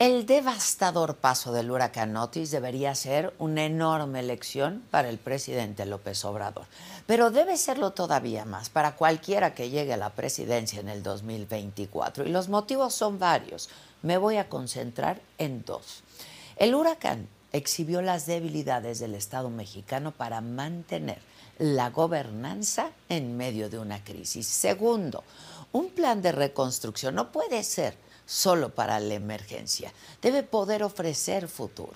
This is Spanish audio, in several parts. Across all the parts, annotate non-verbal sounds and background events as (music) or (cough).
El devastador paso del huracán Otis debería ser una enorme lección para el presidente López Obrador, pero debe serlo todavía más para cualquiera que llegue a la presidencia en el 2024. Y los motivos son varios. Me voy a concentrar en dos. El huracán exhibió las debilidades del Estado mexicano para mantener la gobernanza en medio de una crisis. Segundo, un plan de reconstrucción no puede ser solo para la emergencia. Debe poder ofrecer futuro.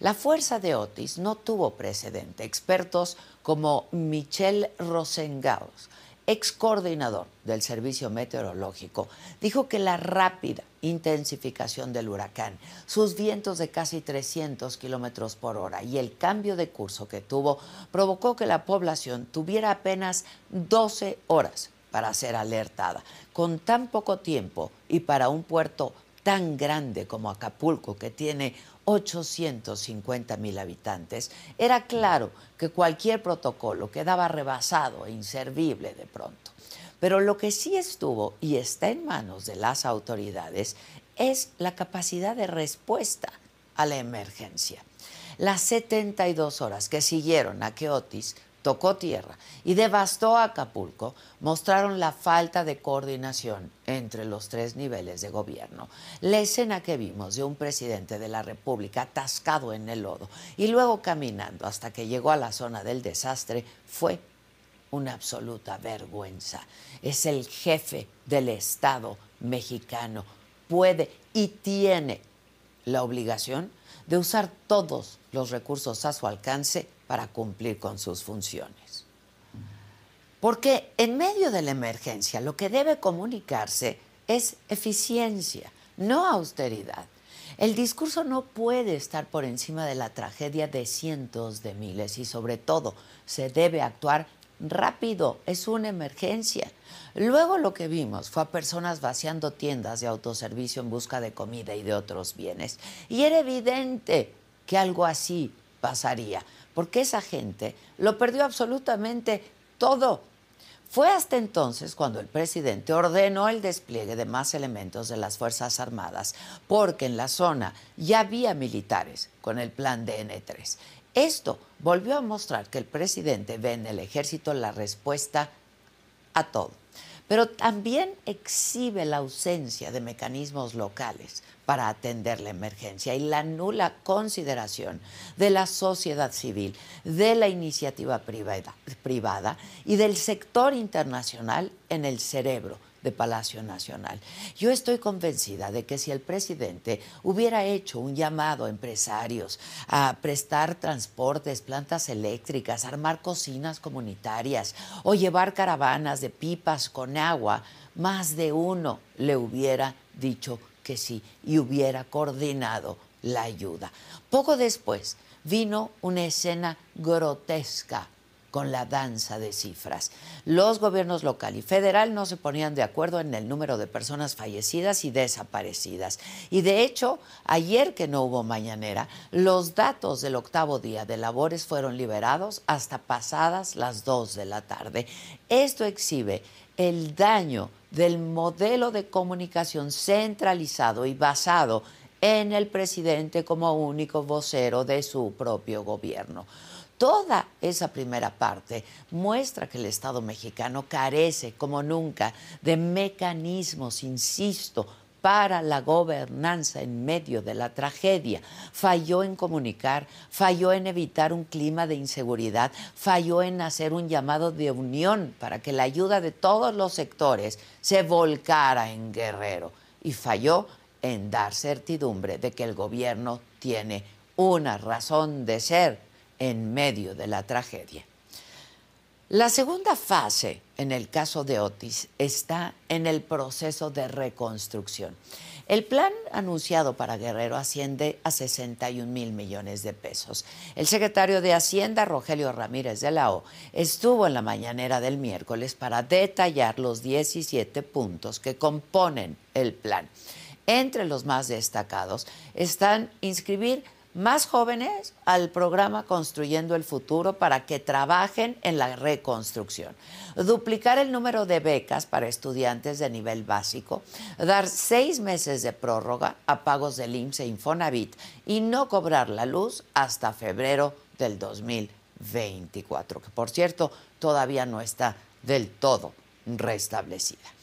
La fuerza de Otis no tuvo precedente. Expertos como Michel Rosengaus, ex coordinador del Servicio Meteorológico, dijo que la rápida intensificación del huracán, sus vientos de casi 300 kilómetros por hora y el cambio de curso que tuvo provocó que la población tuviera apenas 12 horas para ser alertada. Con tan poco tiempo y para un puerto tan grande como Acapulco, que tiene 850 mil habitantes, era claro que cualquier protocolo quedaba rebasado e inservible de pronto. Pero lo que sí estuvo y está en manos de las autoridades es la capacidad de respuesta a la emergencia. Las 72 horas que siguieron a que Otis tocó tierra y devastó Acapulco, mostraron la falta de coordinación entre los tres niveles de gobierno. La escena que vimos de un presidente de la República atascado en el lodo y luego caminando hasta que llegó a la zona del desastre fue una absoluta vergüenza. Es el jefe del Estado mexicano. Puede y tiene la obligación de usar todos los recursos a su alcance para cumplir con sus funciones. Porque en medio de la emergencia lo que debe comunicarse es eficiencia, no austeridad. El discurso no puede estar por encima de la tragedia de cientos de miles y sobre todo se debe actuar rápido, es una emergencia. Luego lo que vimos fue a personas vaciando tiendas de autoservicio en busca de comida y de otros bienes. Y era evidente que algo así pasaría porque esa gente lo perdió absolutamente todo. Fue hasta entonces cuando el presidente ordenó el despliegue de más elementos de las Fuerzas Armadas, porque en la zona ya había militares con el plan DN3. Esto volvió a mostrar que el presidente ve en el ejército la respuesta a todo, pero también exhibe la ausencia de mecanismos locales para atender la emergencia y la nula consideración de la sociedad civil, de la iniciativa privada, y del sector internacional en el cerebro de Palacio Nacional. Yo estoy convencida de que si el presidente hubiera hecho un llamado a empresarios a prestar transportes, plantas eléctricas, armar cocinas comunitarias o llevar caravanas de pipas con agua, más de uno le hubiera dicho que sí y hubiera coordinado la ayuda. Poco después vino una escena grotesca con la danza de cifras. Los gobiernos local y federal no se ponían de acuerdo en el número de personas fallecidas y desaparecidas. Y de hecho, ayer que no hubo mañanera, los datos del octavo día de labores fueron liberados hasta pasadas las dos de la tarde. Esto exhibe el daño del modelo de comunicación centralizado y basado en el presidente como único vocero de su propio gobierno. Toda esa primera parte muestra que el Estado mexicano carece como nunca de mecanismos, insisto, para la gobernanza en medio de la tragedia. Falló en comunicar, falló en evitar un clima de inseguridad, falló en hacer un llamado de unión para que la ayuda de todos los sectores se volcara en Guerrero y falló en dar certidumbre de que el gobierno tiene una razón de ser en medio de la tragedia. La segunda fase, en el caso de Otis, está en el proceso de reconstrucción. El plan anunciado para Guerrero asciende a 61 mil millones de pesos. El secretario de Hacienda, Rogelio Ramírez de la O, estuvo en la mañanera del miércoles para detallar los 17 puntos que componen el plan. Entre los más destacados están inscribir más jóvenes al programa Construyendo el Futuro para que trabajen en la reconstrucción, duplicar el número de becas para estudiantes de nivel básico, dar seis meses de prórroga a pagos del IMSS e Infonavit y no cobrar la luz hasta febrero del 2024, que por cierto todavía no está del todo restablecida.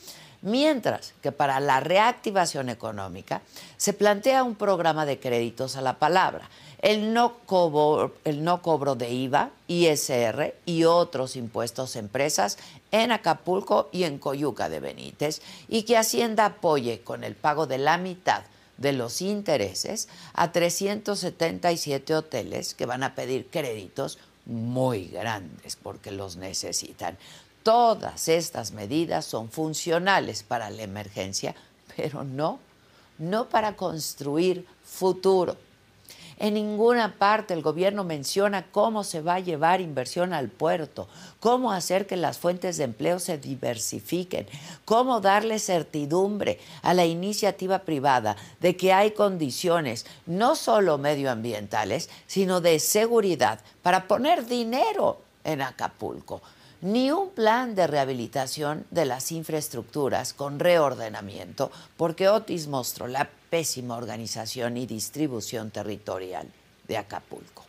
Mientras que para la reactivación económica se plantea un programa de créditos a la palabra, el no cobro, el no cobro de IVA, ISR y otros impuestos a empresas en Acapulco y en Coyuca de Benítez y que Hacienda apoye con el pago de la mitad de los intereses a 377 hoteles que van a pedir créditos muy grandes porque los necesitan. Todas estas medidas son funcionales para la emergencia, pero no, no para construir futuro. En ninguna parte el gobierno menciona cómo se va a llevar inversión al puerto, cómo hacer que las fuentes de empleo se diversifiquen, cómo darle certidumbre a la iniciativa privada de que hay condiciones no solo medioambientales, sino de seguridad para poner dinero en Acapulco ni un plan de rehabilitación de las infraestructuras con reordenamiento, porque Otis mostró la pésima organización y distribución territorial de Acapulco.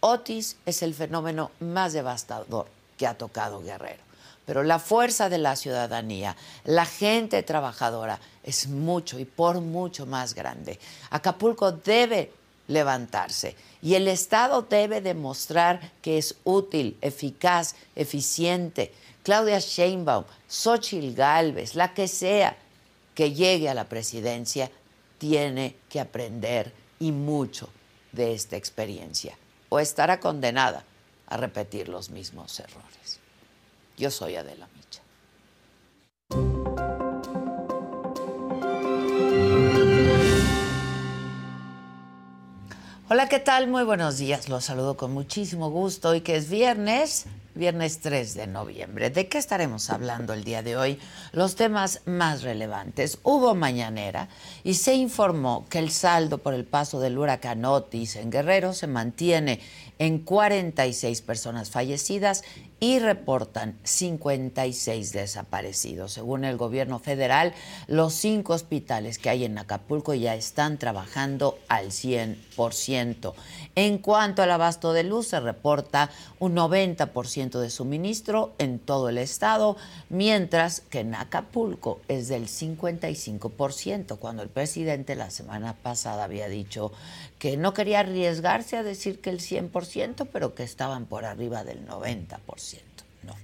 Otis es el fenómeno más devastador que ha tocado Guerrero, pero la fuerza de la ciudadanía, la gente trabajadora, es mucho y por mucho más grande. Acapulco debe levantarse. Y el Estado debe demostrar que es útil, eficaz, eficiente. Claudia Sheinbaum, Xochitl Galvez, la que sea que llegue a la presidencia, tiene que aprender y mucho de esta experiencia o estará condenada a repetir los mismos errores. Yo soy Adela Micha. Hola, ¿qué tal? Muy buenos días. Los saludo con muchísimo gusto. Hoy que es viernes, viernes 3 de noviembre. ¿De qué estaremos hablando el día de hoy? Los temas más relevantes. Hubo mañanera y se informó que el saldo por el paso del huracán Otis en Guerrero se mantiene en 46 personas fallecidas y reportan 56 desaparecidos. Según el gobierno federal, los cinco hospitales que hay en Acapulco ya están trabajando al 100%. En cuanto al abasto de luz, se reporta un 90% de suministro en todo el estado, mientras que en Acapulco es del 55%, cuando el presidente la semana pasada había dicho que no quería arriesgarse a decir que el 100%, pero que estaban por arriba del 90%. No.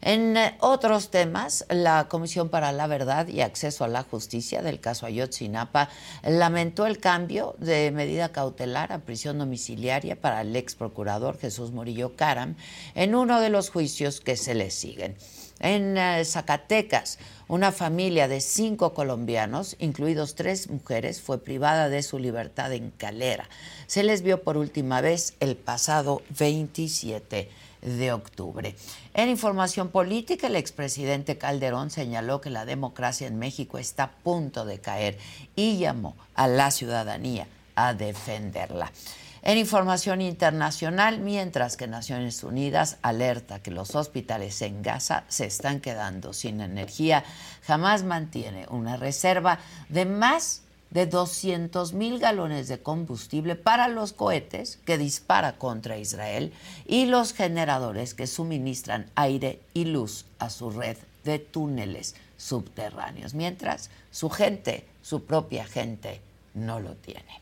En eh, otros temas, la Comisión para la Verdad y Acceso a la Justicia del caso Ayotzinapa lamentó el cambio de medida cautelar a prisión domiciliaria para el ex procurador Jesús Murillo Caram en uno de los juicios que se le siguen. En eh, Zacatecas, una familia de cinco colombianos, incluidos tres mujeres, fue privada de su libertad en Calera. Se les vio por última vez el pasado 27 de octubre. En información política, el expresidente Calderón señaló que la democracia en México está a punto de caer y llamó a la ciudadanía a defenderla. En información internacional, mientras que Naciones Unidas alerta que los hospitales en Gaza se están quedando sin energía, jamás mantiene una reserva de más de 200 mil galones de combustible para los cohetes que dispara contra Israel y los generadores que suministran aire y luz a su red de túneles subterráneos, mientras su gente, su propia gente, no lo tiene.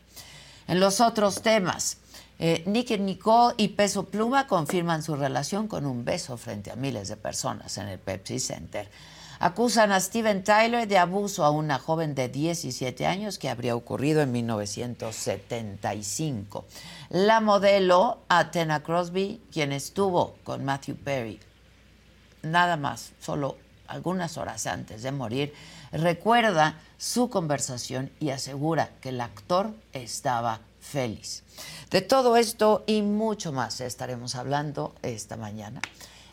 En los otros temas, eh, Nick Nicole y Peso Pluma confirman su relación con un beso frente a miles de personas en el Pepsi Center. Acusan a Steven Tyler de abuso a una joven de 17 años que habría ocurrido en 1975. La modelo Athena Crosby, quien estuvo con Matthew Perry nada más, solo algunas horas antes de morir, recuerda su conversación y asegura que el actor estaba feliz. De todo esto y mucho más estaremos hablando esta mañana.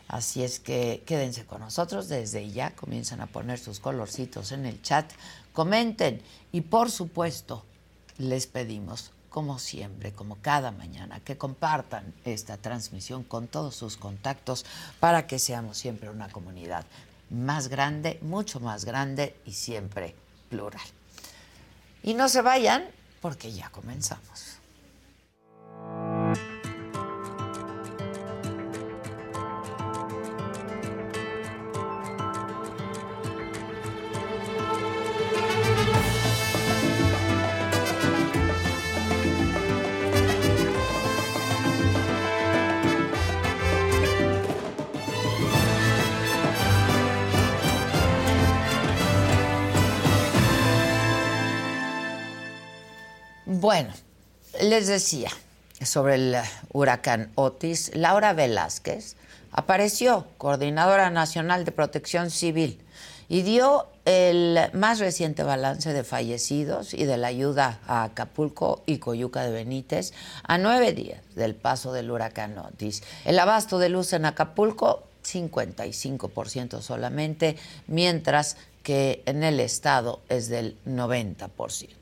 Así es que quédense con nosotros desde ya, comienzan a poner sus colorcitos en el chat, comenten y por supuesto les pedimos, como siempre, como cada mañana, que compartan esta transmisión con todos sus contactos para que seamos siempre una comunidad más grande, mucho más grande y siempre plural. Y no se vayan porque ya comenzamos. Bueno, les decía sobre el huracán Otis, Laura Velázquez apareció, coordinadora nacional de protección civil, y dio el más reciente balance de fallecidos y de la ayuda a Acapulco y Coyuca de Benítez a nueve días del paso del huracán Otis. El abasto de luz en Acapulco, 55% solamente, mientras que en el estado es del 90%.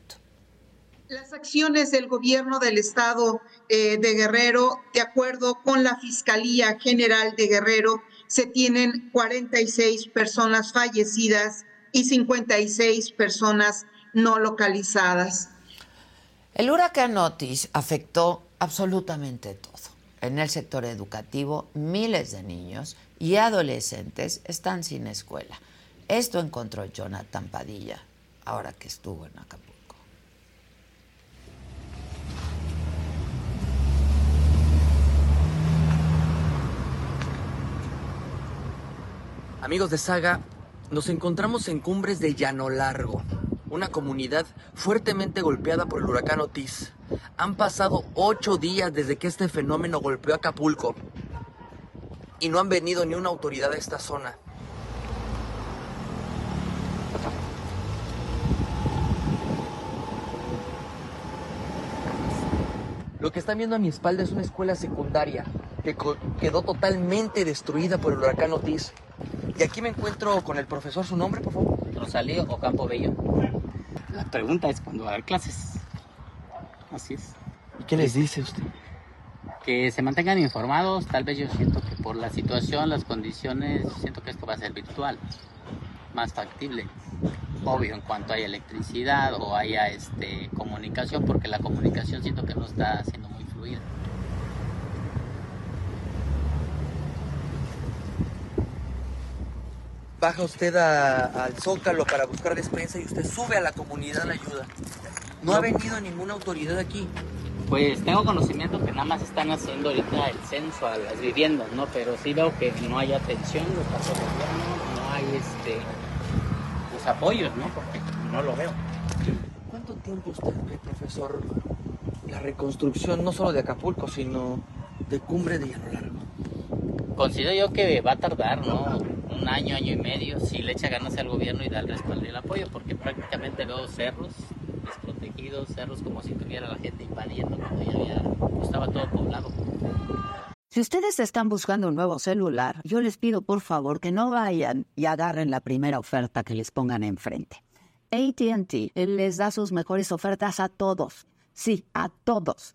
Las acciones del gobierno del estado eh, de Guerrero, de acuerdo con la Fiscalía General de Guerrero, se tienen 46 personas fallecidas y 56 personas no localizadas. El huracán Otis afectó absolutamente todo. En el sector educativo, miles de niños y adolescentes están sin escuela. Esto encontró Jonathan Padilla ahora que estuvo en Acapulco. Amigos de Saga, nos encontramos en Cumbres de Llano Largo, una comunidad fuertemente golpeada por el huracán Otis. Han pasado ocho días desde que este fenómeno golpeó Acapulco y no han venido ni una autoridad a esta zona. Lo que están viendo a mi espalda es una escuela secundaria que quedó totalmente destruida por el huracán Otis. Y aquí me encuentro con el profesor, ¿su nombre, por favor? Rosalío Ocampo Bello. La pregunta es cuándo va a dar clases. Así es. ¿Y qué les dice usted? Que se mantengan informados. Tal vez yo siento que por la situación, las condiciones, siento que esto va a ser virtual. Más factible. Obvio, en cuanto haya electricidad o haya este, comunicación, porque la comunicación siento que no está siendo muy fluida. baja usted al Zócalo para buscar despensa y usted sube a la comunidad la ayuda. No, ha venido ninguna autoridad aquí. Pues tengo conocimiento que nada más están haciendo ahorita el censo a las viviendas, ¿no? Pero sí veo que no hay atención gobierno, no hay este, los apoyos, ¿no? Porque no lo veo. ¿Cuánto tiempo usted ve, profesor, la reconstrucción no solo de Acapulco, sino de Cumbre de Llano Largo? Considero yo que va a tardar, ¿no? Un año, año y medio, si le echa ganas al gobierno y da el respaldo y el apoyo, porque prácticamente veo cerros desprotegidos, cerros como si tuviera la gente invadiendo cuando ya había, estaba todo poblado. Si ustedes están buscando un nuevo celular, yo les pido por favor que no vayan y agarren la primera oferta que les pongan enfrente. ATT les da sus mejores ofertas a todos. Sí, a todos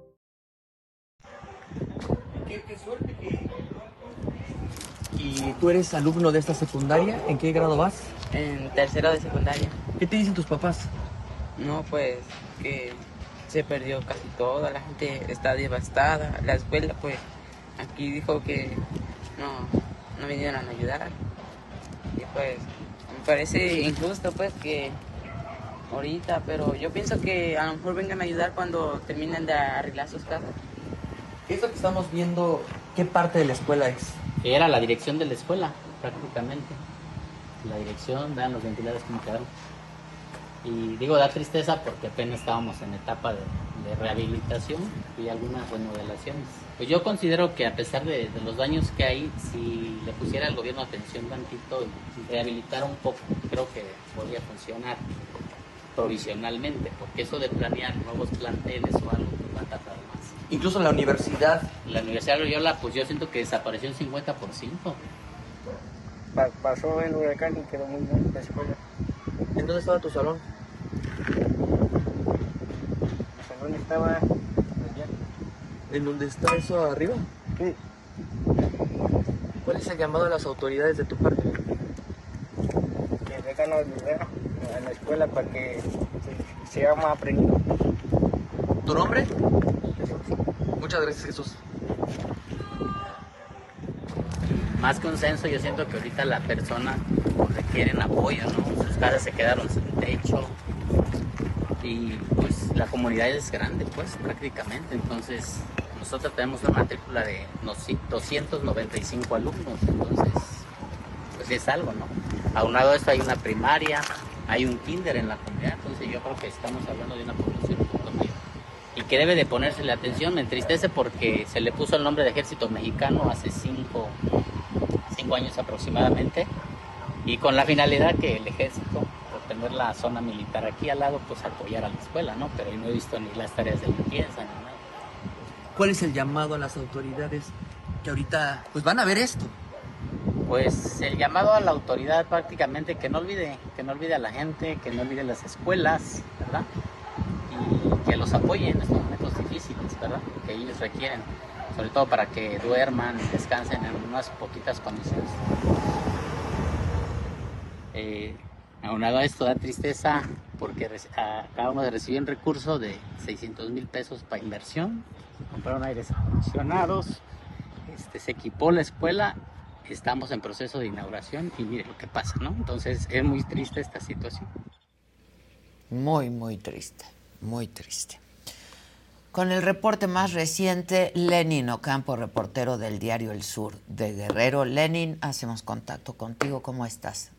¿Y tú eres alumno de esta secundaria? ¿En qué grado vas? En tercero de secundaria. ¿Qué te dicen tus papás? No, pues que se perdió casi todo, la gente está devastada. La escuela, pues, aquí dijo que no, no vinieron a ayudar. Y pues, me parece injusto, pues, que ahorita, pero yo pienso que a lo mejor vengan a ayudar cuando terminen de arreglar sus casas. ¿Qué es lo que estamos viendo? ¿Qué parte de la escuela es? Era la dirección de la escuela, prácticamente. La dirección, vean los ventiladores como quedaron. Y digo, da tristeza porque apenas estábamos en etapa de, rehabilitación y algunas remodelaciones. Pues yo considero que a pesar de, los daños que hay, si le pusiera el gobierno atención tantito y rehabilitar un poco, creo que podría funcionar provisionalmente, porque eso de planear nuevos planteles o algo pues va a tardar más. Incluso en la universidad. La Universidad de Loyola, pues yo siento que desapareció un 50%. Pa pasó el huracán y quedó muy mal la escuela. ¿En dónde estaba tu salón? El salón estaba allá. ¿En dónde está eso arriba? Sí. ¿Cuál es el llamado de las autoridades de tu parte? Que dejan a la escuela para que se, más aprendido. ¿Tu nombre? Muchas gracias, Jesús. Más consenso, yo siento que ahorita la persona requieren apoyo, ¿no? Sus casas se quedaron sin techo y pues la comunidad es grande, pues prácticamente. Entonces, nosotros tenemos una matrícula de 295 alumnos, entonces, pues es algo, ¿no? Aunado a esto hay una primaria, hay un kinder en la comunidad, entonces yo creo que estamos hablando de una población un poco mayor y que debe de ponerse la atención. Me entristece porque se le puso el nombre de Ejército Mexicano hace cinco, cinco años aproximadamente y con la finalidad que el ejército, por tener la zona militar aquí al lado, pues apoyara a la escuela, ¿no? Pero no he visto ni las tareas de limpieza ni nada. ¿Cuál es el llamado a las autoridades que ahorita pues van a ver esto? Pues el llamado a la autoridad prácticamente que no olvide, que no olvide a la gente, que no olvide las escuelas, ¿verdad? Que los apoye en estos momentos difíciles, ¿verdad? Que ellos requieren, sobre todo para que duerman, descansen en unas poquitas condiciones. Eh, aunado a esto da tristeza porque acabamos de recibir un recurso de 600 mil pesos para inversión, compraron aires acondicionados, este, se equipó la escuela estamos en proceso de inauguración y mire lo que pasa, ¿no? Entonces es muy triste esta situación. Muy, muy triste, muy triste. Con el reporte más reciente, Lenin Ocampo, reportero del diario El Sur de Guerrero. Lenin, hacemos contacto contigo, ¿cómo estás?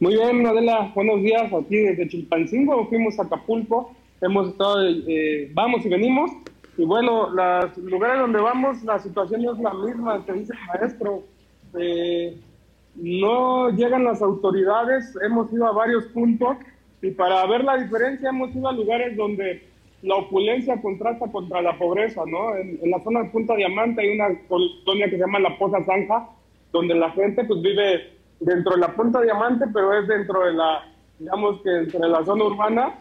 Muy bien, Adela, buenos días. Aquí desde Chilpancingo fuimos a Acapulco, hemos estado, eh, vamos y venimos. Y bueno, los lugares donde vamos, la situación es la misma, que dice el maestro. Eh, no llegan las autoridades, hemos ido a varios puntos y para ver la diferencia hemos ido a lugares donde la opulencia contrasta contra la pobreza, ¿no? En, la zona de Punta Diamante hay una colonia que se llama La Poza Zanja, donde la gente pues vive dentro de la Punta Diamante, pero es dentro de la, digamos que entre la zona urbana,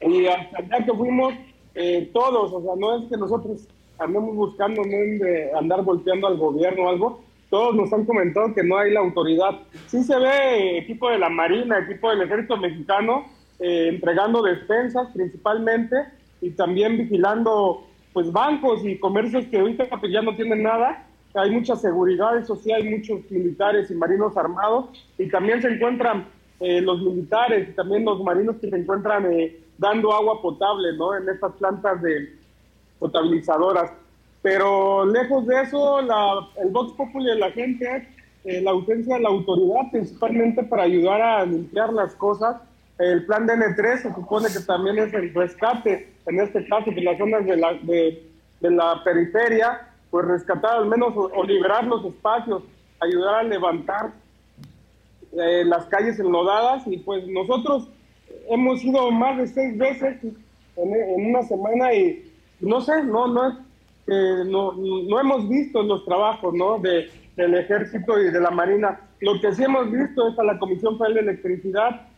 Y hasta allá que fuimos eh, todos, o sea, no es que nosotros andemos buscando no de andar volteando al gobierno o algo, todos nos han comentado que no hay la autoridad. Sí se ve equipo de la Marina, equipo del Ejército Mexicano, eh, entregando despensas principalmente y también vigilando pues bancos y comercios que ahorita pues, ya no tienen nada. Hay mucha seguridad, eso sí, hay muchos militares y marinos armados y también se encuentran eh, los militares y también los marinos que se encuentran eh, dando agua potable, ¿no? En estas plantas de potabilizadoras. Pero lejos de eso, la, el Vox Populi de la gente, eh, la ausencia de la autoridad, principalmente para ayudar a limpiar las cosas. El plan de N3 se supone que también es el rescate, en este caso, de las zonas de la, de, la periferia, pues rescatar al menos o, liberar los espacios, ayudar a levantar eh, las calles enlodadas y pues nosotros hemos ido más de seis veces en, en una semana y no sé, no, no es no, no hemos visto los trabajos ¿no? de, del ejército y de la marina. Lo que sí hemos visto es a la Comisión Federal de Electricidad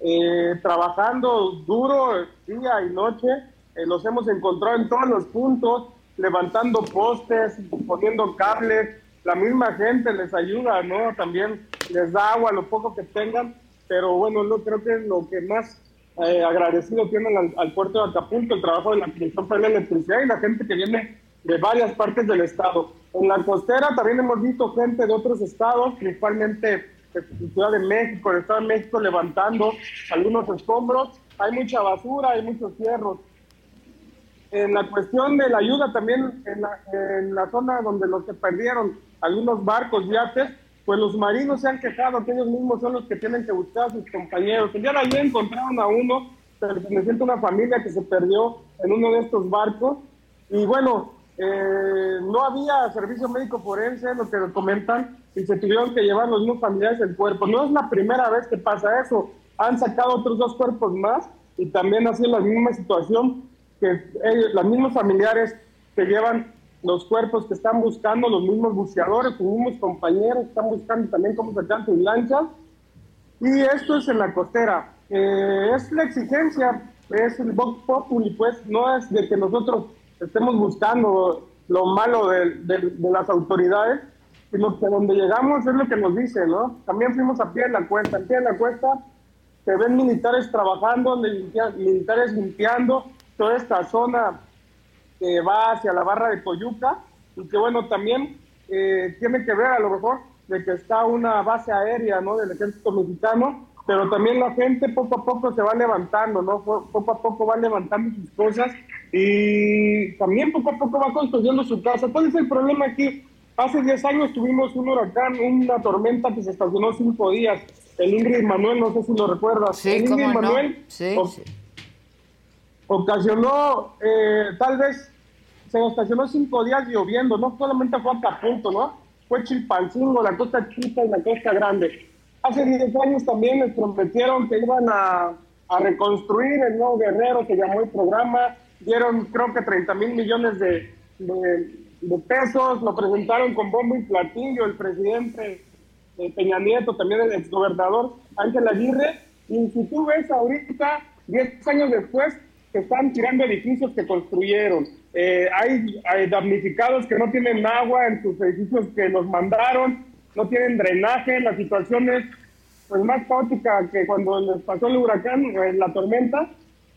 eh, trabajando duro día y noche. Eh, los hemos encontrado en todos los puntos, levantando postes, poniendo cables. La misma gente les ayuda, ¿no? También les da agua lo poco que tengan. Pero bueno, yo creo que es lo que más eh, agradecido tienen al, al, puerto de Acapulco, el trabajo de la Comisión Federal de Electricidad y la gente que viene de varias partes del estado. En la costera también hemos visto gente de otros estados, principalmente de Ciudad de México, el Estado de México, levantando algunos escombros. Hay mucha basura, hay muchos hierros. En la cuestión de la ayuda también, en la, en la zona donde los que perdieron algunos barcos, yates, pues los marinos se han quejado que ellos mismos son los que tienen que buscar a sus compañeros. El día de ayer encontraron a uno perteneciente a una familia que se perdió en uno de estos barcos. Y bueno, eh, no había servicio médico forense, lo que comentan, y se tuvieron que llevar los mismos familiares el cuerpo. No es la primera vez que pasa eso. Han sacado otros dos cuerpos más y también ha sido la misma situación que ellos, los mismos familiares que llevan los cuerpos que están buscando, los mismos buceadores, los mismos compañeros, están buscando también cómo sacar sus lanchas. Y esto es en la costera. Eh, es la exigencia, es el Vox Populi, pues no es de que nosotros estemos buscando lo malo de, las autoridades, sino que donde llegamos es lo que nos dicen, ¿no? También fuimos a pie de la cuesta, en pie de la cuesta se ven militares trabajando, militares limpiando toda esta zona que va hacia la barra de Coyuca y que bueno, también eh, tiene que ver a lo mejor de que está una base aérea, ¿no? Del ejército mexicano, pero también la gente poco a poco se va levantando, ¿no? Poco a poco va levantando sus cosas y también poco a poco va construyendo su casa. ¿Cuál es el problema aquí? Hace 10 años tuvimos un huracán, una tormenta que se estacionó cinco días. El Ingrid Manuel, no sé si lo recuerdas. Sí, el Ingrid Manuel sí, ocasionó, eh, tal vez se estacionó cinco días lloviendo. No solamente fue Acapulco, ¿no? Fue Chilpancingo, la costa chica y la costa grande. Hace 10 años también les prometieron que iban a, reconstruir el nuevo Guerrero, que llamó el programa. Dieron creo que 30 mil millones de, de, pesos, lo presentaron con bombo y platillo el presidente eh, Peña Nieto, también el exgobernador Ángel Aguirre, y si tú ves ahorita, 10 años después, que están tirando edificios que construyeron. Eh, hay, hay, damnificados que no tienen agua en sus edificios que los mandaron, no tienen drenaje, la situación es pues, más caótica que cuando les pasó el huracán, eh, la tormenta,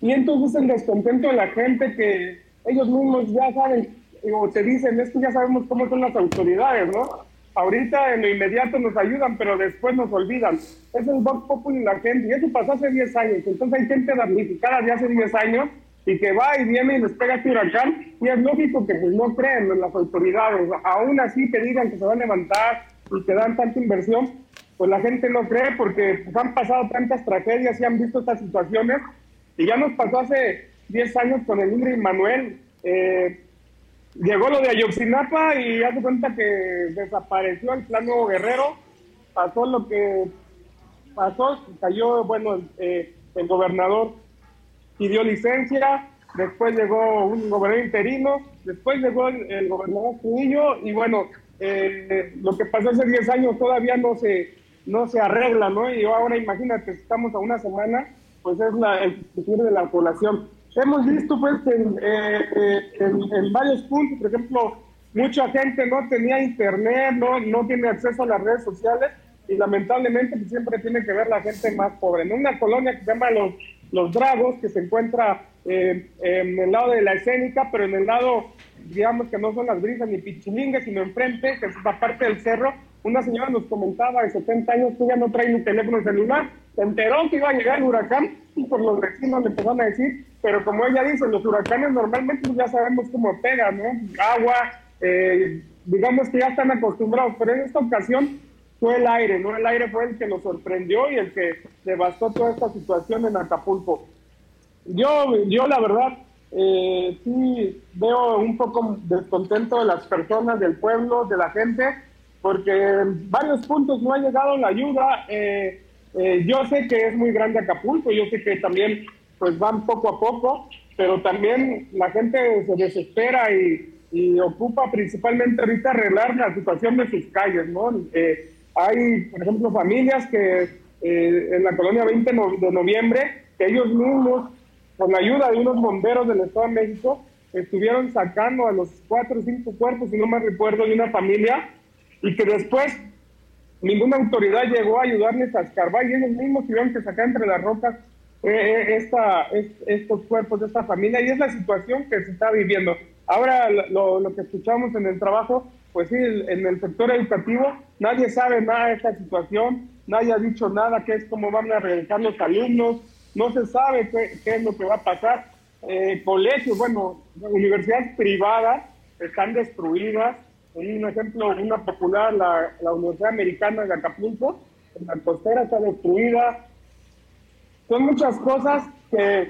y entonces el descontento de la gente que ellos mismos ya saben, o te dicen, es ya sabemos cómo son las autoridades, ¿no? Ahorita en lo inmediato nos ayudan, pero después nos olvidan. Es el Vox Populi la gente, y eso pasó hace 10 años. Entonces hay gente damnificada de hace 10 años y que va y viene y les pega este huracán, y es lógico que pues no creen en las autoridades. Aún así que digan que se van a levantar y que dan tanta inversión, pues la gente no cree porque pues, han pasado tantas tragedias y han visto estas situaciones y ya nos pasó hace 10 años con el Ingrid Manuel. Eh, llegó lo de Ayotzinapa y hace cuenta que desapareció el plano guerrero. Pasó lo que pasó, cayó, bueno, eh, el gobernador pidió licencia, después llegó un gobernador interino, después llegó el, gobernador Trujillo y bueno, eh, lo que pasó hace 10 años todavía no se, no se arregla, ¿no? Y ahora imagínate, estamos a una semana pues es la, el futuro de la población. Hemos visto pues en, eh, eh, en, varios puntos, por ejemplo, mucha gente no tenía internet, no, no tiene acceso a las redes sociales y lamentablemente pues, siempre tiene que ver la gente más pobre. En una colonia que se llama Los, los Dragos, que se encuentra eh, en el lado de la escénica, pero en el lado, digamos que no son las brisas ni pichilingas, sino enfrente, que es la parte del cerro, una señora nos comentaba de 70 años que ya no trae ni teléfono celular, se enteró que iba a llegar el huracán y por los vecinos le empezaron a decir, pero como ella dice, los huracanes normalmente pues, ya sabemos cómo pegan, ¿no? Agua, eh, digamos que ya están acostumbrados, pero en esta ocasión fue el aire, ¿no? El aire fue el que nos sorprendió y el que devastó toda esta situación en Acapulco. Yo, yo la verdad, eh, sí veo un poco descontento de las personas, del pueblo, de la gente, porque en varios puntos no ha llegado la ayuda. Eh, eh, yo sé que es muy grande Acapulco, yo sé que también pues van poco a poco, pero también la gente se desespera y, ocupa principalmente ahorita arreglar la situación de sus calles, ¿no? Eh, hay, por ejemplo, familias que en la colonia 20 de noviembre, que ellos mismos, con la ayuda de unos bomberos del Estado de México, estuvieron sacando a los cuatro o cinco cuerpos, si no me recuerdo, de una familia y que después ninguna autoridad llegó a ayudarles a escarbar y ellos mismos tuvieron que sacar entre las rocas eh, eh, esta, estos cuerpos de esta familia y es la situación que se está viviendo. Ahora lo, lo que escuchamos en el trabajo, pues sí, en el sector educativo nadie sabe nada de esta situación, nadie ha dicho nada, qué es cómo van a regresar los alumnos, no se sabe qué, es lo que va a pasar. Eh, colegios, bueno, universidades privadas están destruidas, un ejemplo, una popular, la, la Universidad Americana de Acapulco, en la costera está destruida. Son muchas cosas que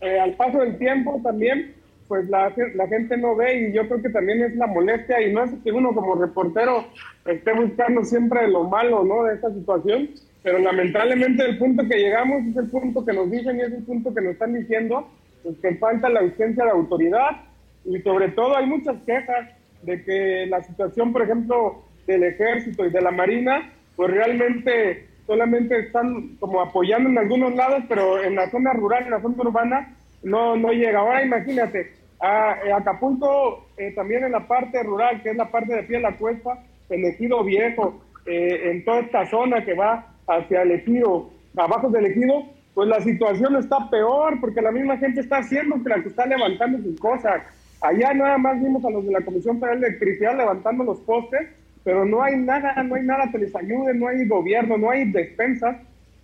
eh, al paso del tiempo también, pues la, la, gente no ve y yo creo que también es la molestia y no es que uno como reportero esté buscando siempre lo malo, ¿no? De esta situación, pero lamentablemente el punto que llegamos es el punto que nos dicen y es el punto que nos están diciendo, pues que falta la ausencia de autoridad y sobre todo hay muchas quejas de que la situación, por ejemplo, del ejército y de la marina, pues realmente solamente están como apoyando en algunos lados, pero en la zona rural, en la zona urbana, no, no llega. Ahora imagínate, a, Acapulco, eh, también en la parte rural, que es la parte de pie de la cuesta, el ejido viejo, eh, en toda esta zona que va hacia el ejido, abajo del ejido, pues la situación está peor, porque la misma gente está haciendo que la que está levantando sus cosas Allá nada más vimos a los de la Comisión Federal de Electricidad levantando los postes, pero no hay nada, no hay nada que les ayude, no hay gobierno, no hay despensas.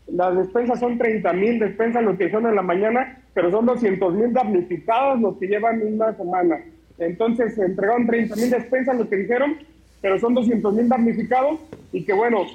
Las despensas son 30 mil despensas lo que son en la mañana, pero son 200 mil damnificados los que llevan una semana. Entonces se entregaron 30 mil despensas, lo que dijeron, pero son 200 mil damnificados y que bueno,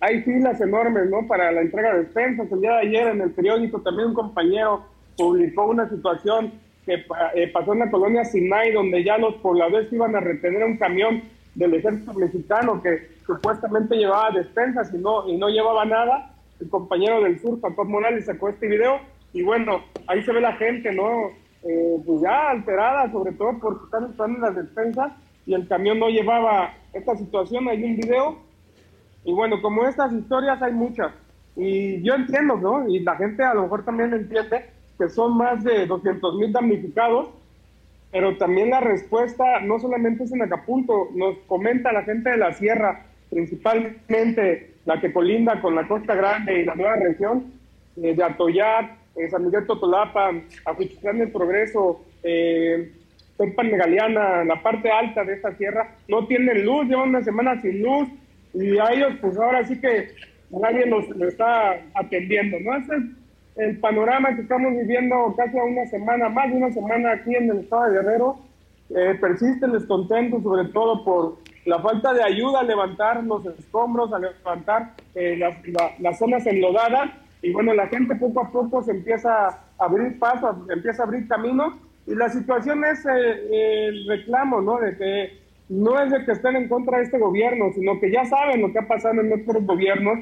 hay filas enormes ¿no? para la entrega de despensas. El día de ayer en el periódico también un compañero publicó una situación que eh, pasó en la colonia Sinai, donde ya los pobladores iban a retener un camión del ejército mexicano que supuestamente llevaba despensas y no, y no llevaba nada. El compañero del sur, Paco Morales, sacó este video y bueno, ahí se ve la gente, ¿no? Eh, pues ya alterada, sobre todo porque están usando las despensas y el camión no llevaba esta situación. Hay un video y bueno, como estas historias hay muchas. Y yo entiendo, ¿no? Y la gente a lo mejor también entiende que son más de 200 mil damnificados, pero también la respuesta no solamente es en Acapulco, nos comenta la gente de la sierra, principalmente la que colinda con la Costa Grande y la nueva región eh, de Atoyar, eh, San Miguel Totolapa, Ajuchitlán del Progreso, eh, la parte alta de esta sierra, no tienen luz, llevan una semana sin luz y a ellos pues ahora sí que nadie los, está atendiendo, ¿no? el panorama que estamos viviendo casi a una semana, más de una semana aquí en el estado de Guerrero, eh, persiste el descontento, sobre todo por la falta de ayuda a levantar los escombros, a levantar eh, las, zonas enlodadas. Y bueno, la gente poco a poco se empieza a abrir pasos, empieza a abrir camino. Y la situación es eh, el reclamo, ¿no? De que no es de que estén en contra de este gobierno, sino que ya saben lo que ha pasado en otros gobiernos.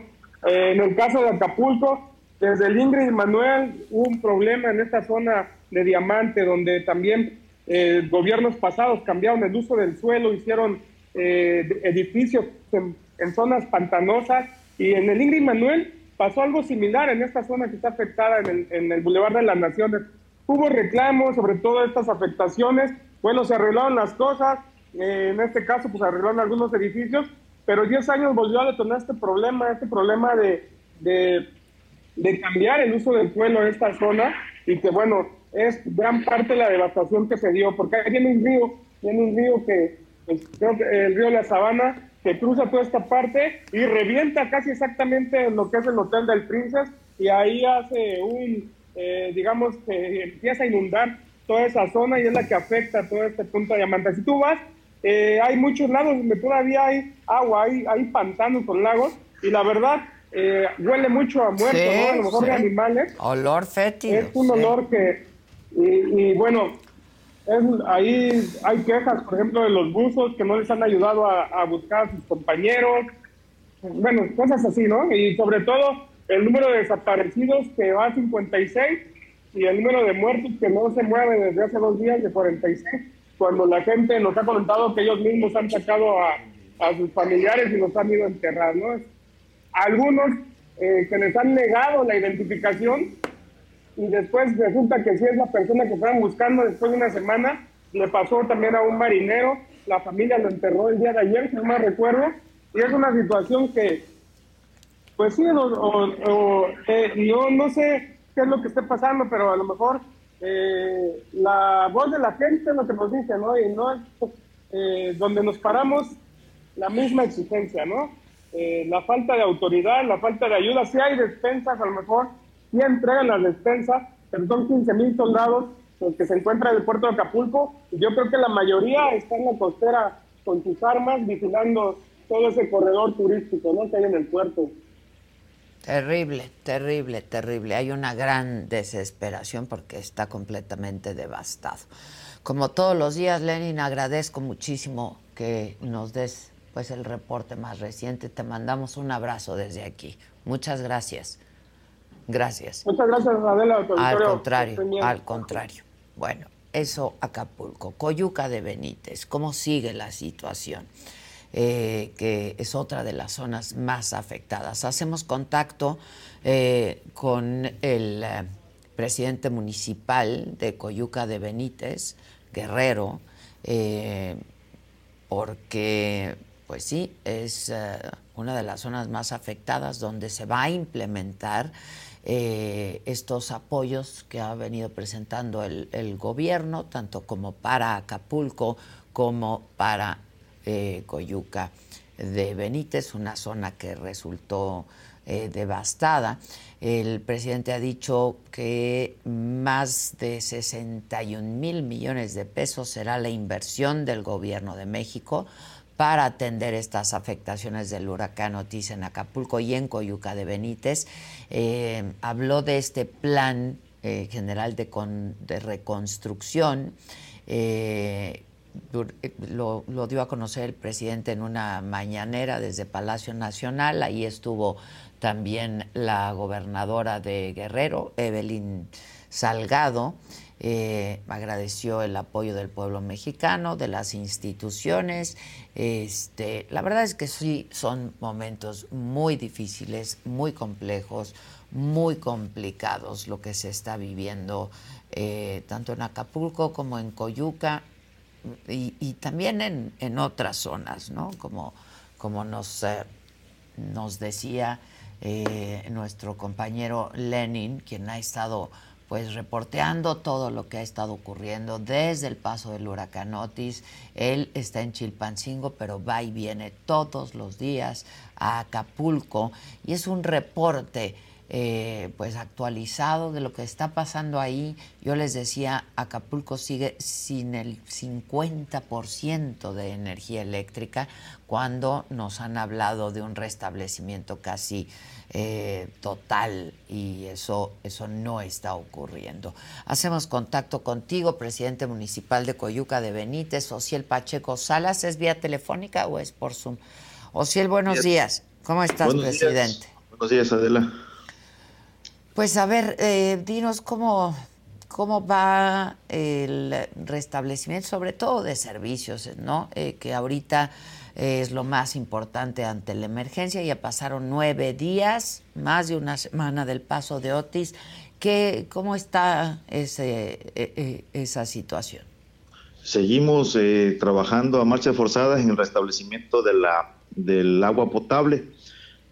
en el caso de Acapulco, desde el Ingrid Manuel hubo un problema en esta zona de Diamante, donde también eh, gobiernos pasados cambiaron el uso del suelo, hicieron eh, edificios en, zonas pantanosas. Y en el Ingrid Manuel, pasó algo similar en esta zona que está afectada en el, en el Boulevard de las Naciones. Hubo reclamos sobre todas estas afectaciones. Bueno, se arreglaron las cosas. Eh, en este caso, pues arreglaron algunos edificios. Pero 10 años volvió a detonar este problema, este problema de, de, cambiar el uso del suelo en esta zona. Y que, bueno, es gran parte de la devastación que se dio. Porque ahí viene un río, viene un río que, pues, creo que el río la Sabana, que cruza toda esta parte y revienta casi exactamente lo que es el Hotel del Princess y ahí hace un, eh, digamos, que empieza a inundar toda esa zona y es la que afecta todo este punto de diamante. Si tú vas, eh, hay muchos lagos donde todavía hay agua, hay, hay pantanos con lagos y la verdad eh, huele mucho a muerto, ¿no? A lo mejor de animales. Olor fétido. Es un olor que, y, y bueno, ahí hay quejas, por ejemplo, de los buzos que no les han ayudado a, buscar a sus compañeros. Bueno, cosas así, ¿no? Y sobre todo el número de desaparecidos que va a 56 y el número de muertos que no se mueve desde hace dos días de 46, cuando la gente nos ha comentado que ellos mismos han sacado a, sus familiares y los han ido a enterrar, ¿no? Algunos eh, que les han negado la identificación y después resulta que si es la persona que estaban buscando después de una semana, le pasó también a un marinero, la familia lo enterró el día de ayer, si no me recuerdo, y es una situación que, pues sí, eh, no, no sé qué es lo que esté pasando, pero a lo mejor eh, la voz de la gente lo que nos dice, ¿no? Y no es eh, donde nos paramos la misma exigencia, ¿no? la falta de autoridad, la falta de ayuda, si hay despensas a lo mejor sí entregan las despensas, pero son 15 mil soldados los que se encuentran en el puerto de Acapulco. Yo creo que la mayoría está en la costera con sus armas, vigilando todo ese corredor turístico ¿no? que hay en el puerto. Terrible, terrible, terrible. Hay una gran desesperación porque está completamente devastado. Como todos los días, Lenin, agradezco muchísimo que nos des pues el reporte más reciente. Te mandamos un abrazo desde aquí. Muchas gracias. Gracias. Muchas gracias, Adela. Al contrario, al contrario. Bueno, eso Acapulco. Coyuca de Benítez, ¿cómo sigue la situación? Eh, que es otra de las zonas más afectadas. Hacemos contacto eh, con el eh, presidente municipal de Coyuca de Benítez, Guerrero, porque, pues sí, es una de las zonas más afectadas donde se va a implementar estos apoyos que ha venido presentando el, gobierno, tanto como para Acapulco como para eh, Coyuca de Benítez, una zona que resultó eh, devastada. El presidente ha dicho que más de 61 mil millones de pesos será la inversión del gobierno de México para atender estas afectaciones del huracán Otis en Acapulco y en Coyuca de Benítez. Eh, habló de este plan eh, general de, reconstrucción. Lo, lo, dio a conocer el presidente en una mañanera desde Palacio Nacional. Ahí estuvo también la gobernadora de Guerrero, Evelyn Salgado. Eh, agradeció el apoyo del pueblo mexicano, de las instituciones. Este, la verdad es que sí son momentos muy difíciles, muy complejos, muy complicados lo que se está viviendo eh, tanto en Acapulco como en Coyuca y, también en, otras zonas, ¿no? Como, como nos, eh, nos decía nuestro compañero Lenin, quien ha estado pues reporteando todo lo que ha estado ocurriendo desde el paso del huracán Otis. Él está en Chilpancingo, pero va y viene todos los días a Acapulco y es un reporte eh, pues actualizado de lo que está pasando ahí. Yo les decía, Acapulco sigue sin el 50% de energía eléctrica cuando nos han hablado de un restablecimiento casi eh, total y eso, eso no está ocurriendo. Hacemos contacto contigo, presidente municipal de Coyuca de Benítez, Ociel Pacheco Salas. ¿Es vía telefónica o es por Zoom? Ociel, buenos días. ¿Cómo estás, presidente? Buenos días, Adela. Pues a ver, eh, dinos cómo, cómo va el restablecimiento, sobre todo de servicios, ¿no? Eh, que ahorita es lo más importante ante la emergencia. Ya pasaron nueve días, más de una semana del paso de Otis. ¿Qué, ¿Cómo está ese, e, e, esa situación? Seguimos eh, trabajando a marchas forzadas en el restablecimiento de la, del agua potable.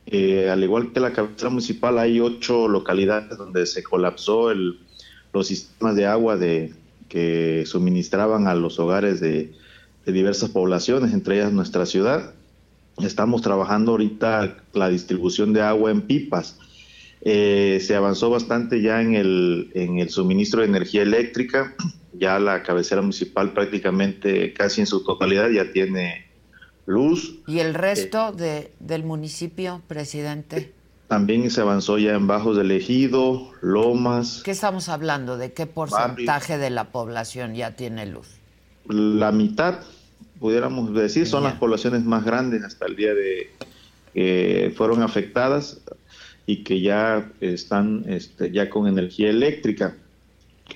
Eh, al igual que la cabecera municipal, hay ocho localidades donde se colapsó el, los sistemas de agua de, que suministraban a los hogares de, diversas poblaciones, entre ellas nuestra ciudad. Estamos trabajando ahorita la distribución de agua en pipas. Eh, se avanzó bastante ya en el, en el suministro de energía eléctrica. Ya la cabecera municipal prácticamente casi en su totalidad ya tiene luz. ¿Y el resto de, del municipio, presidente? También se avanzó ya en Bajos del Ejido, Lomas. ¿Qué estamos hablando? ¿De qué porcentaje de la población ya tiene luz? La mitad, pudiéramos decir, son las poblaciones más grandes hasta el día de que fueron afectadas y que ya están este, ya con energía eléctrica.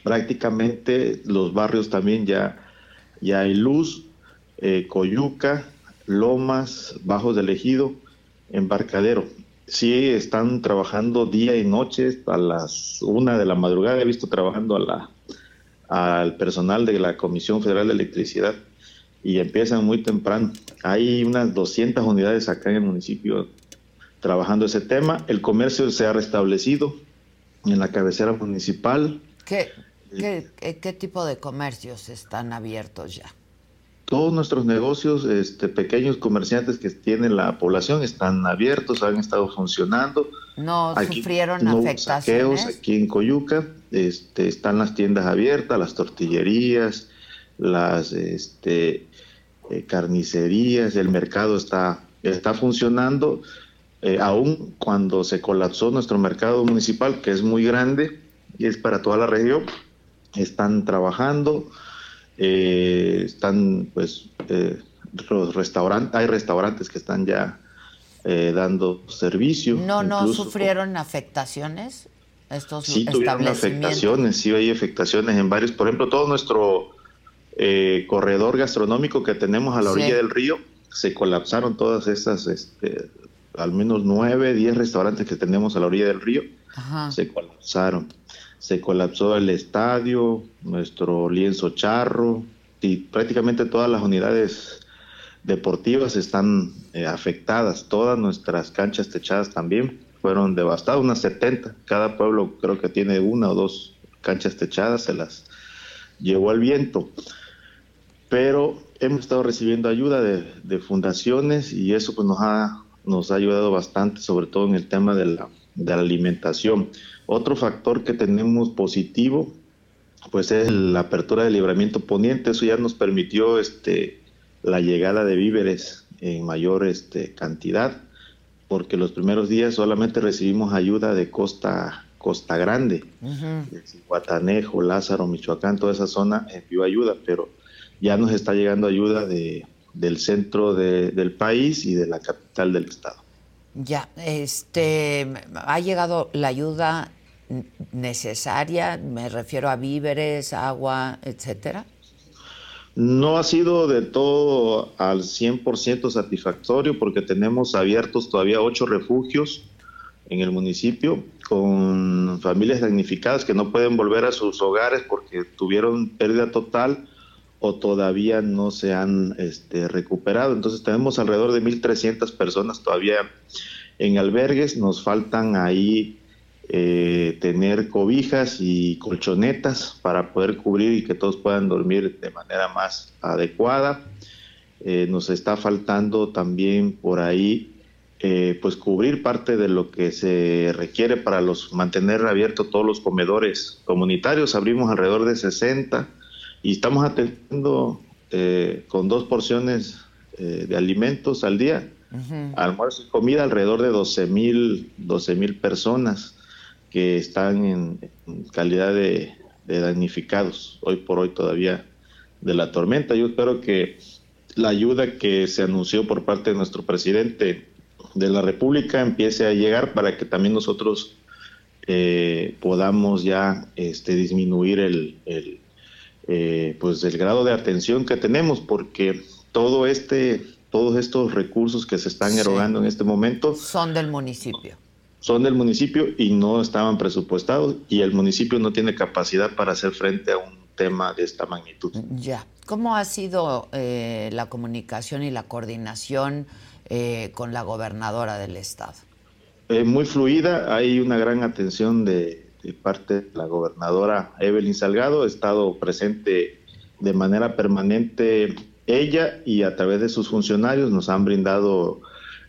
Prácticamente los barrios también ya, ya hay luz, eh, Coyuca, Lomas, Bajos del Ejido, Embarcadero. Sí, están trabajando día y noche a las una de la madrugada. He visto trabajando a la, al personal de la Comisión Federal de Electricidad y empiezan muy temprano. Hay unas 200 unidades acá en el municipio trabajando ese tema. El comercio se ha restablecido en la cabecera municipal. ¿Qué, qué, tipo de comercios están abiertos ya? Todos nuestros negocios, este, pequeños comerciantes que tiene la población, están abiertos, han estado funcionando. ¿No sufrieron no afectaciones? aquí en Coyuca, este, están las tiendas abiertas, las tortillerías, las este, eh, carnicerías, el mercado está, está funcionando. Eh, aún cuando se colapsó nuestro mercado municipal, que es muy grande y es para toda la región, están trabajando, eh, están pues los restaurantes, hay restaurantes que están ya dando servicio. ¿No, no sufrieron afectaciones estos sí, tuvieron afectaciones, sí hay afectaciones en varios, por ejemplo, todo nuestro eh, corredor gastronómico que tenemos a la orilla del río, se colapsaron todas esas, este, al menos nueve, diez restaurantes que tenemos a la orilla del río, se colapsaron. Se colapsó el estadio, nuestro lienzo charro, y prácticamente todas las unidades deportivas están eh, afectadas, todas nuestras canchas techadas también fueron devastadas, unas 70, cada pueblo creo que tiene una o dos canchas techadas, se las llevó el viento. Pero hemos estado recibiendo ayuda de, fundaciones y eso pues nos ha, nos ha ayudado bastante, sobre todo en el tema de la, de la alimentación. Otro factor que tenemos positivo pues es la apertura del libramiento poniente, eso ya nos permitió este, la llegada de víveres en mayor este, cantidad, porque los primeros días solamente recibimos ayuda de Costa Costa Grande, Guatanejo, Lázaro, Michoacán, toda esa zona envió ayuda, pero ya nos está llegando ayuda de, del centro del país y de la capital del estado. Ya, este, ha llegado la ayuda necesaria, me refiero a víveres, agua, etcétera. No ha sido de todo al 100% satisfactorio porque tenemos abiertos todavía ocho refugios en el municipio con familias damnificadas que no pueden volver a sus hogares porque tuvieron pérdida total o todavía no se han este, recuperado. Entonces tenemos alrededor de 1.300 personas todavía en albergues. Nos faltan ahí eh, tener cobijas y colchonetas para poder cubrir y que todos puedan dormir de manera más adecuada. Eh, nos está faltando también por ahí eh, pues cubrir parte de lo que se requiere para los mantener abiertos todos los comedores comunitarios. Abrimos alrededor de 60 y estamos atendiendo eh, con dos porciones eh, de alimentos al día, almuerzo y comida, alrededor de 12 mil 12 mil personas que están en, calidad de, de, damnificados hoy por hoy todavía de la tormenta. Yo espero que la ayuda que se anunció por parte de nuestro presidente de la República empiece a llegar para que también nosotros eh, podamos ya este, disminuir el, eh, pues el grado de atención que tenemos, porque todo este, todos estos recursos que se están erogando en este momento son del municipio. Son del municipio y no estaban presupuestados y el municipio no tiene capacidad para hacer frente a un tema de esta magnitud. Ya. ¿Cómo ha sido eh, la comunicación y la coordinación con la gobernadora del estado? Eh, muy fluida, hay una gran atención de, parte de la gobernadora Evelyn Salgado, ha estado presente de manera permanente ella y a través de sus funcionarios nos han brindado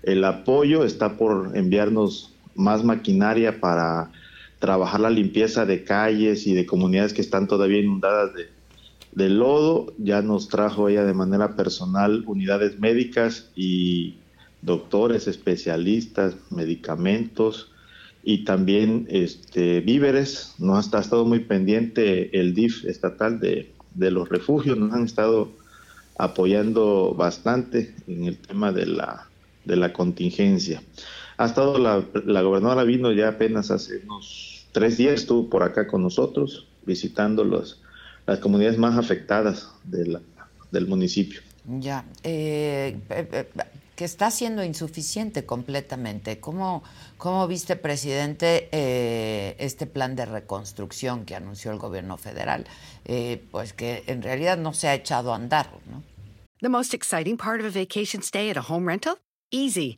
el apoyo, está por enviarnos más maquinaria para trabajar la limpieza de calles y de comunidades que están todavía inundadas de, de lodo, ya nos trajo ella de manera personal unidades médicas y doctores, especialistas, medicamentos y también este, víveres. Nos ha estado muy pendiente el DIF estatal de, los refugios, nos han estado apoyando bastante en el tema de la, de la contingencia. Ha estado la, la gobernadora vino ya apenas hace unos tres días, estuvo por acá con nosotros visitando los, las comunidades más afectadas de la, del municipio. Ya, eh, que está siendo insuficiente completamente. ¿Cómo, cómo viste, presidente, eh, este plan de reconstrucción que anunció el gobierno federal? Eh, pues que en realidad no se ha echado a andar, ¿no? The most exciting part of a vacation stay at a home rental? Easy.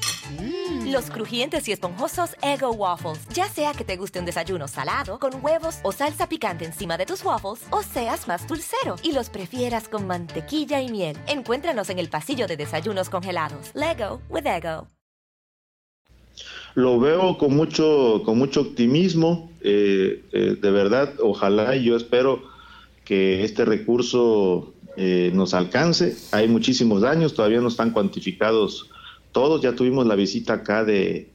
Mm. Los crujientes y esponjosos Ego Waffles. Ya sea que te guste un desayuno salado, con huevos o salsa picante encima de tus waffles, o seas más dulcero y los prefieras con mantequilla y miel. Encuéntranos en el pasillo de desayunos congelados. Lego with Ego. Lo veo con mucho, con mucho optimismo. Eh, eh, de verdad, ojalá y yo espero que este recurso eh, nos alcance. Hay muchísimos daños, todavía no están cuantificados todos ya tuvimos la visita acá de,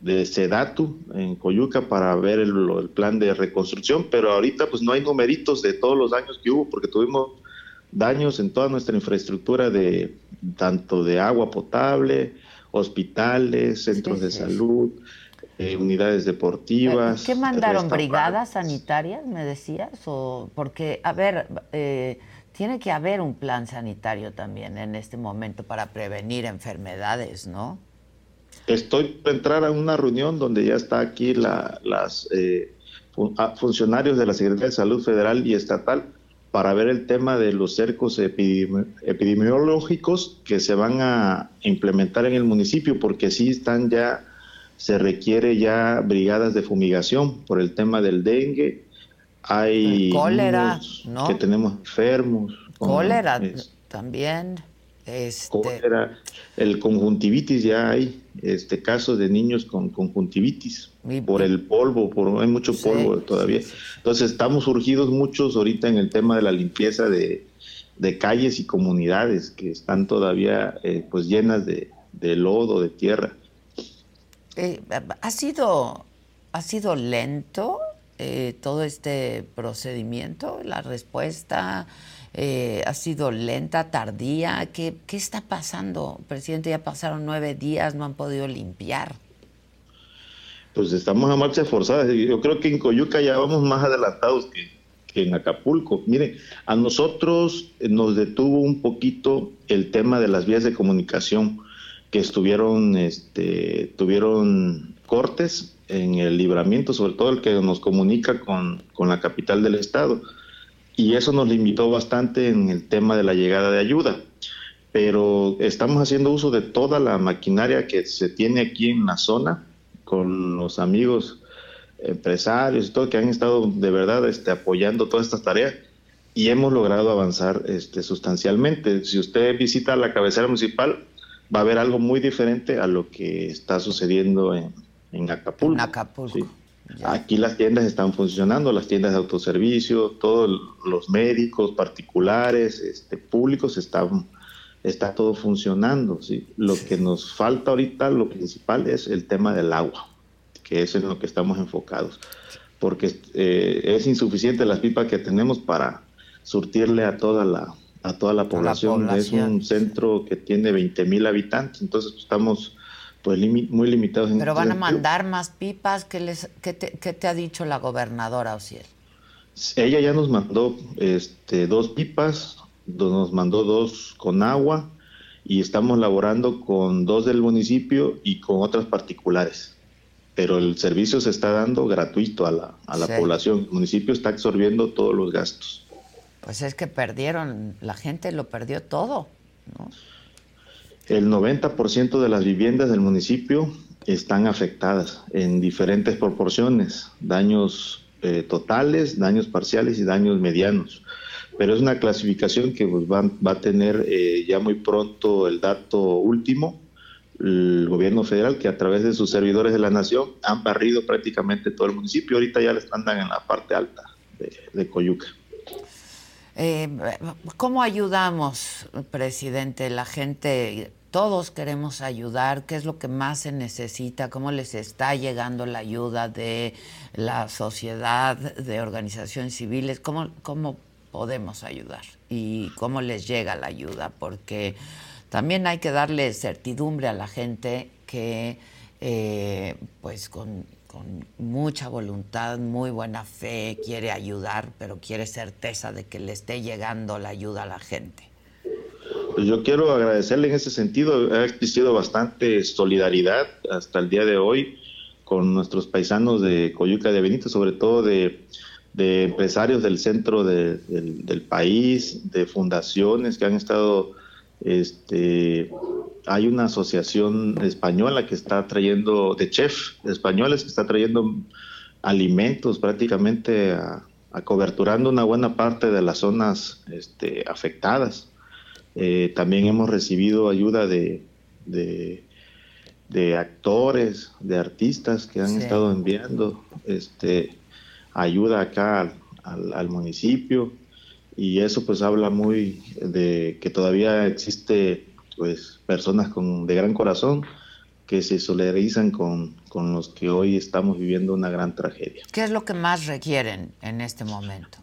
de Sedatu en Coyuca para ver el, plan de reconstrucción, pero ahorita pues no hay numeritos de todos los daños que hubo porque tuvimos daños en toda nuestra infraestructura de tanto de agua potable, hospitales, centros de salud, eh, unidades deportivas. ¿Qué mandaron? ¿Brigadas sanitarias, me decías? O porque, a ver, eh, tiene que haber un plan sanitario también en este momento para prevenir enfermedades, ¿no? Estoy por entrar a una reunión donde ya está aquí la, las eh, ah, funcionarios de la Secretaría de Salud Federal y Estatal para ver el tema de los cercos epidemiológicos que se van a implementar en el municipio, porque sí están ya, se requiere ya brigadas de fumigación por el tema del dengue, hay cólera, que tenemos enfermos. Cólera también. Este... Cólera, el conjuntivitis ya hay este casos de niños con conjuntivitis por el polvo, por hay mucho polvo todavía. Entonces estamos surgidos muchos ahorita en el tema de la limpieza de, calles y comunidades que están todavía eh, pues llenas de, lodo, de tierra. Eh, ha sido ha sido lento eh, todo este procedimiento? ¿La respuesta eh, ha sido lenta, tardía? ¿Qué, ¿Qué está pasando, presidente? Ya pasaron nueve días, no han podido limpiar. Pues estamos a marcha forzada. Yo creo que en Coyuca ya vamos más adelantados que, que en Acapulco. Miren, a nosotros nos detuvo un poquito el tema de las vías de comunicación que estuvieron, este, tuvieron cortes en el libramiento, sobre todo el que nos comunica con, la capital del estado. Y eso nos limitó bastante en el tema de la llegada de ayuda. Pero estamos haciendo uso de toda la maquinaria que se tiene aquí en la zona con los amigos empresarios y todo que han estado de verdad este, apoyando todas estas tareas y hemos logrado avanzar este, sustancialmente. Si usted visita la cabecera municipal, va a ver algo muy diferente a lo que está sucediendo en, en Acapulco. En Acapulco. Aquí las tiendas están funcionando, las tiendas de autoservicio, todos los médicos particulares, este, públicos, están, está todo funcionando. ¿sí? Lo que nos falta ahorita, lo principal es el tema del agua, que es en lo que estamos enfocados, porque eh, es insuficiente las pipas que tenemos para surtirle a toda la, a toda la población. Es un centro que tiene 20 mil habitantes, entonces estamos pues muy limitados. En Pero van a mandar más pipas. ¿Qué, les, qué, te, qué te ha dicho la gobernadora Ociel? Ella ya nos mandó este, dos pipas, nos mandó dos con agua y estamos laborando con dos del municipio y con otras particulares. Pero el servicio se está dando gratuito a la, a la población. El municipio está absorbiendo todos los gastos. Pues es que perdieron, la gente lo perdió todo, ¿no? El 90% de las viviendas del municipio están afectadas en diferentes proporciones, daños eh, totales, daños parciales y daños medianos. Pero es una clasificación que pues, va, a tener eh, ya muy pronto el dato último, el gobierno federal, que a través de sus servidores de la nación han barrido prácticamente todo el municipio. Ahorita ya andan en la parte alta de, de Coyuca. Eh, ¿Cómo ayudamos, presidente? La gente, todos queremos ayudar. ¿Qué es lo que más se necesita? ¿Cómo les está llegando la ayuda de la sociedad, de organizaciones civiles? ¿Cómo, cómo podemos ayudar? ¿Y cómo les llega la ayuda? Porque también hay que darle certidumbre a la gente que, eh, pues, con con mucha voluntad, muy buena fe, quiere ayudar, pero quiere certeza de que le esté llegando la ayuda a la gente. Pues yo quiero agradecerle en ese sentido. Ha existido bastante solidaridad hasta el día de hoy con nuestros paisanos de Coyuca de Benito, sobre todo de, empresarios del centro del, país, de fundaciones que han estado este, hay una asociación española que está trayendo, de chefs españoles que está trayendo alimentos prácticamente a, coberturando una buena parte de las zonas este, afectadas. Eh, también hemos recibido ayuda de, de, actores, de artistas que han estado enviando este, ayuda acá al municipio y eso pues habla muy de que todavía existe pues personas con de gran corazón que se solidarizan con, con los que hoy estamos viviendo una gran tragedia. ¿Qué es lo que más requieren en este momento?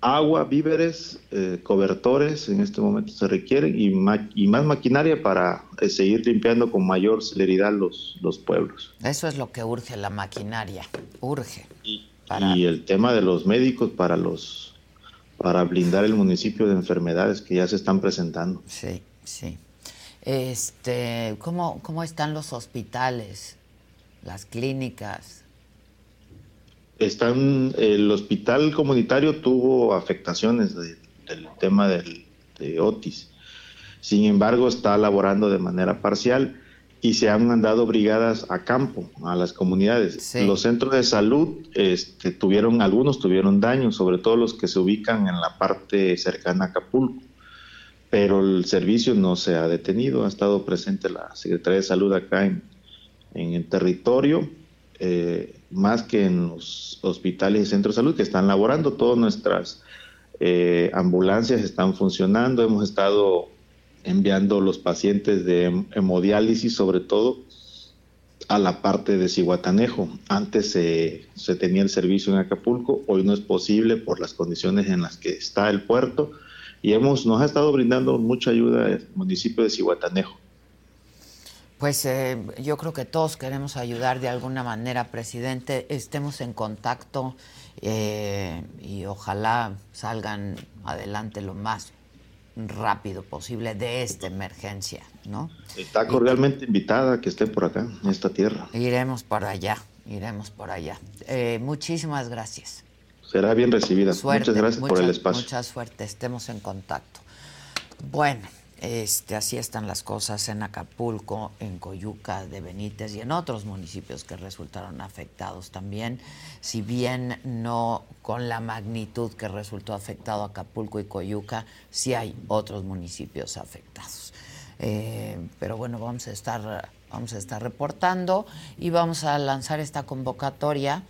Agua, víveres, eh, cobertores en este momento se requieren y, y más maquinaria para eh, seguir limpiando con mayor celeridad los, los pueblos. Eso es lo que urge la maquinaria, urge. y el tema de los médicos para los para blindar el municipio de enfermedades que ya se están presentando. Sí, sí. Este, ¿cómo, cómo están los hospitales, las clínicas? Están, el hospital comunitario tuvo afectaciones del tema del, de Otis. Sin embargo, está laborando de manera parcial y se han mandado brigadas a campo, a las comunidades. Los centros de salud este, tuvieron, algunos tuvieron daño, sobre todo los que se ubican en la parte cercana a Acapulco, pero el servicio no se ha detenido, ha estado presente la Secretaría de Salud acá en, en el territorio, eh, más que en los hospitales y centros de salud que están laborando, todas nuestras eh, ambulancias están funcionando, hemos estado enviando los pacientes de hemodiálisis, sobre todo a la parte de Cihuatanejo. Antes se, tenía el servicio en Acapulco, hoy no es posible por las condiciones en las que está el puerto y hemos nos ha estado brindando mucha ayuda el municipio de Cihuatanejo. Pues eh, yo creo que todos queremos ayudar de alguna manera, presidente. Estemos en contacto eh, y ojalá salgan adelante lo más rápido posible de esta emergencia, ¿no? Está cordialmente invitada a que esté por acá, en esta tierra. Iremos por allá, iremos por allá. Eh, muchísimas gracias. Será bien recibida. Muchas gracias por el espacio. Mucha suerte, estemos en contacto. Bueno, Este, así están las cosas en Acapulco, en Coyuca de Benítez y en otros municipios que resultaron afectados también, si bien no con la magnitud que resultó afectado Acapulco y Coyuca, sí hay otros municipios afectados. Eh, pero bueno, vamos a estar, vamos a estar reportando y vamos a lanzar esta convocatoria.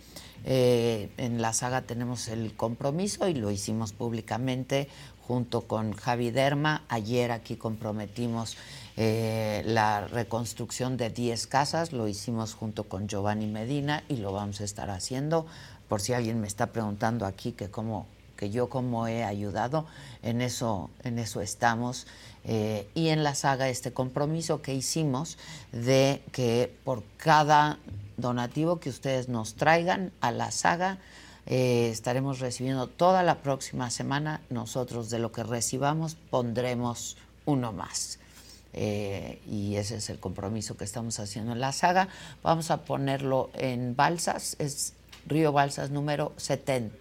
Eh, en la saga tenemos el compromiso y lo hicimos públicamente junto con Javi Derma. Ayer aquí comprometimos eh, la reconstrucción de 10 casas, lo hicimos junto con Giovanni Medina y lo vamos a estar haciendo. Por si alguien me está preguntando aquí que cómo que yo cómo he ayudado, en eso, en eso estamos. Eh, y en la saga este compromiso que hicimos de que por cada donativo que ustedes nos traigan a la saga, eh, estaremos recibiendo toda la próxima semana. Nosotros de lo que recibamos pondremos uno más. Eh, y ese es el compromiso que estamos haciendo en la saga. Vamos a ponerlo en Balsas, es Río Balsas número 70,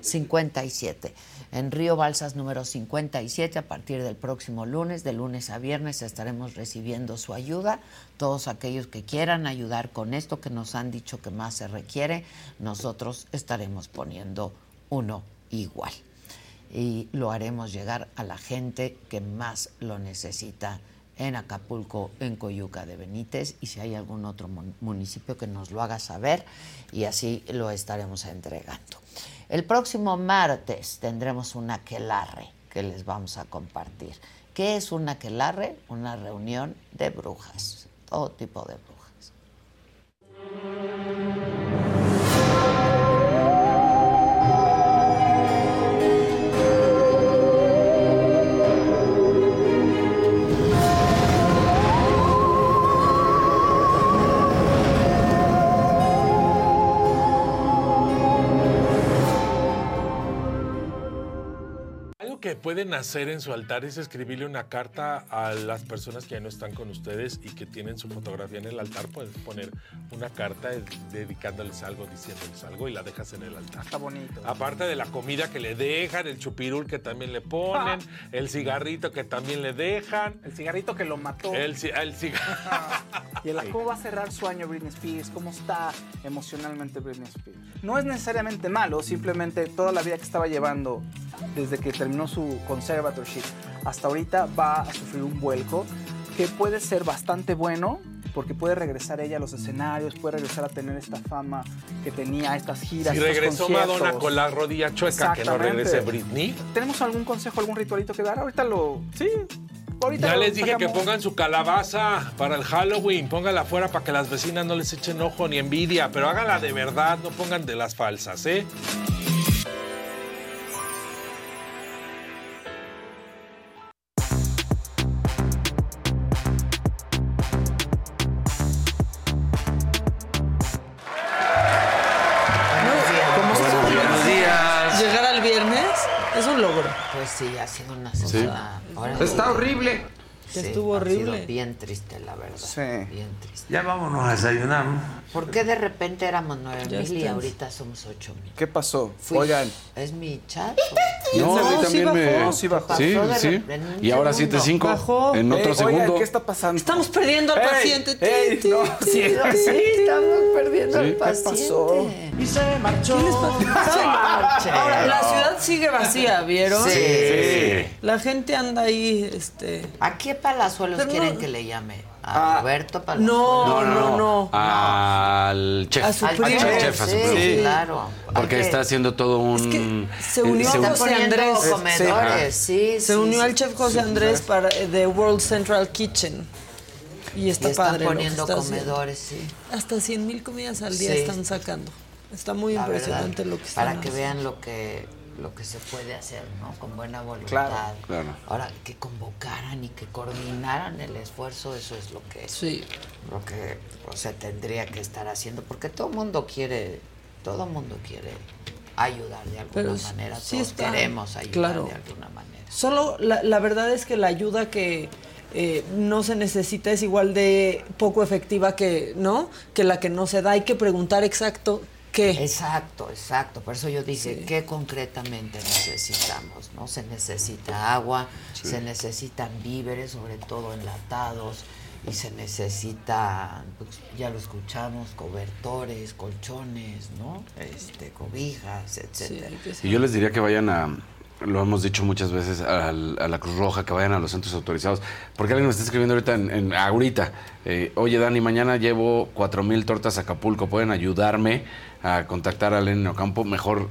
57 en Río Balsas número 57 a partir del próximo lunes, de lunes a viernes estaremos recibiendo su ayuda. Todos aquellos que quieran ayudar con esto que nos han dicho que más se requiere, nosotros estaremos poniendo uno igual. Y lo haremos llegar a la gente que más lo necesita en Acapulco, en Coyuca de Benítez y si hay algún otro municipio que nos lo haga saber y así lo estaremos entregando. El próximo martes tendremos un aquelarre que les vamos a compartir. ¿Qué es un aquelarre? Una reunión de brujas, todo tipo de brujas. Que pueden hacer en su altar es escribirle una carta a las personas que ya no están con ustedes y que tienen su fotografía en el altar. Puedes poner una carta dedicándoles algo, diciéndoles algo y la dejas en el altar. Está bonito. Aparte de la comida que le dejan, el chupirul que también le ponen, (laughs) el cigarrito que también le dejan. El cigarrito que lo mató. El, el (laughs) y el, ¿Cómo va a cerrar su año Britney Spears? ¿Cómo está emocionalmente Britney Spears? No es necesariamente malo, simplemente toda la vida que estaba llevando desde que terminó su conservatorship hasta ahorita va a sufrir un vuelco que puede ser bastante bueno porque puede regresar ella a los escenarios, puede regresar a tener esta fama que tenía, estas giras. Si regresó Madonna con la rodilla chueca, que no regrese Britney. ¿Tenemos algún consejo, algún ritualito que dar? Ahorita lo. Sí. Ahorita ya les dije que pongan su calabaza para el Halloween, póngala afuera para que las vecinas no les echen ojo ni envidia, pero háganla de verdad, no pongan de las falsas, ¿eh? Sí, ha sido una semana. Está horrible. estuvo horrible. bien triste, la verdad. Sí. Bien triste. Ya vámonos a desayunar. ¿Por qué de repente éramos nueve mil y ahorita somos ocho mil? ¿Qué pasó? Oigan. ¿Es mi chat? No, a mí también me. Sí, bajó. Sí, sí. Y ahora 7-5 en otro segundo. ¿qué está pasando? Estamos perdiendo al paciente. no, (laughs) sí, estamos perdiendo al paciente. ¿Qué pasó? Y se marchó. ¿Qué les pasó? (laughs) Ahora, la ciudad sigue vacía, ¿vieron? Sí. La gente anda ahí, este. ¿A qué palazuelos quieren que le llame? ¿A ah, Roberto Palazuelos? No, no, no. Al chef. A su primo. Al chef, a su primo. Sí, claro. Porque está haciendo todo un... Es que se unió a José Andrés. Comedores, sí, se unió al chef José Andrés para The World Central Kitchen. Y está y están padre. poniendo comedores, sí. Hasta 100 mil comidas al día están sacando. Está muy impresionante lo que están Para que vean lo que lo que se puede hacer, ¿no? Con buena voluntad. Claro, Ahora, que convocaran y que coordinaran el esfuerzo, eso es lo que, sí. lo que se tendría que estar haciendo, porque todo el mundo quiere, todo mundo quiere ayudar de alguna manera, todos queremos ayudar de alguna manera. Solo la, la verdad es que la ayuda que eh, no se necesita es igual de poco efectiva que no que la que no se da hay que preguntar exacto ¿Qué? Exacto, exacto. Por eso yo dije, ¿qué concretamente necesitamos? ¿No? Se necesita agua, se necesitan víveres, sobre todo enlatados, y se necesita, pues, ya lo escuchamos, cobertores, colchones, ¿no? Este, cobijas, etcétera. Y yo les diría que vayan a, lo hemos dicho muchas veces, al- a, la Cruz Roja, que vayan a los centros autorizados. Porque alguien me está escribiendo ahorita, en, en- ahorita, eh, oye Dani, mañana llevo cuatro mil tortas a Acapulco, ¿pueden ayudarme a contactar a Lenin Ocampo? Mejor,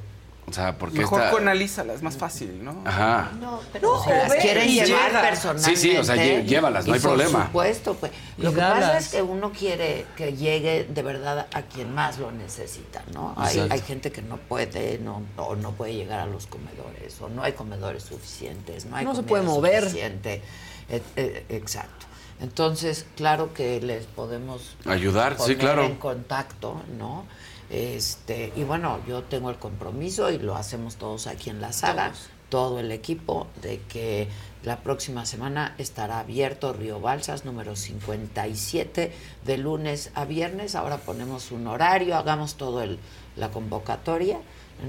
o sea, porque Mejor esta... con Alízala, es más fácil, ¿no? Ajá. No, pero No, se las quieren llevar llega. personalmente. Sí, sí, o sea, lle- llévalas, no hay por problema. supuesto, pues. Lo que pasa es que uno quiere que llegue de verdad a quien más lo necesita, ¿no? Hay, Exacto. hay gente que no puede, no, o no puede llegar a los comedores, o no hay comedores suficientes, no hay No se puede mover. suficiente. Eh, eh, exacto. Entonces, claro que les podemos Ayudar, sí, poner claro. en contacto, ¿no? Este, y bueno, yo tengo el compromiso y lo hacemos todos aquí en la sala, todo el equipo, de que la próxima semana estará abierto Río Balsas número 57 de lunes a viernes. Ahora ponemos un horario, hagamos todo el, la convocatoria,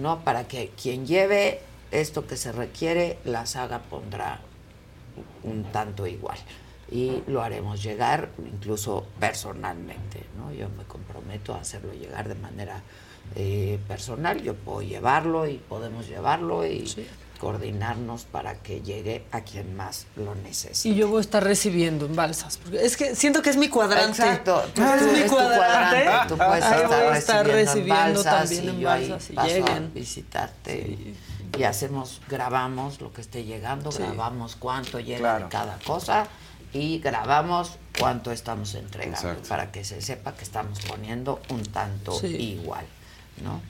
¿no? Para que quien lleve esto que se requiere, la saga pondrá un tanto igual. Y lo haremos llegar incluso personalmente, ¿no? Yo me comprometo a hacerlo llegar de manera eh, personal. Yo puedo llevarlo y podemos llevarlo y coordinarnos para que llegue a quien más lo necesite. Y yo voy a estar recibiendo en balsas. Porque es que siento que es mi cuadrante. Exacto, tú- es tú- mi es cuadrante. cuadrante, tú puedes Ahí estar voy a estar recibiendo en recibiendo balsas también y en yo ahí balsas y paso a visitarte y hacemos, grabamos lo que esté llegando, Sí. grabamos cuánto llega Claro. de cada cosa y grabamos cuánto estamos entregando Exacto. para que se sepa que estamos poniendo un tanto Sí. igual, ¿no?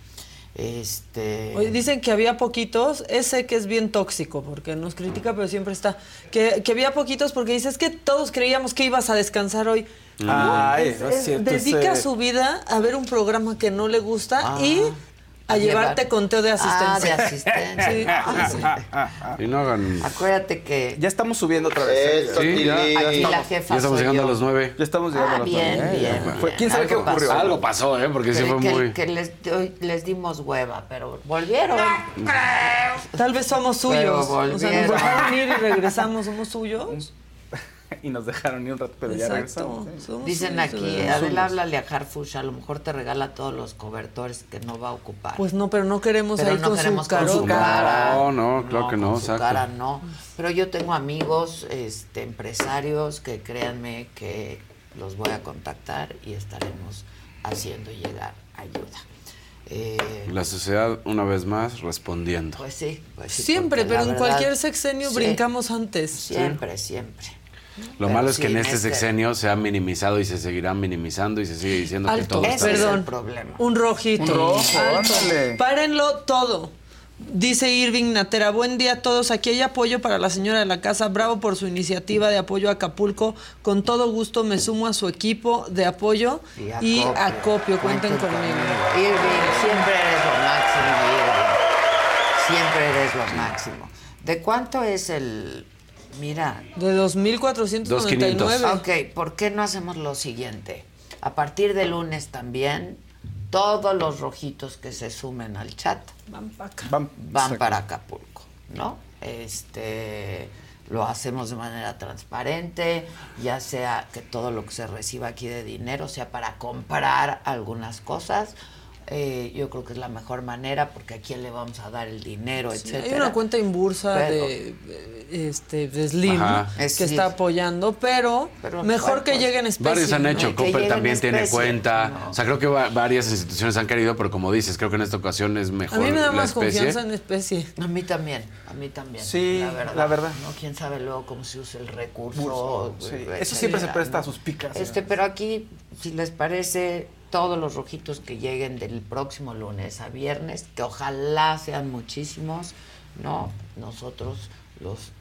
Este Oye, dicen que había poquitos, ese que es bien tóxico, porque nos critica, pero siempre está. Que, que había poquitos porque dice, es que todos creíamos que ibas a descansar hoy. Ay, Es- no es es- cierto, dedica ese- su vida a ver un programa que no le gusta Ah, y a, llevarte llevar- conteo de asistencia. Ah, de asistencia. (laughs) Sí, Ah, sí. Y no hagan... Acuérdate que Ya estamos subiendo otra vez. Eso, ¿eh? Sí, ya. Aquí la jefa Ya estamos llegando yo. a los nueve. Ya estamos llegando Ah, a los bien, nueve. bien, bien. ¿Quién sabe qué Algo ocurrió? pasó. Algo pasó, ¿eh? Porque sí que, fue que- muy... que les, les dimos hueva, pero volvieron. Tal vez somos Pero suyos. O sea, nos dejaron ir y regresamos, somos suyos. (laughs) Y nos dejaron ni un rato, pero ya Exacto. regresamos. ¿eh? Dicen aquí. Adela, háblale a Harfush, a lo mejor te regala todos los cobertores que no va a ocupar. Pues no, pero no queremos Pero ahí no con queremos su con su carota. cara. No, no, claro que no, con su cara no. Pero yo tengo amigos, este, empresarios que créanme que los voy a contactar y estaremos haciendo llegar ayuda. Eh, La sociedad, una vez más, respondiendo. pues sí, pues sí, Siempre, pero en verdad- cualquier sexenio Sí, brincamos antes. Siempre, siempre. Lo Pero malo es sí, que en este este- se ha minimizado y se seguirá minimizando y se sigue diciendo que todo Ese está es perdón. el problema. Un rojito. Un rojo, Alto. Párenlo todo. Dice Irving Natera, buen día a todos. Aquí hay apoyo para la señora de la casa. Bravo por su iniciativa de apoyo a Acapulco. Con todo gusto me sumo a su equipo de apoyo y acopio. Cuenten conmigo. Irving, siempre eres lo máximo, Irving. Siempre eres lo máximo. ¿De cuánto es el...? Mira, De 2.499. Ok, ¿por qué no hacemos lo siguiente? A partir de lunes también, todos los rojitos que se sumen al chat Van pa' acá. Van, van para Acapulco, ¿no? Este lo hacemos de manera transparente, ya sea que todo lo que se reciba aquí de dinero sea para comprar algunas cosas. Eh, yo creo que es la mejor manera porque a quién le vamos a dar el dinero, Sí, etcétera. hay una cuenta en bursa Pero- de, de- este, de Slim Ajá. que Es- está apoyando, pero, Pero, mejor bueno, que pues, lleguen especie. Varios han ¿no? hecho, Que Coppel también tiene cuenta. No. O sea, creo que va- varias instituciones han querido, pero como dices, creo que en esta ocasión es A mejor mí me da más especie. confianza en especie. A mí también, a mí también. Sí, la verdad. la verdad. ¿no? ¿Quién sabe luego cómo se usa el recurso? Sí. Eso siempre se presta a ¿no? sus picas. Este, pero aquí, si les parece, todos los rojitos que lleguen del próximo lunes a viernes, que ojalá sean muchísimos, ¿no? Nosotros los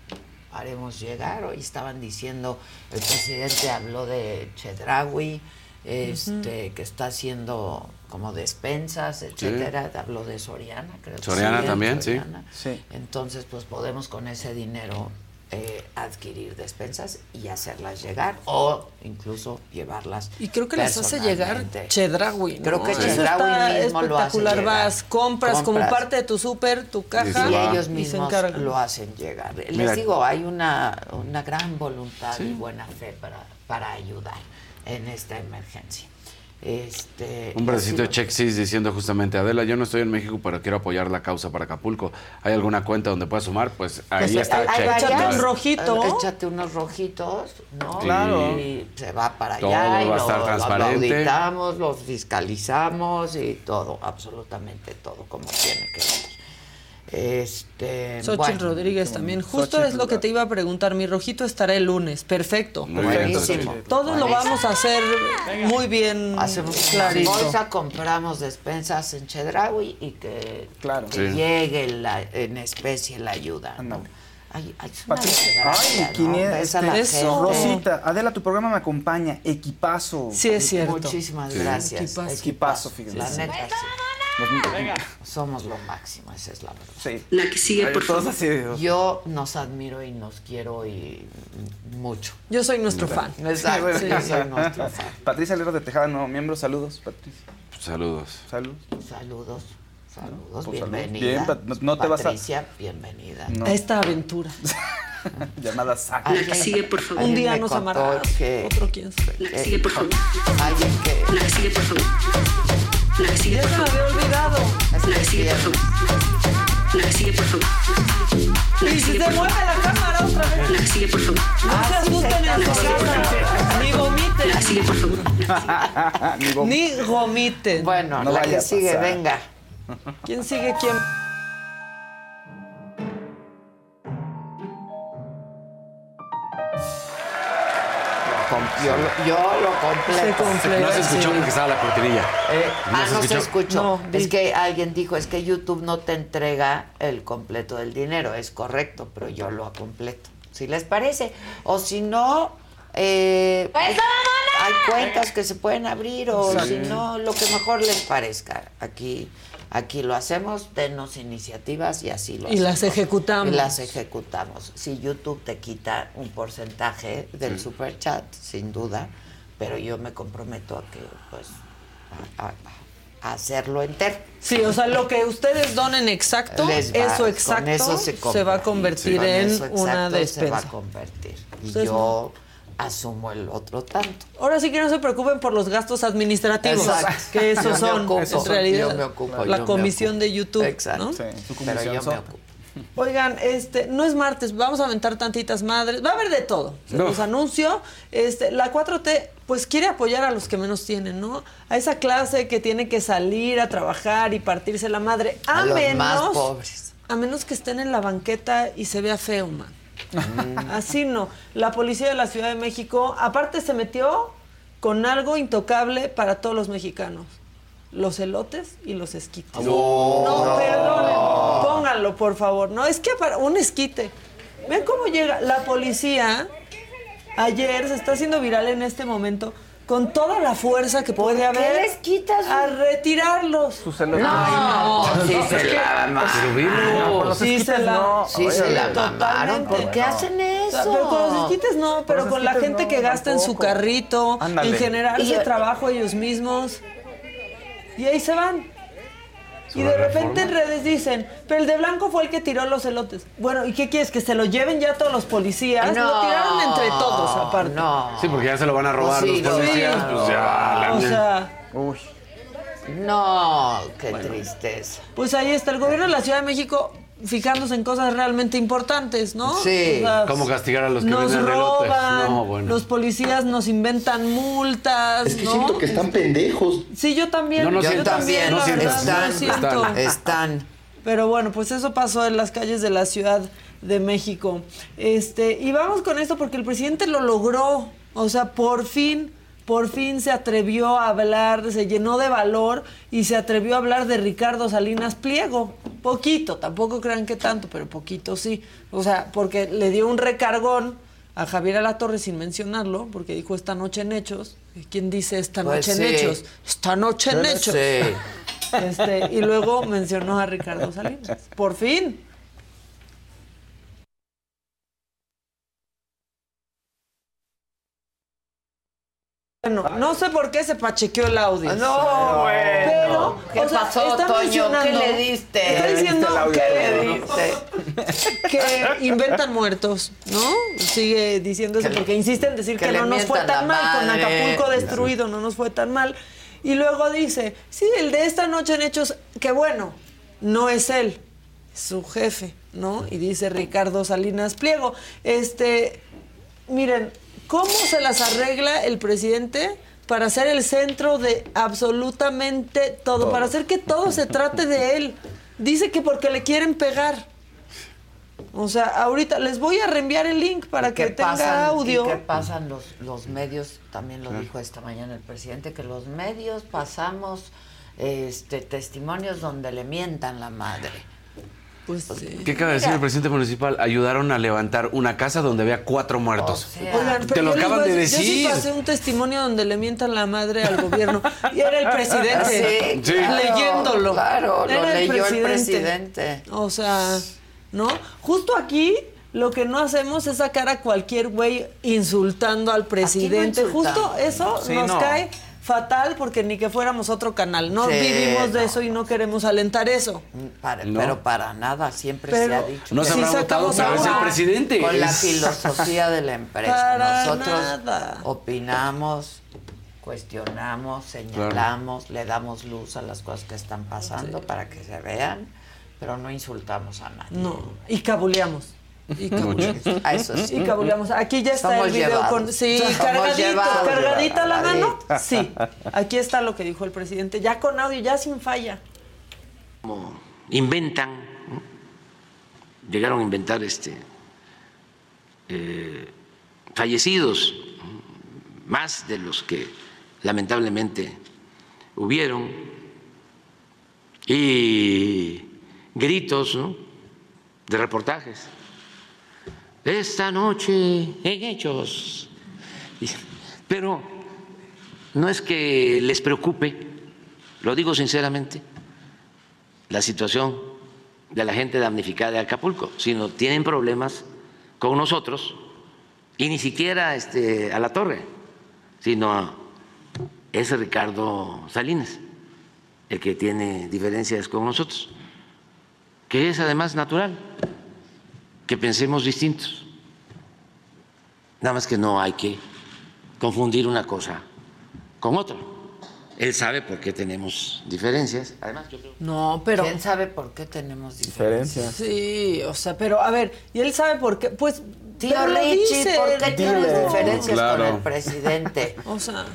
haremos llegar. Hoy estaban diciendo, el presidente habló de Chedraui, este, que está haciendo como despensas, etcétera. Habló de Soriana, creo. que Soriana sí, también, sí. Soriana. Sí. Entonces, pues podemos con ese dinero eh, adquirir despensas y hacerlas llegar o incluso llevarlas. Y creo que las hace llegar. Creo que Eso Chedraui está mismo lo hace espectacular. llegar. Vas, compras, como parte de tu súper, tu caja y ellos y se mismos lo hacen llegar. Les Mira. digo, hay una, una gran voluntad y buena fe para, para ayudar en esta emergencia. Este, Un bracito de sis diciendo justamente, Adela, yo no estoy en México, pero quiero apoyar la causa para Acapulco. ¿Hay alguna cuenta donde pueda sumar? Pues ahí Pues, está hay-. Échate un rojito. Échate unos rojitos, ¿no? Claro. Y se va para Todo allá y va a lo, estar lo transparente. auditamos, los fiscalizamos y todo, absolutamente todo como tiene que ser. Este, Xochitl bueno, Rodríguez también. Justo Xochitl es lo que te iba a preguntar. Mi rojito estará el lunes. Perfecto. Muy bien, Buenísimo. Todos lo vamos a hacer muy bien Hacemos una clarito. bolsa, compramos despensas en Chedraui y que, Claro. que Sí. llegue la- en especie la ayuda. ¿no? Ay, ay, ay, ¿no? 500, Ves a la este. Rosita, Adela, tu programa me acompaña, equipazo. Sí, es cierto. Muchísimas Sí. gracias. Equipazo. Equipazo, fíjate. La neta, sí. Los- Somos lo máximo, esa es la verdad. Sí. La que sigue, Ay, por todos favor. así Yo nos admiro y nos quiero y mucho. Yo soy nuestro fan. Exacto, Sí. yo soy nuestro fan. Patricia Lero de Tejada, nuevo miembro, saludos, Patricia. Saludos. Salud. Saludos, saludos, Pues, bienvenida. Bien, no- te vas a- Patricia, bienvenida. No. A esta aventura. (laughs) Llamada Saca. La que sigue, por favor. Un día nos amarrará. que- Otro quién sabe. La que sigue, por favor. Alguien que La que sigue, por favor. La sigue, por favor. había olvidado. La sigue, por favor. La sigue, por favor. La Y si por mueve la cámara otra vez. La sigue, por favor. No se asusten en su casa. Ni La vomiten. sigue, por favor. Ni vomiten. Bueno, No la que sigue, venga. ¿Quién sigue quién? Yo, lo- yo lo completo. Se. No se escuchó sí. porque estaba la cortinilla. Eh, ¿No ah, se no se escuchó? escuchó. No, es que alguien dijo, es que YouTube no te entrega el completo del dinero. Es correcto, pero yo lo completo. Si les parece. O si no, eh, hay cuentas que se pueden abrir o si no, lo que mejor les parezca. Aquí, aquí lo hacemos, denos iniciativas y así lo Y las hacemos. ejecutamos. Y las ejecutamos. Si YouTube te quita un porcentaje del super chat, sin duda, pero yo me comprometo a que, pues, a, a- a hacerlo entero. Sí, o sea, lo que ustedes donen exacto, va- eso exacto eso se, va a convertir Con en eso una exacto Se va despensa. a convertir. Y Entonces, yo asumo el otro tanto. Ahora sí que no se preocupen por los gastos administrativos, Exacto. que esos son ocupo, en realidad yo me ocupo, la yo me comisión ocupo. de YouTube, Exacto. ¿no? Sí, su Pero yo son- me ocupo. (laughs) Oigan, este, no es martes, vamos a aventar tantitas madres, va a haber de todo. Se No. los anuncio. Este, la 4T, pues quiere apoyar a los que menos tienen, ¿no? A esa clase que tiene que salir a trabajar y partirse la madre. A, A los menos. más pobres. A menos que estén en la banqueta y se vea feo, man. (laughs) Así no. La policía de la Ciudad de México, aparte, se metió con algo intocable para todos los mexicanos. Los elotes y los esquites. No, perdonen. Pónganlo, por favor. No, es que para un esquite. Vean cómo llega la policía. Ayer se está haciendo viral en este momento con toda la fuerza que puede haber. les quitas? A retirarlos. Sus elotes. No, sí se la mamaron. Sí, se la- no. Sí se Oye, la totalmente. mamaron. ¿Por qué hacen eso? pero con los esquites no, pero con la gente no, que gasta en su carrito, en general Y- ese trabajo ellos mismos. Y ahí se van. Y de repente en redes dicen, pero el de blanco fue el que tiró los elotes. Bueno, ¿y qué quieres? ¿Que se lo lleven ya todos los policías? Lo tiraron entre todos, aparte. No. Sí, porque ya se lo van a robar Pues sí, los no. policías. Sí. Pues ya, la O sea, Uy. No, qué tristeza. pues ahí está el gobierno de la Ciudad de México fijándose en cosas realmente importantes, ¿no? Sí. O sea, ¿Cómo castigar a los que nos venden roban, No, bueno. los policías nos inventan multas, Es que ¿no? siento que están pendejos. Sí, yo también. No, no yo sientas, también, no la sientas. verdad, Están, no siento. están. Están. Pero bueno, pues eso pasó en las calles de la Ciudad de México. Este, y vamos con esto porque el presidente lo logró. O sea, por fin, por fin se atrevió a hablar, se llenó de valor y se atrevió a hablar de Ricardo Salinas Pliego. Poquito, tampoco crean que tanto, pero poquito sí. O sea, porque le dio un recargón a Javier Alatorre sin mencionarlo, porque dijo esta noche en Hechos. ¿Quién dice esta Pues noche en sí. Hechos? Esta noche en Hechos. Este, y luego mencionó a Ricardo Salinas. Por fin. Bueno, no sé por qué se pachequeó el audio. No, bueno. Pero, ¿Qué o sea, pasó, está Toño? ¿Qué le diste? Está diciendo ¿Qué le que, diste? (laughs) que inventan muertos, ¿no? Sigue diciendo eso Que- porque insiste en decir que no nos fue tan mal con. Acapulco destruido, no nos fue tan mal. Y luego dice, sí, el de esta noche en Hechos, que bueno, no es él, es su jefe, ¿no? Y dice Ricardo Salinas Pliego, este, miren, ¿cómo se las arregla el presidente para ser el centro de absolutamente todo, Todo. para hacer que todo se trate de él? Dice que porque le quieren pegar. O sea, ahorita les voy a reenviar el link para que ¿Qué tenga pasan, audio. ¿Y qué pasan los, los medios? También lo dijo esta mañana el presidente, que los medios pasamos este, testimonios donde le mientan la madre. Pues ¿Qué acaba de decir el presidente municipal? Ayudaron a levantar una casa donde había cuatro muertos. Oigan, Te pero lo acaban de decir, Yo sí pasé un testimonio donde le mientan la madre al gobierno. (laughs) Y era el presidente. Sí, claro, leyéndolo. claro, lo Era leyó el presidente. O sea, ¿no? Justo aquí lo que no hacemos es sacar a cualquier güey insultando al presidente. Justo eso Sí, nos no. cae fatal porque ni que fuéramos otro canal. No Sí, vivimos de no. eso y no queremos alentar eso. Para- No. Pero para nada, siempre se ha dicho. No se que- habrá votado, es el presidente. Con la filosofía de la empresa. (laughs) Para Nosotros nada. opinamos, cuestionamos, señalamos, le damos luz a las cosas que están pasando para que se vean, pero no insultamos a nadie. No. Y cabuleamos. Y (laughs) cabuleamos. Eso sí. Y cabuleamos. Aquí ya está Somos el video llevados. con. Sí, Somos cargadito, llevados. cargadita la mano. Sí. Aquí está lo que dijo el presidente. Ya con audio, ya sin falla. como inventan, ¿no? llegaron a inventar este eh, fallecidos, más de los que lamentablemente hubieron, y gritos ¿no? de reportajes. Esta noche en hechos. Pero no es que les preocupe, lo digo sinceramente, la situación de la gente damnificada de Acapulco, sino tienen problemas con nosotros y ni siquiera este, a la torre, sino es Ricardo Salinas el que tiene diferencias con nosotros, que es además natural que pensemos distintos. Nada más que no hay que confundir una cosa con otra. Él sabe por qué tenemos diferencias. Además, yo creo No, pero. ¿Quién sabe por qué tenemos diferencias? Sí, o sea, pero a ver, ¿y él sabe por qué? Pues. Tío dice, ¿por qué tienes diferencias Claro. con el presidente? O sea.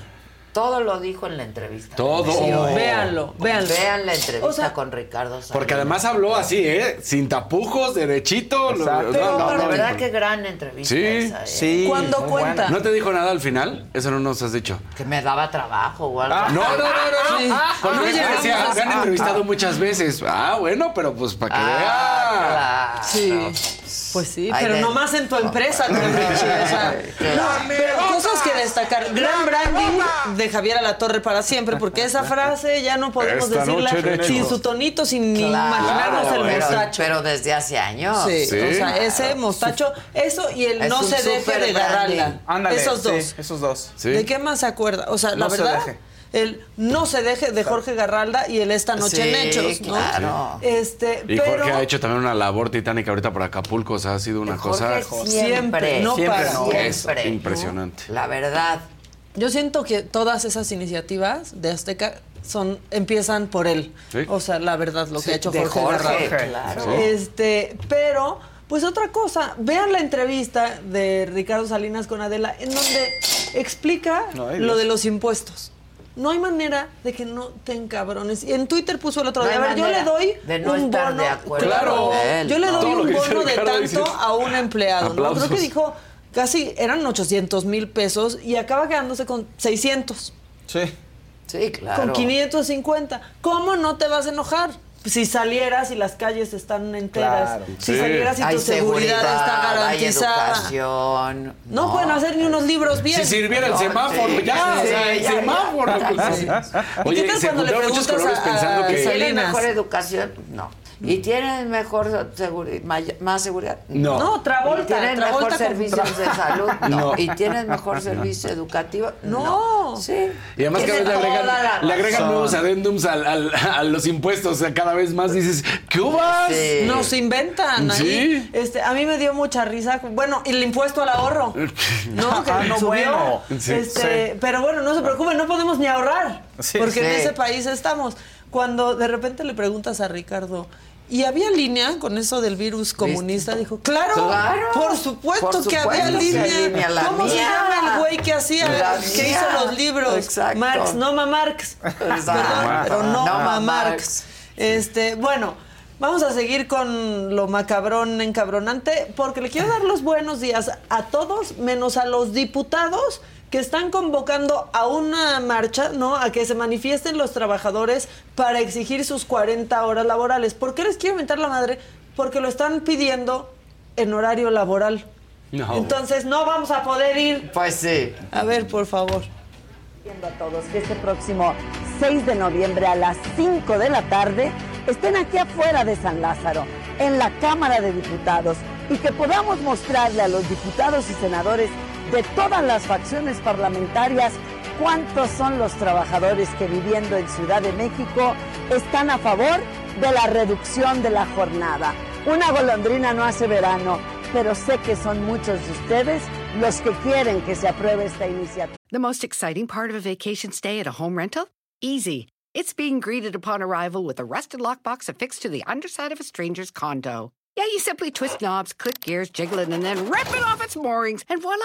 Todo lo dijo en la entrevista. Todo. Sí, oye. Véanlo, véanlo. Vean la entrevista O sea, con Ricardo Salinas. Porque además habló así, ¿eh? Sin tapujos, derechito. lo- Exacto. no, no, de no, verdad no. que gran entrevista Sí. esa, ¿eh? Sí, ¿Cuándo muy cuenta? buena. ¿No te dijo nada al final? Eso no nos has dicho. Que me daba trabajo o algo. No, no, no, no. no. Sí. Porque No ves que llegamos decía, me han entrevistado muchas veces. Ah, bueno, pero pues para que Ah, vea. Sí. Pues sí, Ay, pero de- nomás en tu empresa, o sea, no, pero cosas que destacar. Gran branding de Javier Alatorre para siempre, porque esa frase ya no podemos Esta decirla sin su tonito, sin ni Claro, imaginarnos el pero- mostacho. Pero desde hace años. Sí, Sí. o sea, ese mostacho, eso y el Es no se deje de. Garralda. Ándale, Esos sí, dos. esos dos. Sí. ¿De qué más se acuerda? O sea, la No se verdad, deje. El no se deje de Jorge Garralda y el esta noche Sí, en hechos, ¿no? claro. Este, Y pero Jorge ha hecho también una labor titánica ahorita por Acapulco. O sea, ha sido una Jorge cosa siempre, no Siempre, para. no. es siempre. impresionante. La verdad. Yo siento que todas esas iniciativas de Azteca son empiezan por él. Sí. O sea, la verdad, lo que ha hecho Jorge, Jorge, Garralda. claro. Este, pero, pues otra cosa, vean la entrevista de Ricardo Salinas con Adela, en donde explica No, lo de los impuestos. No hay manera de que no te encabrones. Y en Twitter puso el otro No día, a ver, yo le doy de no un estar bono. de acuerdo claro, él, yo le ¿no? doy un bono de tanto dices, a un empleado. ¿no? Creo que dijo casi eran 800 mil pesos y acaba quedándose con 600. Sí. Sí, claro. Con 550. ¿Cómo no te vas a enojar? Si salieras y las calles están enteras, Claro. si Sí. salieras y Hay tu seguridad, está hay garantizada. educación. No, pueden hacer ni unos libros bien. Si sirviera el No, semáforo, sí, ya, sí, o sea, el ya, ya. semáforo. pues, Sí. Oye, ¿Qué tal se cuando le muchos preguntas colores a- pensando a que... ¿Tiene mejor educación? No. ¿Y tienen mejor seguridad, más seguridad? No. No, Travolta. ¿Y tienen Travolta mejor con- servicios de salud? No. (laughs) No. ¿Y tienen mejor servicio educativo? No. Sí. Y además cada vez le agregan, toda la le agregan razón. nuevos adendums al- al- a los impuestos. O sea, cada vez más dices, ¿qué hubas? Nos inventan ahí. Sí. Este, a mí me dio mucha risa. Bueno, y el impuesto al ahorro. (laughs) No, que Ah, no, subió. bueno. Sí. Este, Sí. Pero bueno, no se preocupen, no podemos ni ahorrar. Sí. porque en Sí. ese país estamos. Cuando de repente le preguntas a Ricardo. ¿Y había línea con eso del virus comunista? Dijo, claro, Claro. por supuesto, Por que había que línea. hay línea, la ¿Cómo se llama el güey que hacía, La que mía. hizo los libros? Exacto. Marx, Noma Marx. (laughs) Perdón, pero no Noma Marx. Marx. Este, bueno, vamos a seguir con lo macabrón encabronante, porque le quiero dar los buenos días a todos, menos a los diputados que están convocando a una marcha, ¿no? A que se manifiesten los trabajadores para exigir sus 40 horas laborales. ¿Por qué les quiero mentar la madre? Porque lo están pidiendo en horario laboral. No. Entonces no vamos a poder ir. Pues sí. A ver, por favor. a todos que este próximo 6 de noviembre a las 5 de la tarde estén aquí afuera de San Lázaro, en la Cámara de Diputados, y que podamos mostrarle a los diputados y senadores de todas las facciones parlamentarias cuántos son los trabajadores que viviendo en Ciudad de México están a favor de la reducción de la jornada. Una golondrina no hace verano, pero sé que son muchos de ustedes los que quieren que se apruebe esta iniciativa. The most exciting part of a vacation stay at a home rental? Easy. It's being greeted upon arrival with a rusted lockbox affixed to the underside of a stranger's condo. Yeah, you simply twist knobs, click gears, jiggle it, and then rip it off its moorings, and voila!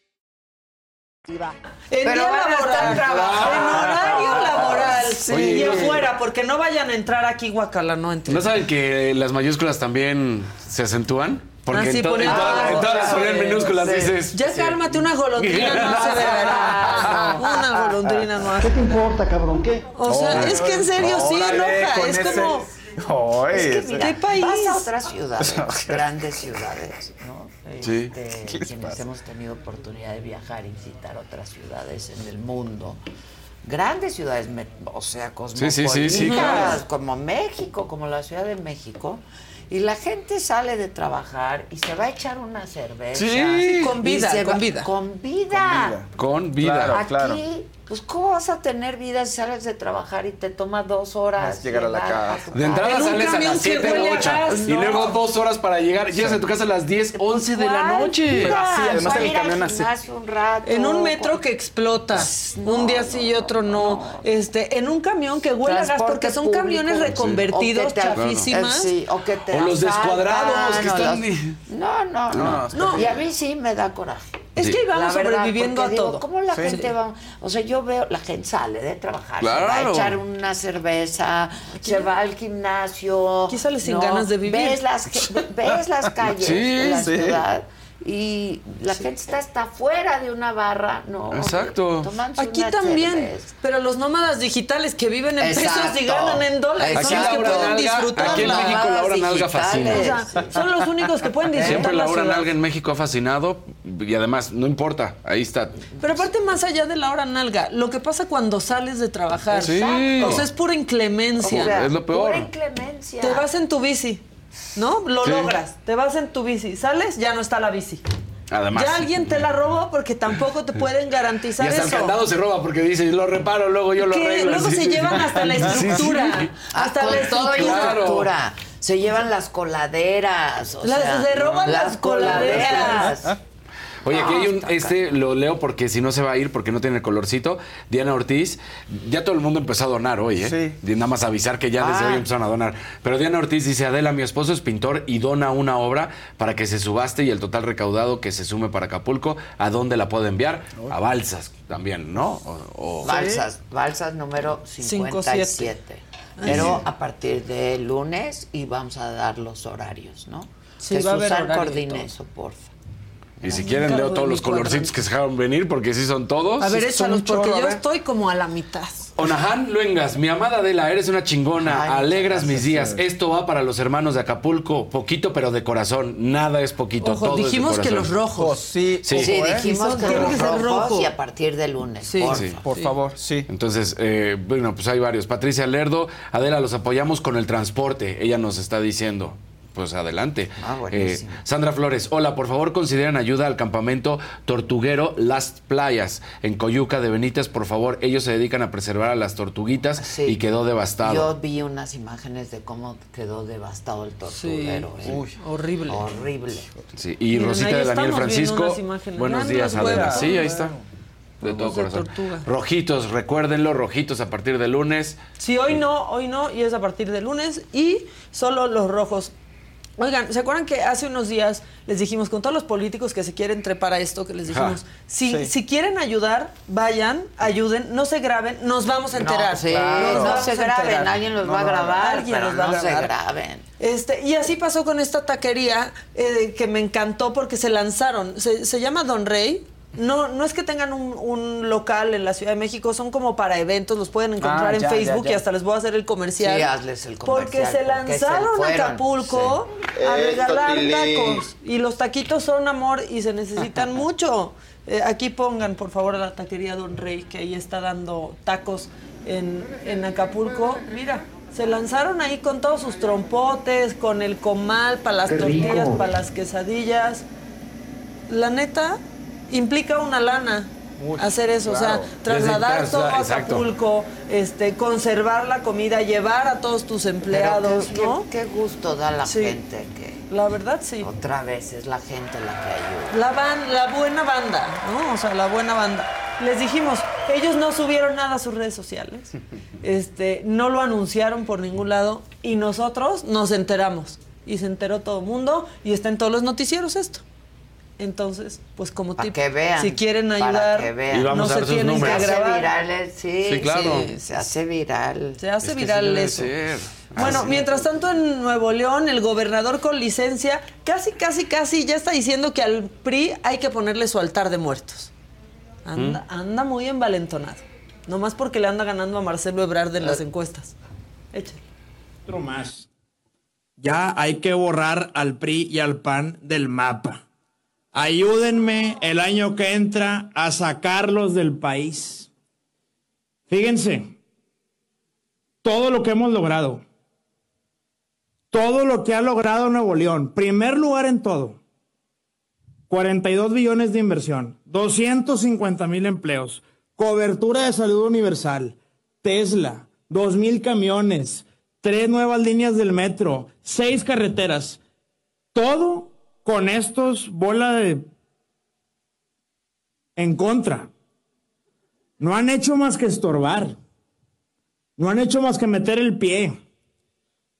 En Pero día laboral, en horario laboral Sí. y afuera, porque no vayan a entrar aquí guacala, no entren. ¿No saben que las mayúsculas también se acentúan? Porque Ah, sí, en, to- ponen en todas- todo. en todas las ponen minúsculas, Sí. dices. Ya cálmate, una golondrina no se deberá. (laughs) Una golondrina no hace. ¿Qué te importa, cabrón? ¿Qué? O sea, es que en serio sí enoja. Es ese- como. Ay, Es que mira, ¿Qué país? vas a otras ciudades, (laughs) grandes ciudades, ¿no? Sí. Este, (laughs) ¿Qué les quienes hemos tenido oportunidad de viajar y visitar otras ciudades en el mundo. Grandes ciudades, o sea, cosmopolitas, sí, sí, sí, claro. como México, como la Ciudad de México. Y la gente sale de trabajar y se va a echar una cerveza. Sí. Con vida, con va- vida. Con vida. Con vida. Claro, Aquí, claro. Pues, ¿cómo vas a tener vida si sales de trabajar y te toma dos horas? Es llegar a la casa. De entrada En sales a las que 7 huele a 8 gas, y luego dos horas para llegar. Llegas a tu casa a las 10, 11 de la ¿Cuál noche. así, además a el camión así. un rato. En un metro que explota. un día sí y otro no. Este, en un camión que huele a gas, porque son público. camiones Sí. reconvertidos, te- chafísimas. Eh, sí, o que te O los descuadrados que están- No, no, no. No, Y a mí sí me da coraje. Es que verdad, sobreviviendo a digo, todo. ¿Cómo la Sí. gente va? O sea, yo veo, la gente sale de trabajar, se va a Claro. echar una cerveza, se va al gimnasio. Aquí sale sin ¿no? ganas de vivir. Ves las, (laughs) ves las calles Sí, de la sí. ciudad y la gente está hasta fuera de una barra, ¿no? Exacto. Tomándose Aquí una también. cerveza. Pero los nómadas digitales que viven en pesos Exacto. y ganan en dólares Aquí son los que pueden nalga, disfrutarla. aquí en México la hora nalga fascina. O sea, son los únicos que pueden disfrutar Siempre la hora nalga en México ha fascinado y además, no importa, ahí está. Pero aparte, más allá de la hora nalga, lo que pasa cuando sales de trabajar. Sí. O sea, es pura inclemencia. O sea, Es lo peor. Pura inclemencia. Te vas en tu bici, ¿no? Lo Sí. logras. Te vas en tu bici. Sales, ya no está la bici. Además. Ya alguien te la robó porque tampoco te pueden (laughs) Y garantizar hasta el eso. candado se roba porque dice, lo reparo, luego yo lo Que arreglo. luego Sí, se sí, llevan sí. hasta la (laughs) Sí, sí. estructura. Ah, Hasta con la todo y estructura. estructura. Se llevan las coladeras. o Las- sea, se roban las coladeras. Oye, aquí hay un, este lo leo porque si no se va a ir porque no tiene el colorcito. Diana Ortiz, ya todo el mundo empezó a donar hoy, ¿eh? Y nada más avisar que ya desde Ah. hoy empezaron a donar. Pero Diana Ortiz dice, Adela, mi esposo es pintor y dona una obra para que se subaste y el total recaudado que se sume para Acapulco, ¿a dónde la puede enviar? A Balsas también, ¿no? O- o- Balsas, Balsas número 57. siete. Pero Ay. a partir de lunes y vamos a dar los horarios, ¿no? Sí, que va a haber coordine eso, porfa. Y si quieren, leo todos los colorcitos que se dejaron venir, porque sí son todos. A ver, échalos, porque yo estoy como a la mitad. Onahan Luengas, mi amada Adela, eres una chingona, Ay, alegras mis días. Esto va para los hermanos de Acapulco, poquito pero de corazón, nada es poquito, Ojo, todo dijimos es de que los rojos. Sí, Sí. Sí, Ojo, ¿eh? dijimos que los rojos rojo. y a partir de lunes, Sí. Sí. Por favor, sí. Entonces, eh, bueno, pues hay varios. Patricia Lerdo, Adela, los apoyamos con el transporte. Ella nos está diciendo. Pues adelante. Ah. Eh, Sandra Flores, hola, por favor consideren ayuda al campamento Tortuguero Las Playas en Coyuca de Benítez, por favor. Ellos se dedican a preservar a las tortuguitas y quedó devastado. Yo vi unas imágenes de cómo quedó devastado el tortuguero. Sí. ¿eh? Uy, horrible. Horrible. Sí, y Miren, Rosita de Daniel Francisco. Buenos días, Adela. Sí, ahí está. De todo de corazón. Rojitos, recuérdenlo, rojitos a partir de lunes. Sí, hoy no, hoy no, y es a partir de lunes y solo los rojos. Oigan, ¿se acuerdan que hace unos días les dijimos con todos los políticos que se quieren trepar a esto, que les dijimos, Ja, si, sí. si quieren ayudar, vayan, ayuden, no se graben, nos vamos a No, enterar. sí, Nos no se a graben, alguien los va a grabar, alguien pero los va a no se grabar. graben. Este, y así pasó con esta taquería eh, que me encantó porque se lanzaron. Se, se llama Don Rey. No, no es que tengan un, un local en la Ciudad de México, son como para eventos, los pueden encontrar Ah, en ya, Facebook ya, y hasta les voy a hacer el comercial. Sí, hazles el Porque comercial, se porque se lanzaron a Acapulco sí. a regalar tacos. Y los taquitos son amor y se necesitan (laughs) mucho. Eh, aquí pongan, por favor, a la taquería Don Rey, que ahí está dando tacos en, en Acapulco. Mira, se lanzaron ahí con todos sus trompotes, con el comal para las tortillas, para las quesadillas. La neta, implica una lana. hacer eso, o sea, trasladar todo a. Acapulco, este, conservar la comida, llevar a todos tus empleados, qué- ¿no? Qué, qué gusto da la Sí. gente que La verdad sí. otra vez es la gente la que ayuda. La, ban- la buena banda, ¿no? O sea, la buena banda. Les dijimos, ellos no subieron nada a sus redes sociales, (laughs) este, no lo anunciaron por ningún lado y nosotros nos enteramos. Y se enteró todo el mundo y está en todos los noticieros esto. Entonces, pues como Para tip, que vean. si quieren ayudar, que vean. Y vamos no a se tienen que números. Grabar. sí, Sí, claro. sí, se hace viral. Se hace Es viral eso. Bueno, Así. mientras tanto en Nuevo León, el gobernador con licencia casi, casi, casi ya está diciendo que al PRI hay que ponerle su altar de muertos. Anda, anda muy envalentonado. Nomás porque le anda ganando a Marcelo Ebrard en las encuestas. Échale. Otro más. Ya hay que borrar al PRI y al PAN del mapa. Ayúdenme el año que entra a sacarlos del país. Fíjense, todo lo que hemos logrado, todo lo que ha logrado Nuevo León, primer lugar en todo, 42 billones de inversión, 250 mil empleos, cobertura de salud universal, Tesla, 2 mil camiones, tres nuevas líneas del metro, seis carreteras, todo con estos bola de en contra. No han hecho más que estorbar. No han hecho más que meter el pie.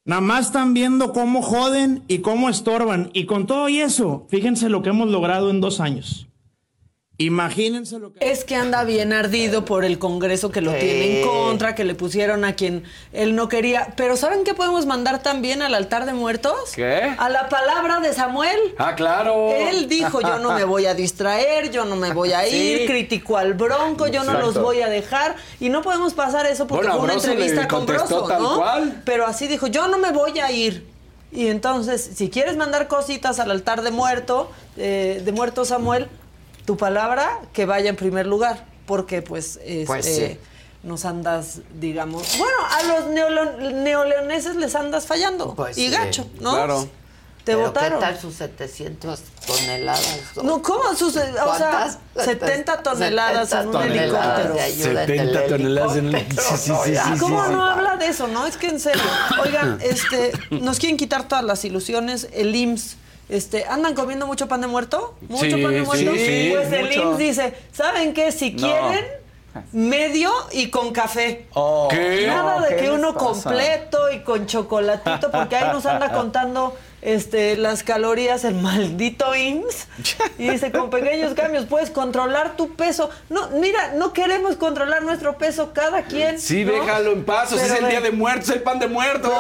Nada más están viendo cómo joden y cómo estorban. Y con todo y eso, fíjense lo que hemos logrado en dos años. Imagínense lo que... Es que anda bien ardido por el Congreso que lo Sí. tiene en contra, que le pusieron a quien él no quería. Pero ¿saben qué podemos mandar también al altar de muertos? ¿Qué? A la palabra de Samuel. Ah, claro. Él dijo, yo no me voy a distraer, yo no me voy a (laughs) ir, Sí. criticó al Bronco, yo no los voy a dejar. Y no podemos pasar eso porque Bueno, fue una Broso entrevista con Broso, tal ¿no? cual. Pero así dijo, yo no me voy a ir. Y entonces, si quieres mandar cositas al altar de muerto, eh, de muerto Samuel, tu palabra que vaya en primer lugar. Porque pues, este, Pues sí. nos andas, digamos, bueno, a los neoleoneses les andas fallando. Pues y sí. gacho, ¿no? Claro. Te Pero votaron. ¿Qué tal sus 700 toneladas? No, ¿cómo? Sus, o sea, ¿Cuántas? (laughs) 70 toneladas en un 70 toneladas helicóptero. de ayuda en 70 el toneladas en un- helicóptero, sí, sí, sí, ¿Cómo sí. no habla de eso? No, es que en serio. Oigan, este, nos quieren quitar todas las ilusiones. El IMSS Este, ¿Andan comiendo mucho pan de muerto? ¿Mucho Sí, pan de muerto? sí, sí, pues el mucho. IMSS dice, ¿saben qué? Si No. quieren, medio y con café. ¿Qué? Nada No, de ¿qué que uno pasa? completo y con chocolatito, porque ahí nos anda contando este, las calorías el maldito IMSS. Y dice, con pequeños cambios puedes controlar tu peso. No, mira, no queremos controlar nuestro peso cada quien. Sí, ¿no? déjalo en paz. o sea, Pero es el día de muertos, el pan de muertos.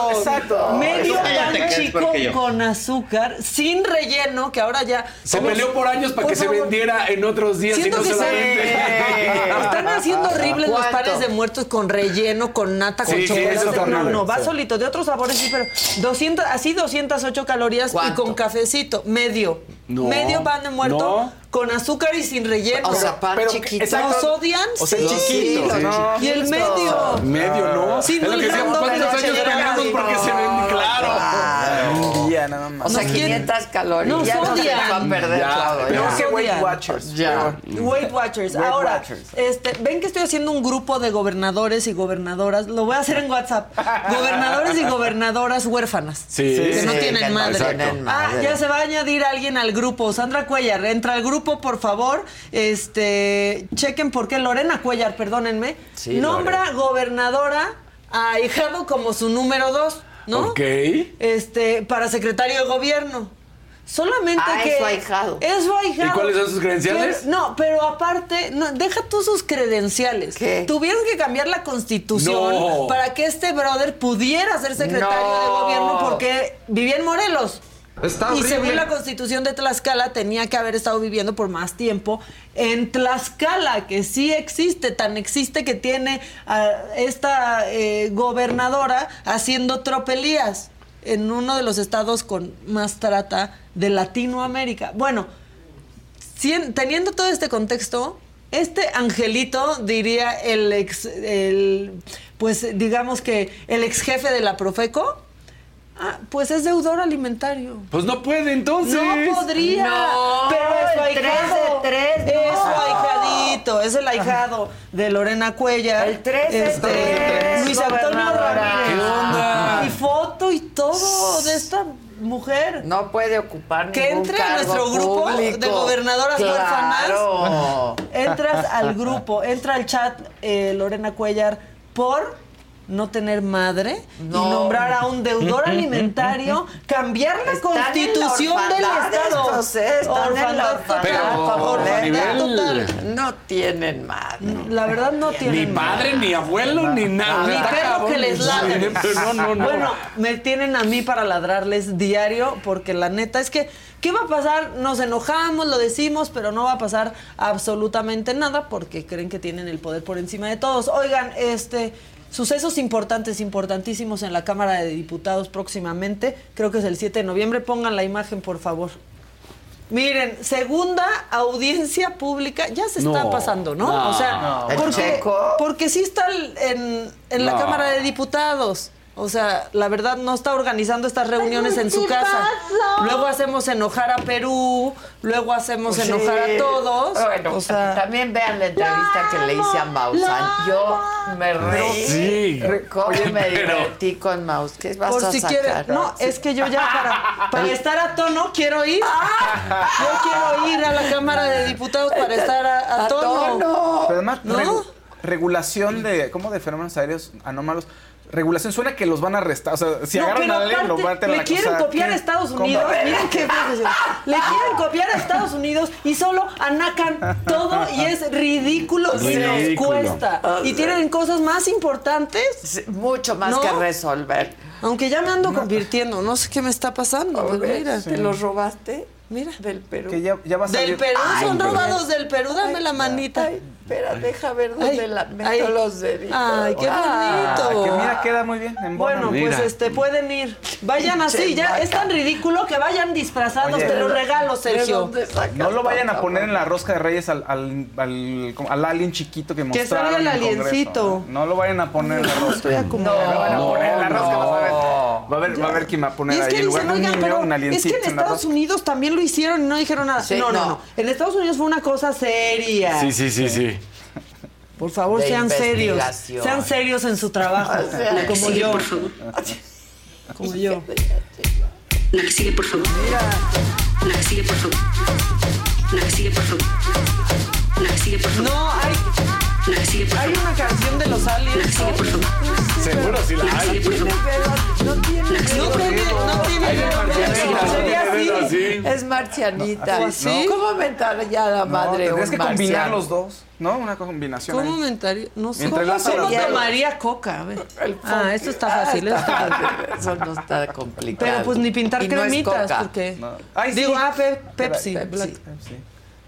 Medio Eso cállate, pan chico con azúcar, sin relleno, que ahora ya. Se somos- peleó por años para Por que se vendiera en otros días y no que se- solamente. (laughs) Están haciendo horribles los panes de muertos con relleno, con nata, con Sí, chocolate. no, no, va sí. solito. De otros sabores sí, pero 200, así 208 calorías y con cafecito, medio. No. Medio pan de muerto No. con azúcar y sin relleno. O sea, pan chiquito. ¿Nos odian? O sea, sí. chiquito, Sí. no. Y el medio. Medio, ¿no? Sin es lo que decíamos, grandote, ¿cuántos años chedraui. peleamos porque se ven? Claro. Día nada más. O sea, Nos quieren- 500 calorías. nos ya no se va a perder Ya, todo. que Weight. Watchers. Ya. Weight Watchers. Weight Ahora, Watchers. Este, ven que estoy haciendo un grupo de gobernadores y gobernadoras. Lo voy a hacer en WhatsApp. Gobernadores y gobernadoras huérfanas. Sí. Que no Sí, tienen que no madre. tienen Ah, madre. ya se va a añadir alguien al grupo. Sandra Cuellar, entra al grupo, por favor. Este, chequen por qué Lorena Cuellar, perdónenme, Sí, nombra gobernadora a Hijado como su número dos, ¿no? Ok. Este, para secretario de gobierno. Solamente Ah, que es su ahijado. Es su ahijado. ¿Y cuáles son sus credenciales? Pero- no, pero aparte, no, deja tú sus credenciales. ¿Qué? Tuvieron que cambiar la constitución No. para que este brother pudiera ser secretario No. de gobierno porque vivía en Morelos. Está y según la constitución de Tlaxcala tenía que haber estado viviendo por más tiempo en Tlaxcala, que sí existe, tan existe que tiene a esta eh, gobernadora haciendo tropelías en uno de los estados con más trata de Latinoamérica. Bueno, teniendo todo este contexto, este angelito, diría el ex, el, pues digamos que el ex jefe de la Profeco, ah, pues es deudor alimentario. Pues no puede entonces. No podría, No, pero es su ahijado. de tres, no. Es su ahijadito, es el ahijado de Lorena Cuellar. El tres de este, tres, Luis Antonio. Ramírez. ¿Qué onda? Y foto y todo de esta mujer. No puede ocupar Que ningún entre a cargo nuestro grupo público. de gobernadoras Claro. Entras al grupo, entra al chat eh, Lorena Cuellar por no tener madre No. y nombrar a un deudor alimentario, (laughs) cambiar la Están en la constitución del Estado. estos, eh, están en la Orfandad total. No tienen madre. La verdad no tienen Ni padre, ni abuelo, ni nada. Ni perro que les ladre. No, no. Bueno, me tienen a mí para ladrarles diario porque la neta es que, ¿qué va a pasar? Nos enojamos, lo decimos, pero no va a pasar absolutamente nada porque creen que tienen el poder por encima de todos. Oigan, este... Sucesos importantes, importantísimos en la Cámara de Diputados próximamente. Creo que es el 7 de noviembre. Pongan la imagen, por favor. Miren, segunda audiencia pública, ya se está No, pasando, ¿no? no. o sea, No. ¿El porque, porque sí está en, en la. Cámara de Diputados. O sea, la verdad no está organizando estas reuniones en su casa. Luego hacemos enojar a Perú, luego hacemos Pues enojar sí. a todos. Bueno, o sea, también vean la entrevista que le hice a Maussan. Yo me reí. Sí. ¿Cómo Oye, me pero- divertí con Maus? ¿Qué vas por a si sacar? quieren. No, es que yo ya para, para estar a tono quiero ir. Yo quiero ir a la Cámara de Diputados para estar a, a tono. Pero además, ¿No? regu- regulación de, ¿cómo? De fenómenos aéreos anómalos. Regulación suena que los van a arrestar. O sea, si No, agarran a alguien, lo van a tener le la quieren cosa. copiar a. Estados. Unidos. Miren qué. Le quieren copiar a Estados Unidos y solo anacan todo y es ridículo y nos cuesta. Y tienen cosas más importantes. Mucho más ¿No? que resolver. Aunque ya me ando convirtiendo, no sé qué me está pasando. Pero mira, ¿Te los robaste? mira. Del Perú. Que ya, ya va a Del. Perú, Ay, son robados del Perú, dame la manita. Ay, espera, deja ver dónde Ay, la meto ay. los deditos. Ay, qué Ah, bonito. que mira, queda muy bien. En bono. Bueno, pues Mira. este pueden ir. Vayan así, ya es tan ridículo que vayan disfrazados, Oye, te lo regalo, ¿De Sergio. No lo vayan a poner en la rosca de reyes al, al, al, al alien chiquito que mostraron salga el aliencito. No lo vayan a poner en la rosca. Estoy No, acomodada. lo van a No, poner en la rosca, no. a. Va a ver, va a ver quién va a Y poner es ahí que lugar dicen, un oigan, niño, pero un es que en Estados. Unidos también lo hicieron y no dijeron nada. Sí, no, no, no. no. En Estados Unidos fue una cosa seria. Sí, sí, sí, sí. Por favor, De sean serios. Sean serios en su trabajo. O sea, La que como sigue, yo. por favor. Como yo. La que sigue, por favor. Mira. La que sigue, por favor. La que sigue, por favor. La que sigue, por favor. No, hay. La que sigue, por Hay una canción de los aliens. La que sigue, por favor. Seguro sí la hay. sigue, por favor. No tiene No tiene, no tiene. Sería así. Es marcianita. ¿O así? ¿Cómo mentaría la madre tendrías que combinar los dos, ¿no? Una combinación. ¿Cómo mentaría? No sé. ¿Cómo, cómo tomaría coca? A ver. El Ah, esto está fácil. Ah, esto está está fácil. Eso no está complicado. Pero pues ni pintar Y no es cremitas, coca. porque. No. Ay, sí. Digo, ah, pe- Pepsi. Pepsi.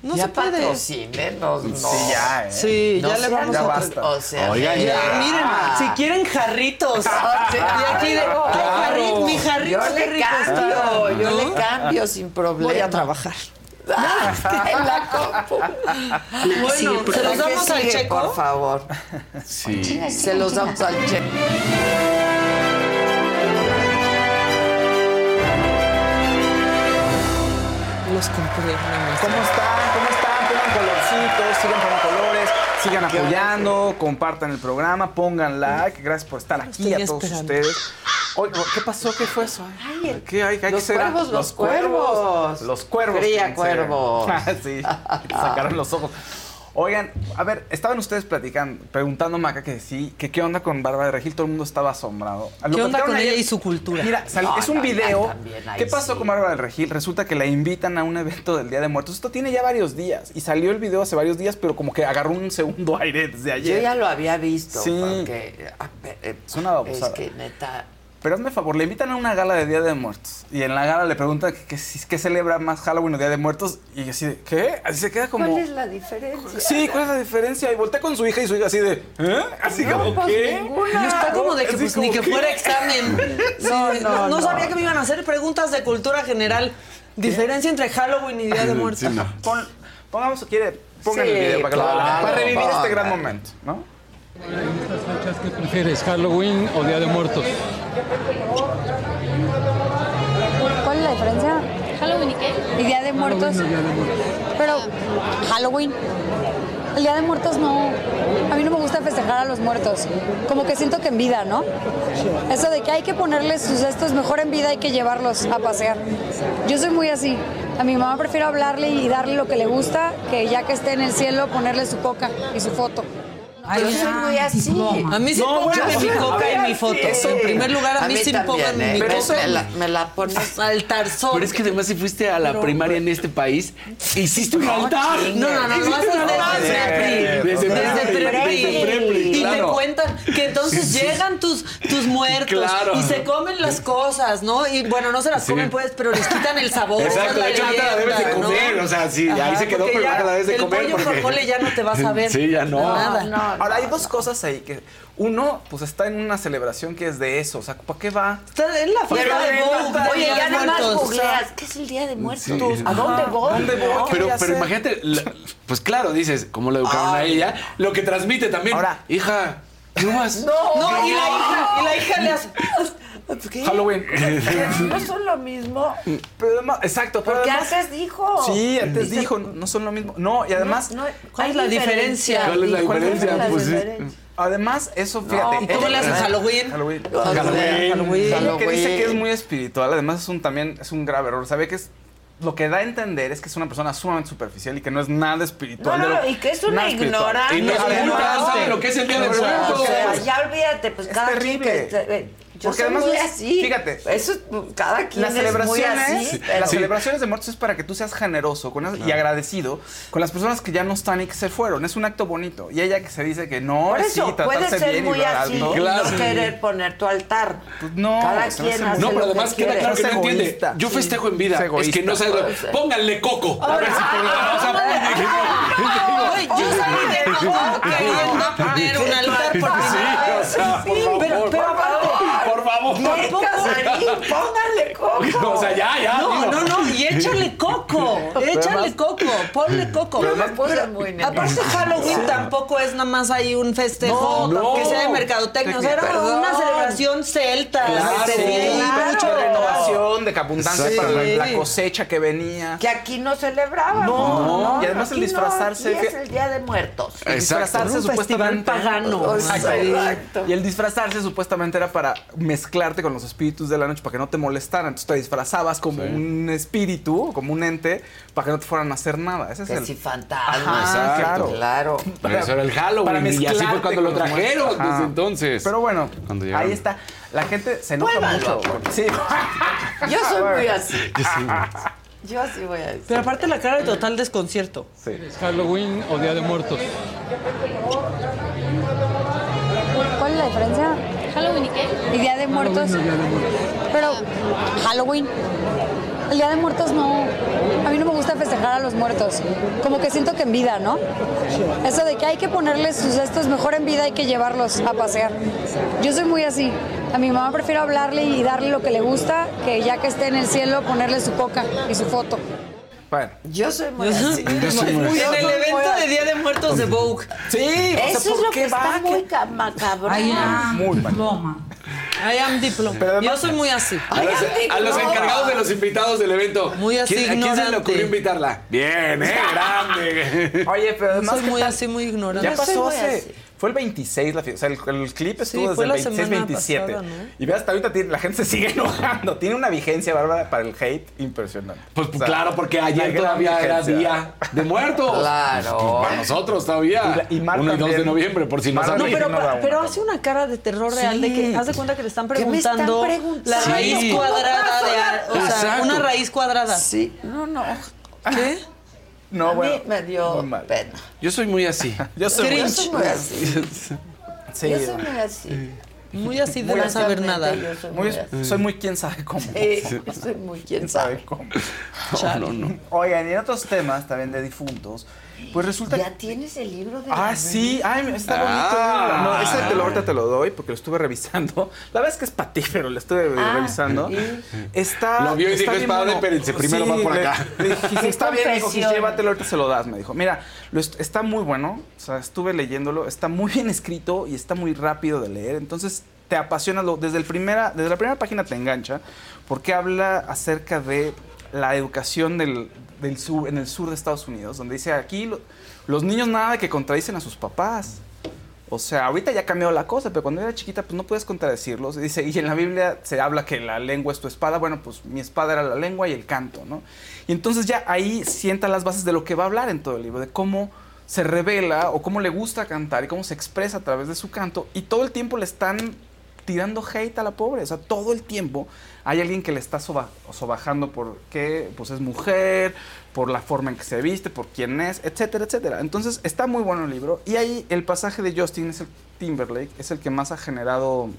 Sí. No ya se puede. patrocínenos, no. Sí, ya, ¿eh? Sí, No ya le vamos Ya a basta. O sea, Oigan, Ya, ya. miren, si quieren jarritos. (laughs) Y aquí de, Claro. ay, jarri- mi jarrito Yo qué le rico cambio, está. yo ¿No? le cambio sin problema. Voy a trabajar. (laughs) en la compu. Bueno, ¿se los ¿La que damos al checo? Por favor. Sí. Se los damos al checo. Los compré. ¿Cómo están? Sigan poniendo colores, sigan apoyando, compartan el programa, pongan like. Gracias por estar aquí estoy a todos esperando. ustedes. Oye, ¿qué pasó? ¿Qué fue eso? ¿Qué hay? ¿Qué hay Los que cuervos, los cuervos. Los cuervos. Cuervos. (laughs) Ah, sí, (laughs) te sacaron los ojos. Oigan, a ver, estaban ustedes platicando, preguntándome acá que sí, que qué onda con Bárbara de Regil, todo el mundo estaba asombrado. Lo ¿Qué onda con ayer. ella y su cultura? Mira, sal- No, es un video. también, ¿Qué pasó sí. con Bárbara del Regil? Resulta que la invitan a un evento del Día de Muertos. Esto tiene ya varios días. Y salió el video hace varios días, pero como que agarró un segundo (laughs) aire desde Yo ayer. ya lo había visto. Sí. Porque, Es una babosada. es que neta. Pero hazme favor, le invitan a una gala de Día de Muertos. Y en la gala le preguntan que, que si- que celebra más Halloween o Día de Muertos. Y así de, ¿qué? Así se queda como. ¿Cuál es la diferencia? Sí, ¿cuál es la diferencia? Y voltea con su hija y su hija así de, ¿eh? Así No, como, pues, ¿qué? ninguna. Y está como de que, pues, como ni que fuera examen. (laughs) No, no, no. sabía que me iban a hacer preguntas de cultura general. Diferencia entre Halloween y Día de Muertos. Sí, no. Pon- pongamos, quiere, pongan Sí, el video para, que lo vean, claro, para revivir este gran momento, ¿no? En estas fechas, ¿qué prefieres, Halloween o Día de Muertos? ¿Cuál es la diferencia? ¿Halloween y qué? Y Día de Muertos. Halloween o Día de Muertos. Pero Halloween. El Día de Muertos no. A mí no me gusta festejar a los muertos. Como que siento que en vida, ¿no? Eso de que hay que ponerles sus estos mejor en vida, hay que llevarlos a pasear. Yo soy muy así. A mi mamá prefiero hablarle y darle lo que le gusta que ya que esté en el cielo ponerle su coca y su foto. Yo soy muy así. A mí sí No, pónganme mi a coca y mi foto. sí. En primer lugar, a, A mí, sí pónganme ¿eh? mi Pero coca. me la, me la pones. Al tarzón. Pero es que además si fuiste a la primaria en este país, hiciste un altar. No, no, no, no, es desde prepri. Desde Desde Y te cuentan que entonces llegan tus, tus muertos y se comen las cosas, ¿no? Y bueno, no se las comen pues, pero les quitan el sabor. Exacto, de hecho no te la debes de comer, o sea, sí, ahí se quedó, pero la debes de el comer pollo porque... frijole ya no te vas a ver. (laughs) Sí, ya no. Nada. Ahora, hay dos cosas ahí que... Uno, pues está en una celebración que es de eso. O sea, ¿para qué va? Está en la fiesta de Vogue. Oye, ya nada más googleas. ¿Qué es el Día de Muertos? Sí. ¿A dónde voy? ¿dónde voy? ¿No? ¿Qué Pero, voy a pero hacer? imagínate, la- pues claro, dices, cómo la educaron a ella, lo que transmite también. Ahora- hija, no vas. No, No, y la hija, y la hija le hace. ¿Qué? Halloween. (laughs) ¿No son lo mismo? Pero además- exacto, pero Porque además- antes dijo. Sí, antes Dice- dijo, no son lo mismo. No, y además, No, ¿Cuál es la diferencia? ¿Cuál es la ¿Cuál diferencia? la Pues sí. además, eso, fíjate. ¿Y cómo le haces Halloween? Halloween. Halloween. Halloween. Ella que dice Halloween. que es muy espiritual, además es un también es un grave error. Sabe que es lo que da a entender es que es una persona sumamente superficial y que no es nada espiritual. No, no, lo- y que es una ignorante. Y no además, sabe lo que es el Día de o sea, Muertos. O sea, pues, ya olvídate, pues es cada terrible. quien que- eh, yo Porque soy además muy es- así. fíjate, Eso es, cada quien Las es muy celebraciones, así. pero- las celebraciones de muertos es para que tú seas generoso con y agradecido con las personas que ya no están y que se fueron. Es un acto bonito. Y ella que se dice que no, Por eso, tratarse ser bien muy así Claro. no querer poner tu altar. Pues no, Cada quien hace No, pero que además queda claro que no entiende. Yo festejo en vida. Es Es, que no sabes. Puede ser. Pónganle coco. A ver si yo salí de queriendo poner un altar por primera vez. Sí, pero aparte, Por favor. ¿Qué, Casarín? Póngale coco. O sea, ya, ya. No, digo. no, no, y échale coco, (laughs) échale coco, ponle coco. Pero me puse muy Aparte. Halloween tampoco es nada más ahí un festejo No, no. que sea de mercadotecnia, o sea, era Perdón. una celebración celta, Claro. se tenía ahí Claro. mucho Mucha renovación de abundancia Sí. para la, la cosecha que venía. Que aquí no celebramos. No, y además el disfrazarse, No, aquí es el Día de Muertos. El disfrazarse Un festival supuestamente pagano. Exacto. Y el disfrazarse supuestamente era para mezclarte con los espíritus de la noche para que no te molestaran. Entonces te disfrazabas como Sí. un espíritu, como un ente, para que no te fueran a hacer nada. Ese es Que el si fantasma. Ajá, Exacto. claro. Pero eso era el Halloween, y así fue cuando lo trajeron desde Ajá. entonces. Pero bueno, ahí está. La gente se enoja Pruébalo. mucho. Sí. (laughs) Yo soy muy así. (laughs) Yo sí. Yo así voy a decir. Pero aparte la cara de total desconcierto. ¿Es Halloween o Día de Muertos? ¿Cuál es la diferencia? ¿Halloween y qué? ¿Y Día de Muertos? Pero Halloween. El Día de Muertos no. A mí no me gusta festejar a los muertos. Como que siento que en vida, ¿no? Eso de que hay que ponerles sus estos mejor en vida, hay que llevarlos a pasear. Yo soy muy así. A mi mamá prefiero hablarle y darle lo que le gusta que ya que esté en el cielo ponerle su coca y su foto. Bueno. Yo soy muy Yo así. soy- en el evento de Día de Muertos de Vogue. Sí, Eso es lo que está muy ca- macabro. Muy mal. I am diploma. Yo soy muy así. A los, a los encargados de los invitados del evento. Muy así, ¿Quién- ¿A quién se le ocurrió invitarla? Bien, ¿eh? (laughs) Grande. Oye, pero Yo además. soy ¿qué muy tal? así, muy ignorante. Ya pasó hace. Fue el 26, la, fi- o sea, el, el clip estuvo desde el semana 26-27. pasada, ¿no? Y ve hasta ahorita tiene- la gente (laughs) se sigue enojando. Tiene una vigencia bárbara para el hate impresionante. Pues O sea, claro, porque ayer todavía era día de muertos. (laughs) Claro. Pues para nosotros todavía. Y la- y Mar 1 y 2 de noviembre, por si no Mar No, pero, no pero hace una cara de terror real de que haz de cuenta que le están ¿Qué me están preguntando, preguntando? la Sí. raíz cuadrada de o sea, Exacto. una raíz cuadrada. Sí, no, no. ¿Qué? No, a bueno. mí me dio pena. Yo soy muy así. (laughs) Yo soy Yo muy soy muy así. (laughs) Sí, Yo soy muy así. Muy así de Muy no saber nada. Yo soy muy muy- así. soy muy quién sabe cómo. Soy muy quién sabe. cómo. (laughs) No, no, no. Oigan, y en otros temas también de difuntos, pues resulta ¿Ya tienes el libro de Ah, la sí, ay, está bonito. Ah. no, ese te lo, ahorita te lo doy porque lo estuve revisando. La verdad es que es para ti, pero lo estuve Ah, revisando. ¿y? Está. Lo vio y está dijo, bien "Espérate, bueno". espérense, primero va por acá. le dije, Qué está bien, dijo, "Gis, confesión. llévatelo, ahorita se lo das. Me dijo, mira, lo est- está muy bueno. O sea, estuve leyéndolo, está muy bien escrito y está muy rápido de leer. Entonces te apasiona, lo- desde, el primera, desde la primera página te engancha porque habla acerca de la educación del, del sur, en el sur de Estados Unidos, donde dice aquí lo- los niños nada que contradicen a sus papás. O sea, ahorita ya cambió la cosa, pero cuando era chiquita, pues no puedes contradecirlos. Dice, y en la Biblia se habla que la lengua es tu espada. Bueno, pues mi espada era la lengua y el canto, ¿no? Y entonces ya ahí sienta las bases de lo que va a hablar en todo el libro, de cómo se revela o cómo le gusta cantar y cómo se expresa a través de su canto. Y todo el tiempo le están tirando hate a la pobre. O sea, todo el tiempo hay alguien que le está soba- sobajando porque pues es mujer, por la forma en que se viste, por quién es, etcétera, etcétera. Entonces está muy bueno el libro. Y ahí el pasaje de Justin es el Timberlake, es el que más ha generado,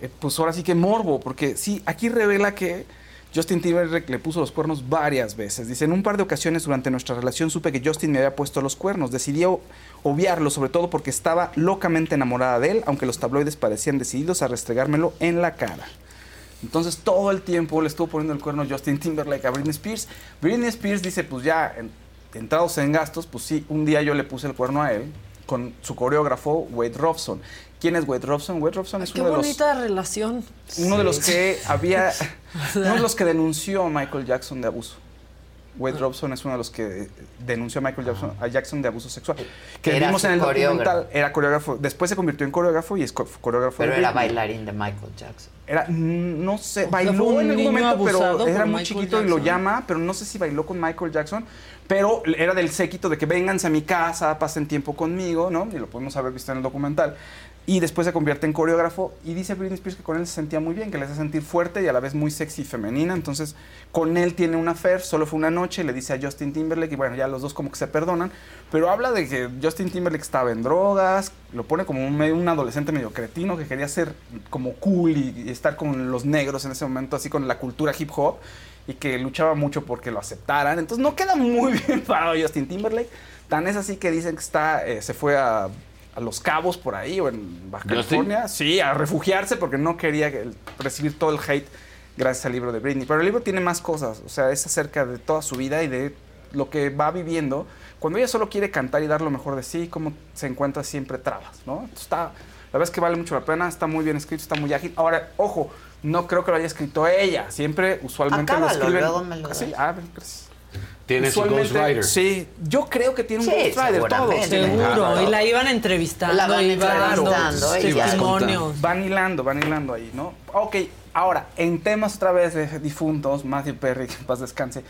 eh, pues ahora sí que morbo, porque sí, aquí revela que Justin Timberlake le puso los cuernos varias veces. Dice, en un par de ocasiones durante nuestra relación supe que Justin me había puesto los cuernos. Decidí obviarlo, sobre todo porque estaba locamente enamorada de él, aunque los tabloides parecían decididos a restregármelo en la cara. Entonces todo el tiempo le estuvo poniendo el cuerno Justin Timberlake a Britney Spears. Britney Spears dice, pues ya, en- entrados en gastos, pues sí, un día yo le puse el cuerno a él con su coreógrafo Wade Robson. ¿Quién es Wade Robson? Wade Robson es Qué uno de los bonita relación. uno de los que había, (laughs) uno de los que denunció a Michael Jackson de abuso. Wade Robson es uno de los que denunció a Michael Jackson, a Jackson de abuso sexual. Que Era vimos en el coreógrafo. documental, era coreógrafo, después se convirtió en coreógrafo y es co- coreógrafo Pero de era Britney. bailarín de Michael Jackson. Era, mm, no sé, bailó en algún momento, pero era muy Michael chiquito y lo llama, pero no sé si bailó con Michael Jackson, pero era del séquito de que vénganse a mi casa, pasen tiempo conmigo, ¿no? Y lo podemos haber visto en el documental. Y después se convierte en coreógrafo y dice Britney Spears que con él se sentía muy bien, que le hace sentir fuerte y a la vez muy sexy y femenina. Entonces, con él tiene una affair, solo fue una noche, le dice a Justin Timberlake y bueno, ya los dos como que se perdonan. Pero habla de que Justin Timberlake estaba en drogas, lo pone como un, adolescente medio cretino que quería ser como cool y, y estar con los negros en ese momento, así con la cultura hip hop y que luchaba mucho porque lo aceptaran. Entonces no queda muy (laughs) bien parado Justin Timberlake. Tan es así que dicen que está, eh, se fue a, a Los Cabos por ahí o en Baja. California. Sí, a refugiarse porque no quería que- recibir todo el hate gracias al libro de Britney. Pero el libro tiene más cosas, o sea, es acerca de toda su vida y de lo que va viviendo. Cuando ella solo quiere cantar y dar lo mejor de sí, cómo se encuentra siempre trabas, ¿no? Entonces está, la verdad es que vale mucho la pena, está muy bien escrito, está muy ágil. Ahora, ojo, no creo que lo haya escrito ella, siempre, usualmente lo Acábalo, escriben. luego me lo Sí, das. ah, gracias. Tiene su usualmente- Ghost Rider. Sí, yo creo que tiene un Sí, Ghost Rider, seguramente. Seguro. Y la iban entrevistando. La van dando entrevistando, ella. testimonios. Van hilando, van hilando ahí, ¿no? Ok, ahora, en temas otra vez de difuntos, Matthew Perry, que (laughs) en paz descanse,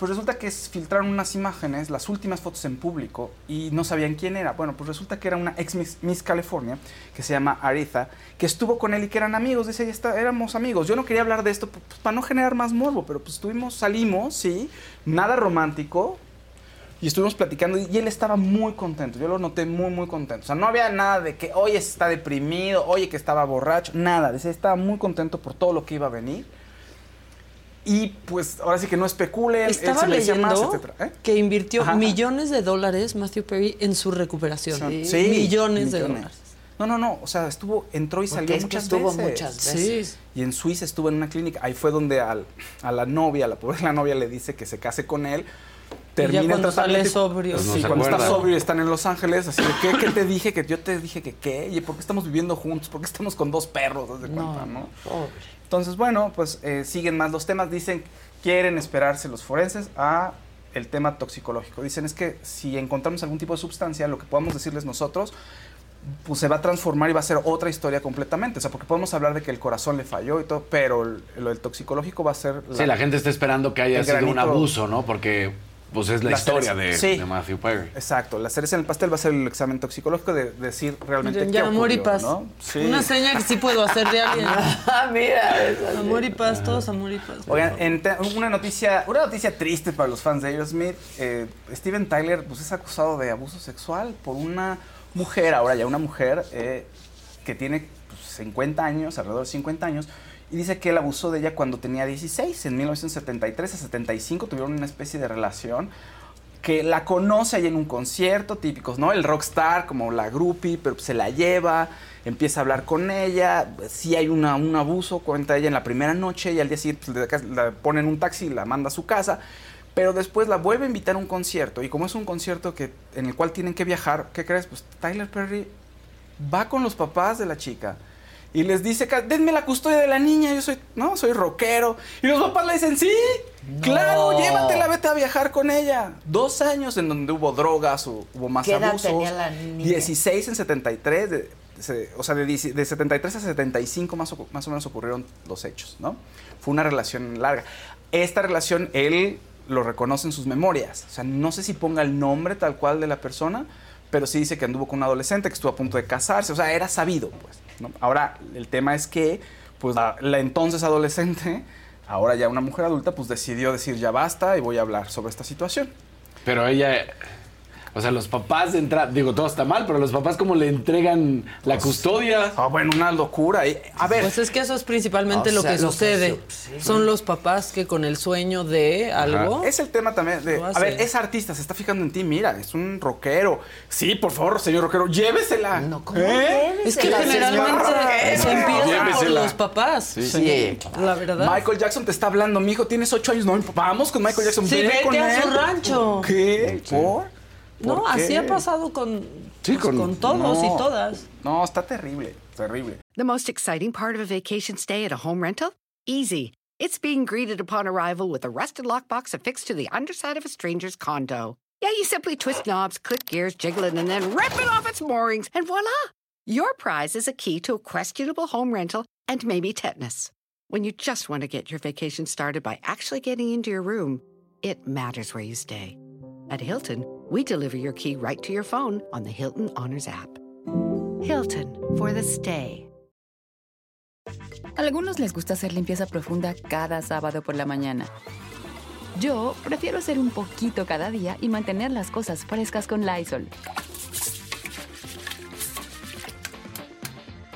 pues resulta que filtraron unas imágenes, las últimas fotos en público, y no sabían quién era. Bueno, pues resulta que era una ex Miss, Miss California, que se llama Aretha, que estuvo con él y que eran amigos, dice, ya está, éramos amigos. Yo no quería hablar de esto pues, para no generar más morbo, pero pues estuvimos, salimos, sí, nada romántico, y estuvimos platicando y él estaba muy contento. Yo lo noté muy, muy contento. O sea, no había nada de que, oye, está deprimido, oye, que estaba borracho, nada. Decía, estaba muy contento por todo lo que iba a venir. Y pues ahora sí que no especulen, él Estaba se leyendo más, etcétera. ¿Eh? que invirtió Ajá. millones de dólares Matthew Perry en su recuperación. Sí, millones, de dólares. No, no, no. O sea, estuvo, entró y Porque salió es que muchas estuvo veces. muchas veces. Sí. Y en Suiza estuvo en una clínica. Ahí fue donde al- a la novia, a la pobre la (laughs) novia le dice que se case con él. Termina cuando sale sobrio. Pues no sí, cuando está acuerda. sobrio y están en Los Ángeles, así de, ¿qué, qué te dije? Que yo te dije que qué. ¿Y por qué estamos viviendo juntos? ¿Por qué estamos con dos perros? haz de cuenta, ¿no? Entonces, bueno, pues eh, siguen más los temas. Dicen, quieren esperarse los forenses a el tema toxicológico. Dicen, es que si encontramos algún tipo de sustancia, lo que podamos decirles nosotros, pues se va a transformar y va a ser otra historia completamente. O sea, porque podemos hablar de que el corazón le falló y todo, pero el- lo del toxicológico va a ser... Sí, la gente está esperando que haya sido un abuso, ¿no? Porque pues es la, La historia de, Sí. de Matthew Perry. Exacto, la cereza en el pastel va a ser el examen toxicológico de decir realmente Miren, qué ya, amor y paz. ¿no? Sí. Una seña que sí puedo hacer de alguien. (laughs) Ah, mira. esa amor y paz, todos amor y paz. Oigan, en una noticia, una noticia triste para los fans de Aerosmith. eh, Steven Tyler pues, es acusado de abuso sexual por una mujer, ahora ya una mujer, eh, que tiene pues, 50 años, alrededor de 50 años, y dice que él abusó de ella cuando tenía 16. En 1973 a 75 tuvieron una especie de relación que la conoce ahí en un concierto, típicos, ¿no? El rockstar, como la groupie, pero se la lleva, empieza a hablar con ella, sí hay una, un abuso, cuenta ella en la primera noche y al día siguiente pues, la pone en un taxi y la manda a su casa, pero después la vuelve a invitar a un concierto y como es un concierto que, en el cual tienen que viajar, ¿qué crees? Pues Tyler Perry va con los papás de la chica y les dice, "Ca- denme la custodia de la niña, yo soy, no, soy rockero. Y los papás le dicen, sí, claro, llévatela, vete a viajar con ella. Dos años en donde hubo drogas, hu- hubo más ¿Qué edad abusos. tenía la niña? 16 en 73, de- se- o sea, de, 10 de 73 a 75 más, o- más o menos ocurrieron los hechos, ¿no? Fue una relación larga. Esta relación, él lo reconoce en sus memorias. O sea, no sé si ponga el nombre tal cual de la persona, pero sí dice que anduvo con un adolescente, que estuvo a punto de casarse. O sea, era sabido, pues. Ahora, el tema es que, pues, la, la entonces adolescente, ahora ya una mujer adulta, pues decidió decir ya basta y voy a hablar sobre esta situación. Pero ella, o sea, los papás de entrada, digo, todo está mal, pero los papás como le entregan la custodia. Ah, bueno, una locura. Y, a ver. Pues es que eso es principalmente O lo sea, que lo que sucede. sí. Son los papás que con el sueño de algo. Es el tema también de, a ver, es artista, se está fijando en ti, mira, es un rockero. Sí, por favor, señor rockero, llévesela. No, ¿cómo Es que generalmente se empieza por los papás. Sí. La verdad. Michael Jackson te está hablando, mijo, tienes ocho años, no, vamos con Michael Jackson, Sí, ven vete con a él. su rancho. ¿Qué? ¿Por? No, ¿Por así qué? ha pasado con, Sí, pues, con todos y no. todas. No, está terrible, terrible. The most exciting part of a vacation stay at a home rental? Easy. It's being greeted upon arrival with a rusted lockbox affixed to the underside of a stranger's condo. Yeah, you simply twist knobs, click gears, jiggle it, and then rip it off its moorings, and voila! Your prize is a key to a questionable home rental and maybe tetanus. When you just want to get your vacation started by actually getting into your room, it matters where you stay. At Hilton, we deliver your key right to your phone on the Hilton Honors app. Hilton for the stay. Algunos les gusta hacer limpieza profunda cada sábado por la mañana. Yo prefiero hacer un poquito cada día y mantener las cosas frescas con Lysol.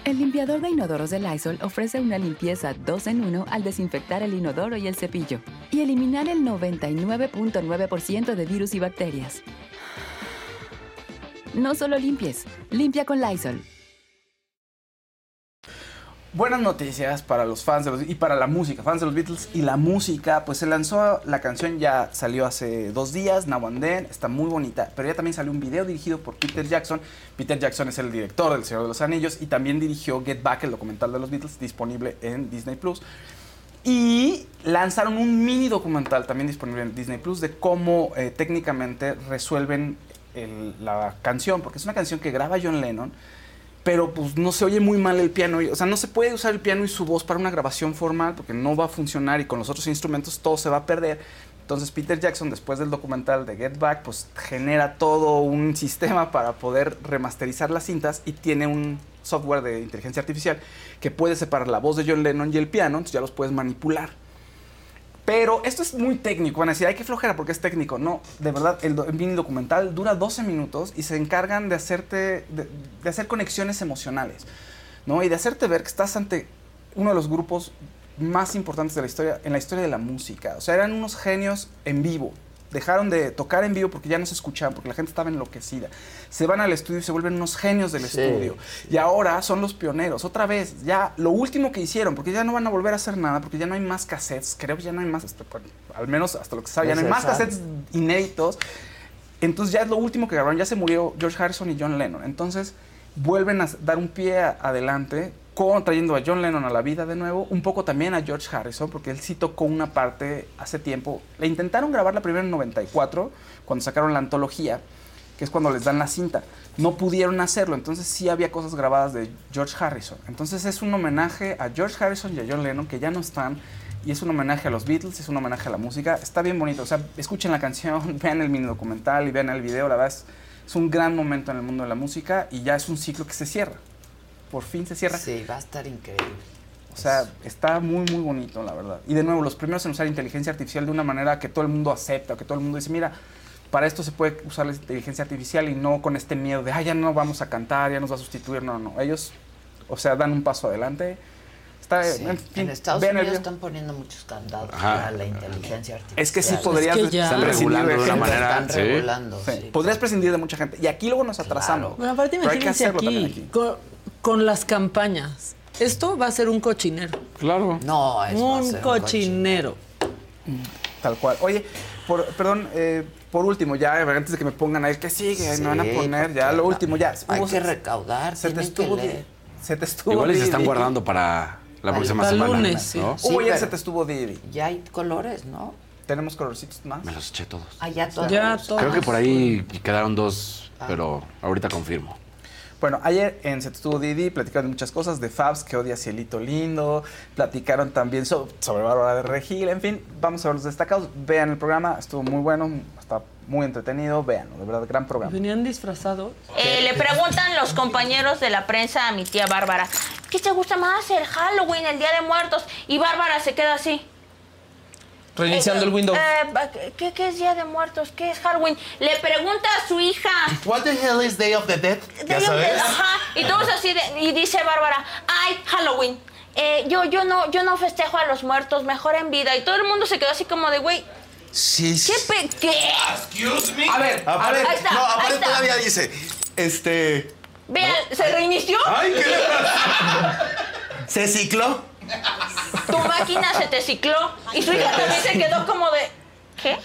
El limpiador de inodoros de Lysol ofrece una limpieza 2 en 1 al desinfectar el inodoro y el cepillo y eliminar el 99.9% de virus y bacterias. No solo limpies, limpia con Lysol. Buenas noticias para los fans de los y para la música, fans de los Beatles y la música, pues se lanzó la canción ya salió hace dos días, Now está muy bonita, pero ya también salió un video dirigido por Peter Jackson. Peter Jackson es el director del Señor de los Anillos y también dirigió Get Back, el documental de los Beatles, disponible en Disney Plus. Y lanzaron un mini documental también disponible en Disney Plus de cómo eh, técnicamente resuelven el- la canción, porque es una canción que graba John Lennon, pero pues no se oye muy mal el piano. O sea, no se puede usar el piano y su voz para una grabación formal porque no va a funcionar y con los otros instrumentos todo se va a perder. Entonces Peter Jackson, después del documental de Get Back, pues genera todo un (laughs) sistema para poder remasterizar las cintas y tiene un software de inteligencia artificial que puede separar la voz de John Lennon y el piano, entonces ya los puedes manipular. Pero esto es muy técnico, van a decir, hay que flojera porque es técnico. No, de verdad, el, mini documental dura 12 minutos y se encargan de hacerte, de hacer conexiones emocionales, ¿no? Y de hacerte ver que estás ante uno de los grupos más importantes de la historia, en la historia de la música. O sea, eran unos genios en vivo. Dejaron de tocar en vivo porque ya no se escuchaban, porque la gente estaba enloquecida. Se van al estudio y se vuelven unos genios del Sí. estudio. Y ahora son los pioneros. Otra vez, ya lo último que hicieron, porque ya no van a volver a hacer nada, porque ya no hay más cassettes. Creo que ya no hay más, al menos hasta lo que se sabe, ya no hay más cassettes inéditos. Entonces ya es lo último que grabaron. Ya se murió George Harrison y John Lennon. Entonces vuelven a dar un pie adelante con trayendo a John Lennon a la vida de nuevo, un poco también a George Harrison, porque él sí tocó una parte hace tiempo. Le intentaron grabar la primera en 94, cuando sacaron la antología, que es cuando les dan la cinta. No pudieron hacerlo, entonces sí había cosas grabadas de George Harrison. Entonces es un homenaje a George Harrison y a John Lennon, que ya no están, y es un homenaje a los Beatles, es un homenaje a la música. Está bien bonito, o sea, escuchen la canción, (laughs) vean el mini documental y vean el video, la verdad es, es un gran momento en el mundo de la música y ya es un ciclo que se cierra. Por fin se cierra. Sí, va a estar increíble. O sea, está muy, muy bonito, la verdad. Y de nuevo, los primeros en usar inteligencia artificial de una manera que todo el mundo acepta, que todo el mundo dice, mira, para esto se puede usar la inteligencia artificial y no con este miedo de, ah, ya no vamos a cantar, ya nos va a sustituir. No, no. Ellos, o sea, dan un paso adelante. Está, Sí. en fin, En Estados el Unidos están poniendo muchos candados Ajá. a la inteligencia artificial. Es que sí podrías Es que ya- de regulando de una manera, Están sí. regulando, Sí. sí. Podrías prescindir de mucha gente. Y aquí luego nos atrasamos. Bueno, aparte Pero hay que imagínense hacerlo también aquí, Con, con las campañas. Esto va a ser un cochinero. Claro. No, es un cochinero. Tal cual. Oye, por, perdón, eh, por último, ya antes de que me pongan ahí, que sigue? Sí, me van a poner ya lo último, ya. hay que recaudar, Se te que estuvo, leer. se te estuvo. Igual y se están guardando para la próxima Para semana. lunes, sí. ¿no? Sí, Hubo ya pero- se te estuvo Didi. Ya hay colores, ¿no? Tenemos colorcitos más. Me los eché todos. Ah, ya todos. Ya todos. Creo que por ahí quedaron dos, pero ahorita confirmo. Bueno, ayer en Se te estuvo Didi platicaron de muchas cosas, de Fabs, que odia Cielito Lindo, platicaron también so- sobre Bárbara de Regil, en fin, vamos a ver los destacados. Vean el programa, estuvo muy bueno, está muy entretenido, véanlo, de verdad, gran programa. Venían disfrazados. Eh, le preguntan los compañeros de la prensa a mi tía Bárbara, ¿qué te gusta más, el Halloween, el Día de Muertos? Y Bárbara se queda así. Reiniciando el Windows. Eh, ¿qué, qué es Día de Muertos? ¿Qué es Halloween? Le pregunta a su hija. What the hell is Day of the Dead? ¿Ya Day of sabes? the- Ajá. Y todos así de- y dice Bárbara, ay, Halloween. Eh, yo, yo no, yo no festejo a los muertos, mejor en vida. Y todo el mundo se quedó así como de, güey, Sí. ¿qué pe qué? Excuse me. A ver, a ver. Ahí está, no, aparte todavía dice, este... Vean, ¿se reinició? Ay, ¿qué (laughs) le pasa? ¿Se cicló? Tu máquina se te cicló. Y su hija también se quedó como de, ¿qué?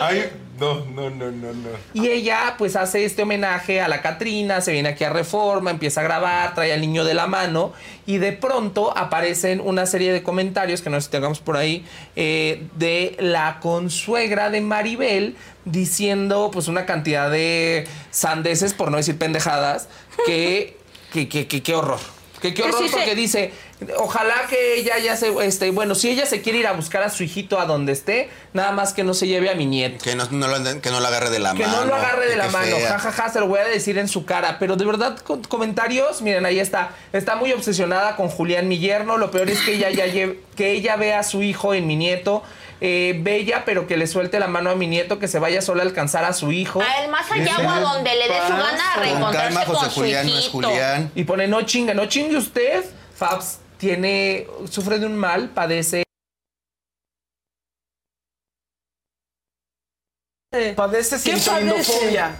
Ay, no, no, no, no, no. Y ella pues hace este homenaje a la Catrina, se viene aquí a Reforma, empieza a grabar, trae al niño de la mano y de pronto aparecen una serie de comentarios que no sé si tengamos por ahí eh, de la consuegra de Maribel diciendo pues una cantidad de sandeces, por no decir pendejadas, que que, que, que- qué horror. Que qué Que horror sí se- porque dice, ojalá que ella ya se, este, bueno, si ella se quiere ir a buscar a su hijito a donde esté, nada más que no se lleve a mi nieto. Que no, no lo, que no lo agarre de la Que mano. no lo agarre de que la mano, jajaja, se lo voy a decir en su cara. Pero de verdad, con comentarios, miren, ahí está. Está muy obsesionada con Julián, mi yerno. Lo peor es que ella ya que ella vea a su hijo en mi nieto. Eh, bella, pero que le suelte la mano a mi nieto, que se vaya sola a alcanzar a su hijo. A él más allá o a donde le dé su gana a Con reencontrarse calma, con, José su Julián, no es. Julián. Y pone, no chingue, no chingue usted. Fabs tiene, sufre de un mal, padece Padece ¿Qué cielitolindofobia.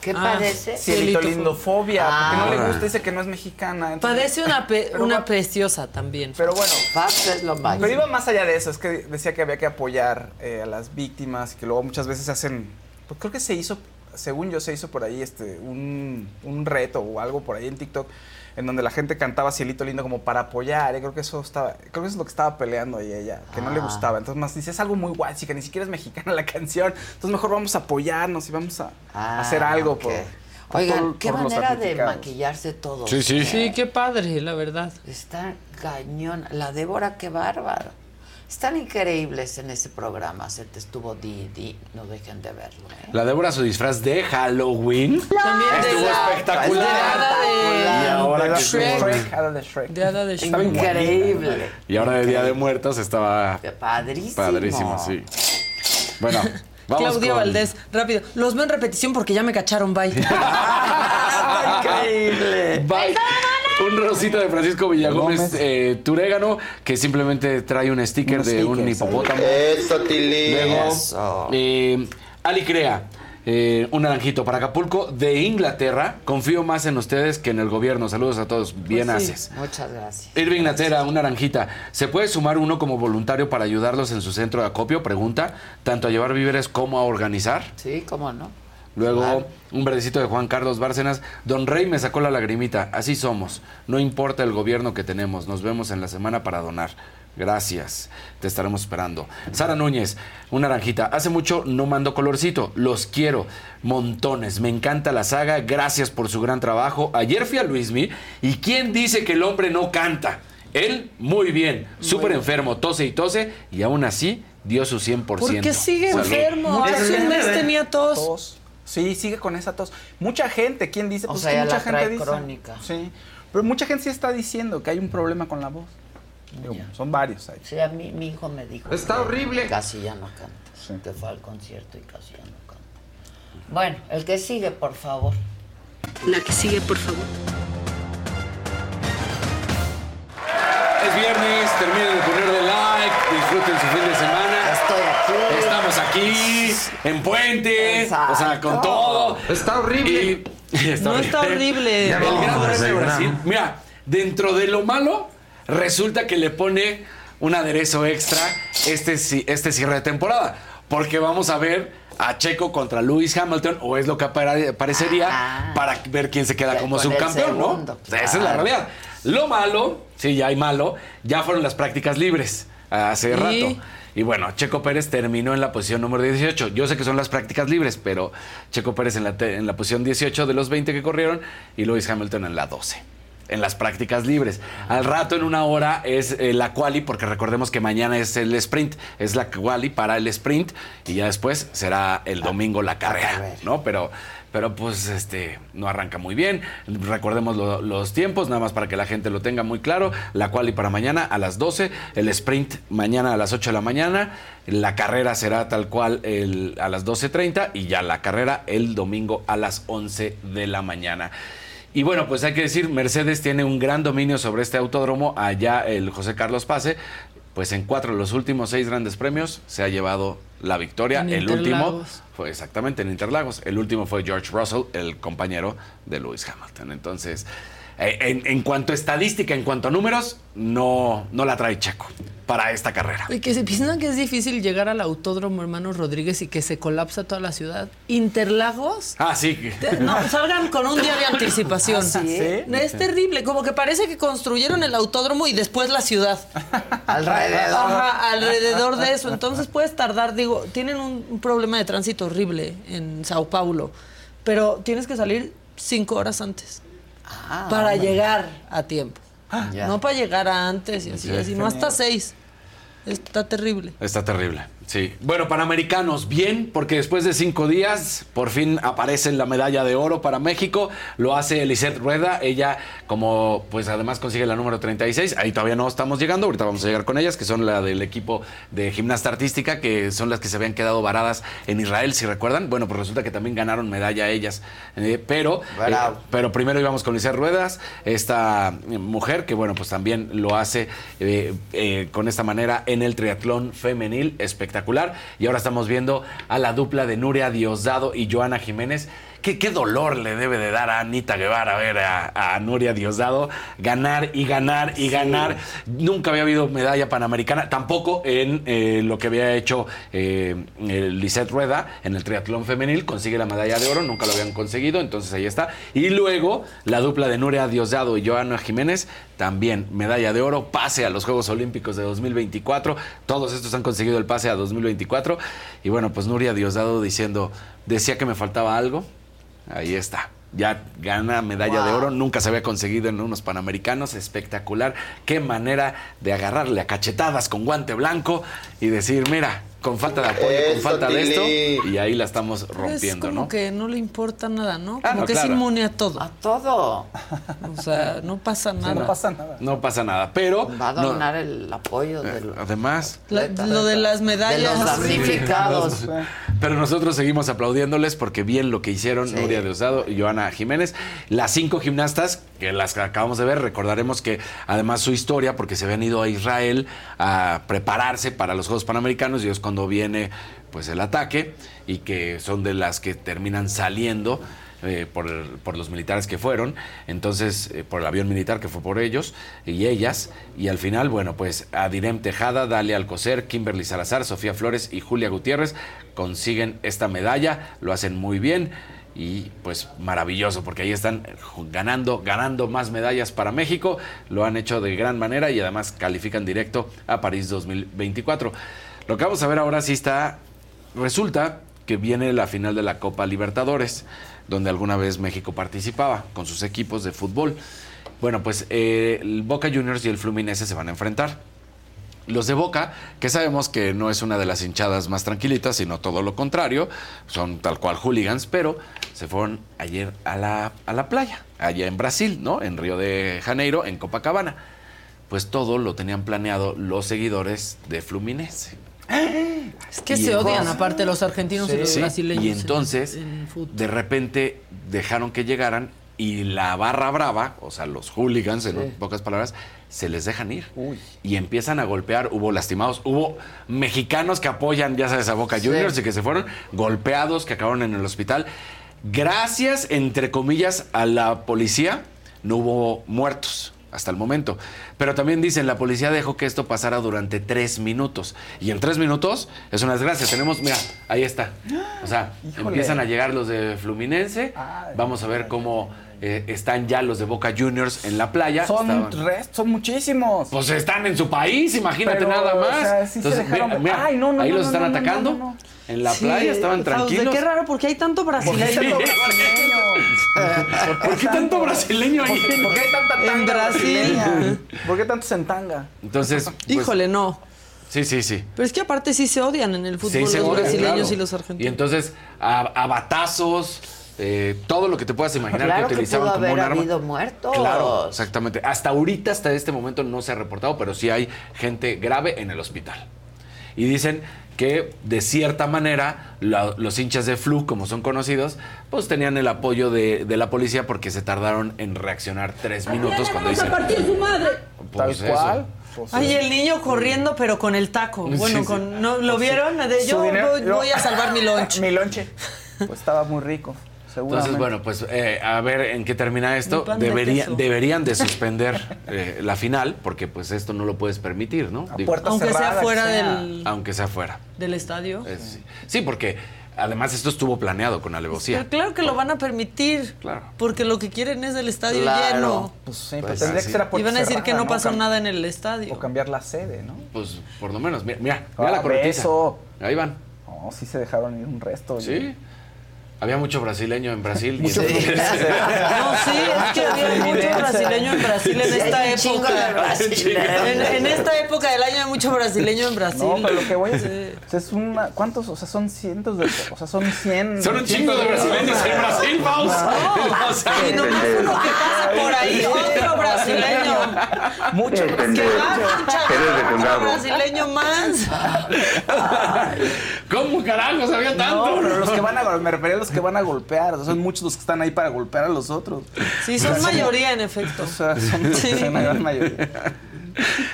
¿Qué Ah, padece? Cielitolindofobia, porque no Ah. le gusta, dice que no es mexicana. entonces- Padece una, pe- Pero una va- preciosa también. Pero bueno, es lo máximo. Pero iba más allá de eso, es que decía que había que apoyar eh, a las víctimas y que luego muchas veces hacen, pues creo que se hizo, según yo se hizo por ahí este un, un reto o algo por ahí en TikTok en donde la gente cantaba Cielito Lindo como para apoyar. y creo que eso estaba, creo que eso es lo que estaba peleando ahí ella, que no le Ah. gustaba. Entonces más dice, es algo muy guay, que ni siquiera es mexicana (laughs) la canción. Entonces mejor vamos a apoyarnos y vamos a Ah, hacer algo por, Oigan, todo- qué por manera de maquillarse todos. Sí, qué padre, la verdad. Está cañón. La Débora, qué bárbaro. Están increíbles en ese programa. Se te estuvo di, di. No dejen de verlo. ¿eh? La Débora, su disfraz de Halloween. También Estuvo la- espectacular. de hada de- Y ahora De que Shrek. de Shrek. De hada de Shrek. Increíble. Y ahora de Día de Muertos estaba Padrísimo. padrísimo, sí. Bueno, (laughs) vamos Claudia con- Valdés, rápido. Los veo en repetición porque ya me cacharon, bye. (laughs) (laughs) Increíble. Bye. Un rosito de Francisco Villagómez eh, Turégano que simplemente trae un sticker Unos de un hipopótamo. Eso, Tili. Luego, Eso. eh, Ali Crea, eh, un naranjito para Acapulco de Inglaterra. Confío más en ustedes que en el gobierno. Saludos a todos. Bien Pues sí, haces. Muchas gracias. Irving Natera, una naranjita. ¿Se puede sumar uno como voluntario para ayudarlos en su centro de acopio? Pregunta. Tanto a llevar víveres como a organizar. Sí, cómo no. Luego, un verdecito de Juan Carlos Bárcenas. Don Rey me sacó la lagrimita. Así somos. No importa el gobierno que tenemos. Nos vemos en la semana para donar. Gracias. Te estaremos esperando. Sara Núñez, una naranjita. Hace mucho no mando colorcito. Los quiero. Montones. Me encanta la saga. Gracias por su gran trabajo. Ayer fui a Luismi. ¿Y quién dice que el hombre no canta? Él, muy bien. Súper enfermo. Tose y tose. Y aún así dio su 100%. Porque sigue Salud. enfermo. Hace un mes tenía tos. Sí, sigue con esa tos. Mucha gente, ¿quién dice? O Pues sea, que ya mucha la gente trae dice. crónica. Sí. Pero mucha gente sí está diciendo que hay un problema con la voz. Digo, son varios ahí. Sí, a mí mi hijo me dijo. Está que horrible. Casi ya no canta. Que fue al concierto y casi ya no canta. Bueno, el que sigue, por favor. La que sigue, por favor. Es viernes, terminen de ponerle like, disfruten su fin de semana. Estoy aquí. Estamos aquí, en puente, o sea, con todo. Está horrible. Y- (laughs) No está horrible. El No, Gran Premio de. Brasil. Mira, dentro de lo malo, resulta que le pone un aderezo extra este, este cierre de temporada. Porque vamos a ver a Checo contra Lewis Hamilton, o es lo que parecería, para ver quién se queda Ya como subcampeón, ¿no? segundo, O sea, Esa es la realidad. Lo malo, sí, ya hay malo, ya fueron las prácticas libres hace ¿Y? rato. Y bueno, Checo Pérez terminó en la posición número 18. Yo sé que son las prácticas libres, pero Checo Pérez en la, en la posición 18 de los 20 que corrieron y Lewis Hamilton en la 12. En las prácticas libres. Al rato, en una hora, es eh, la quali, porque recordemos que mañana es el sprint. Es la quali para el sprint y ya después será el domingo la carrera, ¿no? Pero, pero pues este no arranca muy bien. Recordemos lo- los tiempos, nada más para que la gente lo tenga muy claro. La quali para mañana a las 12, el sprint mañana a las 8 de la mañana, la carrera será tal cual a las 12.30 y ya la carrera el domingo a las 11 de la mañana. Y bueno, pues hay que decir, Mercedes tiene un gran dominio sobre este autódromo. Allá el José Carlos Pase, pues en cuatro de los últimos seis grandes premios se ha llevado la victoria. En el último fue exactamente en Interlagos. El último fue George Russell, el compañero de Lewis Hamilton. Entonces, en, en cuanto a estadística, en cuanto a números, no, no la trae Checo para esta carrera. Y que se piensan que es difícil llegar al autódromo hermano Rodríguez y que se colapsa toda la ciudad. Interlagos. Ah, sí. Te- No, salgan con un día de anticipación. ¿Ah, sí? Es terrible, como que parece que construyeron el autódromo y después la ciudad. Alrededor. Ajá, alrededor de eso. Entonces puedes tardar, digo, tienen un, un problema de tránsito horrible en Sao Paulo, pero tienes que salir cinco horas antes Ah, para hombre. llegar a tiempo. Ya. No para llegar antes y así, Sí. sino hasta seis. Está terrible. Está terrible, sí. Bueno, Panamericanos, bien, porque después de cinco días, por fin aparece la medalla de oro para México. Lo hace Elisette Rueda. Ella, como pues además consigue la número 36, ahí todavía no estamos llegando. Ahorita vamos a llegar con ellas, que son la del equipo de gimnasta artística, que son las que se habían quedado varadas en Israel, si recuerdan. Bueno, pues resulta que también ganaron medalla ellas. Eh, pero, eh, pero primero íbamos con Elisette Ruedas, esta mujer que, bueno, pues también lo hace eh, eh, con esta manera en el triatlón femenil, espectacular. Y ahora estamos viendo a la dupla de Nuria Diosdado y Joana Jiménez, qué, qué dolor le debe de dar a Anita Guevara a ver a, a Nuria Diosdado ganar y ganar y ganar. Nunca había habido medalla panamericana, tampoco en eh, lo que había hecho eh, Lisette Rueda en el triatlón femenil. Consigue la medalla de oro, nunca lo habían conseguido, entonces ahí está. Y luego la dupla de Nuria Diosdado y Joana Jiménez, también medalla de oro, pase a los Juegos Olímpicos de 2024. Todos estos han conseguido el pase a 2024. Y bueno, pues Nuria Diosdado diciendo, decía que me faltaba algo. Ahí está. Ya gana medalla de oro, nunca se había conseguido en unos panamericanos, espectacular. Qué manera de agarrarle a cachetadas con guante blanco y decir, mira, con falta de apoyo, con falta de esto, y ahí la estamos rompiendo, es como ¿no? que no le importa nada, ¿no? Como Ah, no, que es claro. inmune a todo. A todo. (laughs) O sea, no pasa nada. no pasa nada. No pasa nada, pero... Va a no- donar el apoyo de los Además... La- lo de las medallas. De los damnificados. Pero nosotros seguimos aplaudiéndoles porque bien lo que hicieron Nuria Diosdado y Joana Jiménez. Las cinco gimnastas que las que acabamos de ver, recordaremos que además su historia, porque se habían ido a Israel a prepararse para los Juegos Panamericanos y es cuando viene pues el ataque y que son de las que terminan saliendo eh, por, por los militares que fueron, entonces eh, por el avión militar que fue por ellos y ellas, y al final, bueno, pues Adirem Tejada, Dalia Alcocer, Kimberly Salazar, Sofía Flores y Julia Gutiérrez consiguen esta medalla, lo hacen muy bien y pues maravilloso porque ahí están ganando, ganando más medallas para México, lo han hecho de gran manera y además califican directo a París 2024. Lo que vamos a ver ahora sí está, resulta que viene la final de la Copa Libertadores, donde alguna vez México participaba con sus equipos de fútbol. Bueno, pues eh, el Boca Juniors y el Fluminense se van a enfrentar. Los de Boca, que sabemos que no es una de las hinchadas más tranquilitas, sino todo lo contrario, son tal cual hooligans, pero se fueron ayer a la, a la playa, allá en Brasil, ¿no? En Río de Janeiro, en Copacabana. Pues todo lo tenían planeado los seguidores de Fluminense. Es que Y se odian, entonces- aparte, los argentinos y los Sí, brasileños. Y en- entonces, en de repente, dejaron que llegaran y la barra brava, o sea, los hooligans, en pocas palabras, se les dejan ir. Y empiezan a golpear. Hubo lastimados, hubo mexicanos que apoyan, ya sabes, a Boca Sí. Juniors y que se fueron golpeados, que acabaron en el hospital. Gracias, entre comillas, a la policía, no hubo muertos hasta el momento. Pero también dicen, la policía dejó que esto pasara durante tres minutos. Y en tres minutos es una desgracia. Tenemos, mira, ahí está. O sea, (gasps) Híjole. empiezan a llegar los de Fluminense. Vamos a ver cómo eh, están ya los de Boca Juniors en la playa. Son Estaban- restos, son muchísimos. pues están en su país, imagínate Pero, nada o más. sea, sí se Entonces, dejaron- mira, mira, Ay, no, no, ahí no, los no, están atacando. no, no. En la Sí, playa estaban tranquilos. Qué raro, porque hay tanto ¿Por qué hay brasileño. (laughs) tanto brasileño? ¿Por qué tanto brasileño ahí? ¿Por qué, por qué hay tanta En tanga Brasil. brasileña? ¿Por qué tantos en tanga? Entonces, pues, Híjole, no. sí, sí, sí. Pero es que aparte sí se odian en el fútbol Sí, los se odian, brasileños claro. y los Y argentinos. entonces, a, a batazos, eh, todo lo que te puedas imaginar Claro que que utilizaban pudo como haber un arma. habido muertos. Claro, exactamente. Hasta ahorita, hasta este momento no se ha reportado, pero sí hay gente grave en el hospital. Y dicen que de cierta manera la- los hinchas de Flu, como son conocidos, pues tenían el apoyo de, de la policía porque se tardaron en reaccionar tres minutos cuando dicen... su madre! Pues Tal eso. cual. Ay, el niño corriendo, pero con el taco. Bueno, sí. con, ¿no, ¿lo vieron? De yo dinero- voy, voy a salvar mi (laughs) lunch. Mi lonche. Pues estaba muy rico. Entonces, bueno, pues eh, a ver en qué termina esto. De Debería- deberían de (laughs) suspender eh, la final, porque pues esto no lo puedes permitir, ¿no? Digo, puerta Aunque sea fuera sea. del, aunque sea fuera. del estadio. Sí. Sí, porque además esto estuvo planeado con alevosía. Pero claro que lo van a permitir. Claro. Porque lo que quieren es el estadio Claro. lleno. Pues sí, Pues pero tendría así. que ser a Y van a decir que no pasó nada en el estadio. O cambiar la sede, ¿no? Pues por lo menos, mira, mira, mira Ah, la cornetiza. beso. Ahí van. No, sí se dejaron ir un resto. Sí. Había mucho brasileño en Brasil. y Mucho entonces- (laughs) No, sí, es que había mucho brasileño en Brasil en Sí, esta época. brasileños. En, en esta época del año hay mucho brasileño en Brasil. No, pero lo que voy es, Sí. o sea, es una, ¿cuántos? O sea, son cientos de, o sea, son 100. Son un chingo de brasileños en Brasil, vamos. O sea, Y nomás uno que pasa por ahí, otro brasileño. Mucho. Que va otro brasileño más. (laughs) ¿Cómo carajos había No, tanto? pero los que van a, me refería a los que van a golpear. o sea, son muchos los que están ahí para golpear a los otros. Sí, son mayoría en efecto. O sea, son, Sí. (laughs) son la gran mayoría.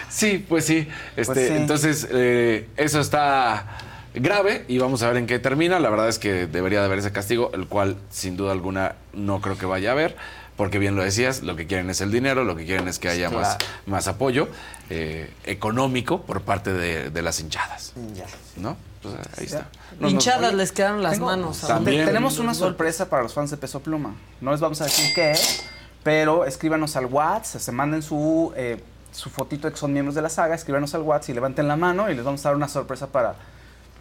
Sí, pues sí. Este, Pues sí. Entonces, eh, eso está grave y vamos a ver en qué termina. La verdad es que debería de haber ese castigo, el cual sin duda alguna no creo que vaya a haber. Porque bien lo decías, lo que quieren es el dinero, lo que quieren es que haya más, Claro. más apoyo eh, económico por parte de, de las hinchadas. Ya. ¿No? Pues ahí está. No, no, Hinchadas les quedaron las Tengo- manos. También. Tenemos una sorpresa para los fans de Peso Pluma. No les vamos a decir qué es, pero escríbanos al WhatsApp, se manden su, eh, su fotito de que son miembros de la saga, escríbanos al WhatsApp y levanten la mano y les vamos a dar una sorpresa para...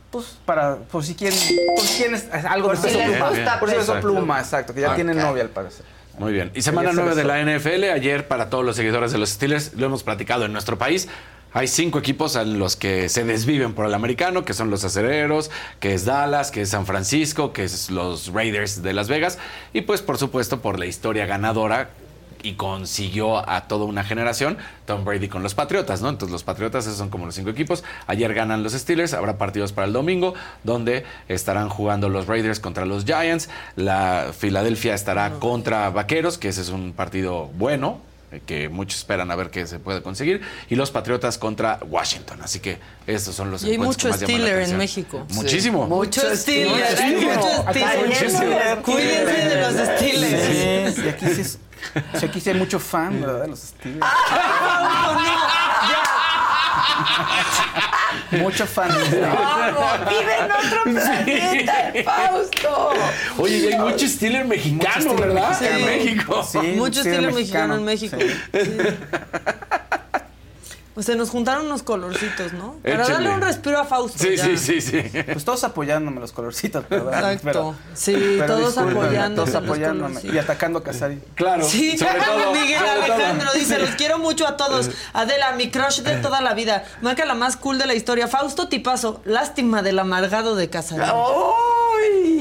Pues para, por si quieren, por si quieren es- algo Por de si Peso Pluma. Por si Peso Pluma, Pluma. exacto, que ya Ok. tienen novia al parecer. Muy bien. Y semana Ayer se 9 de la NFL, ayer para todos los seguidores de los Steelers, lo hemos platicado en nuestro país. Hay cinco equipos en los que se desviven por el americano, que son los acereros, que es Dallas, que es San Francisco, que es los Raiders de Las Vegas. Y pues por supuesto por la historia ganadora y consiguió a toda una generación Tom Brady con los Patriotas, ¿no? Entonces los Patriotas esos son como los cinco equipos. Ayer ganan los Steelers, habrá partidos para el domingo donde estarán jugando los Raiders contra los Giants, la Filadelfia estará contra Vaqueros, que ese es un partido bueno eh, que muchos esperan a ver qué se puede conseguir y los Patriotas contra Washington. Así que estos son los Y hay encuentros mucho que más Steeler en. México. Muchísimo. Mucho Steeler, Mucho mucho Steeler. mucho Steeler. Cuídense de los Steelers. Sí, y aquí sí, es- sí, aquí sí hay mucho fan, ¿verdad? De los Steelers. Mucho fan. ¡Vamos! ¡Vive en otro planeta, Fausto! Oye, y hay mucho Steeler mexicano, Steeler ¿verdad? mexicano. En México. Sí, Mucho Steeler estilo mexicano en México. Sí. Pues se nos juntaron unos colorcitos, ¿no? Para darle un respiro a Fausto. Sí, ya. sí, sí, sí. Pues todos apoyándome los colorcitos, ¿verdad? Exacto. Sí, todos apoyándose Todos apoyándome y atacando a Casari. Claro, Sí, sobre todo, (laughs) Miguel sobre todo. Alejandro dice, los quiero mucho a todos. Adela, mi crush de toda la vida. Maca, la más cool de la historia. Fausto Tipazo, lástima del amargado de Casarín.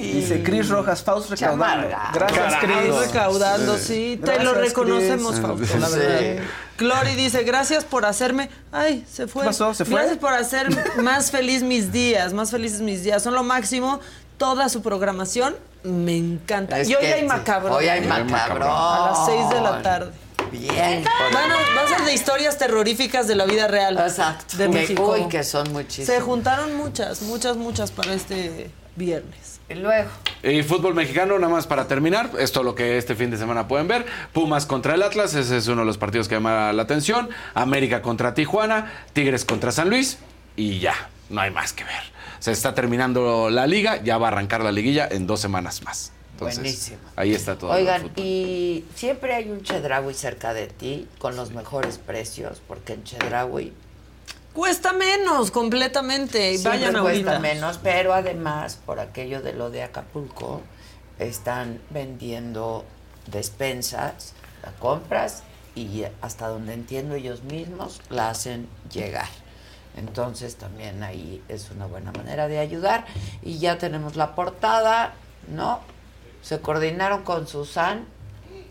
Dice Cris Rojas, Faust recaudando. Gracias. Cris. Recaudando, sí. Te lo Gracias, reconocemos, Cris. Fausto, la Sí. verdad. Glory dice, gracias por hacerme... Ay, se fue. ¿Qué pasó? ¿Se fue? Gracias por hacer más feliz mis días, más felices mis días. Son lo máximo. Toda su programación me encanta. Es y hoy que hay sí. macabro. Hoy hay macabro. A las 6 de la tarde. Bien. A, va a ser de historias terroríficas de la vida real. Exacto. De Que- México. uy, que son muchísimas. Se juntaron muchas, muchas, muchas para este viernes. Y luego. Y fútbol mexicano, nada más para terminar, esto lo que este fin de semana pueden ver. Pumas contra el Atlas, ese es uno de los partidos que llama la atención. América contra Tijuana, Tigres contra San Luis y ya, no hay más que ver. Se está terminando la liga, ya va a arrancar la liguilla en dos semanas más. Entonces, Buenísimo. ahí está todo. Oigan, y siempre hay un Chedraui cerca de ti con los mejores precios, porque en Chedraui Cuesta menos completamente. Y siempre Vayan cuesta ahorita. menos, pero además, por aquello de lo de Acapulco, están vendiendo despensas, la compras y hasta donde entiendo ellos mismos la hacen llegar. Entonces también ahí es una buena manera de ayudar. Y ya tenemos la portada, ¿no? Se coordinaron con Susan.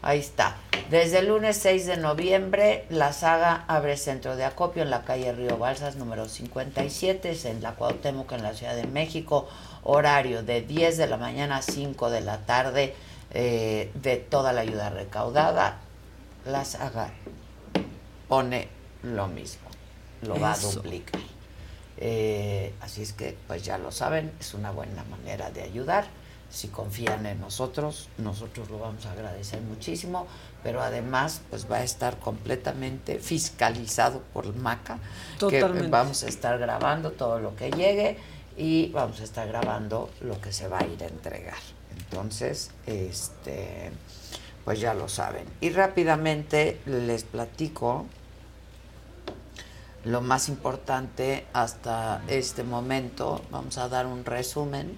Ahí está. Desde el lunes 6 de noviembre, la saga abre centro de acopio en la calle Río Balsas, número 57, es en la Cuauhtémoc, en la Ciudad de México. Horario de 10 de la mañana a 5 de la tarde, eh, de toda la ayuda recaudada. La saga pone lo mismo, lo va a duplicar. Eh, así es que, pues ya lo saben, es una buena manera de ayudar. Si confían en nosotros, nosotros lo vamos a agradecer muchísimo, pero además, pues va a estar completamente fiscalizado por Maca, que Totalmente. vamos a estar grabando todo lo que llegue y vamos a estar grabando lo que se va a ir a entregar. Entonces, este, pues ya lo saben. Y rápidamente les platico lo más importante hasta este momento. Vamos a dar un resumen.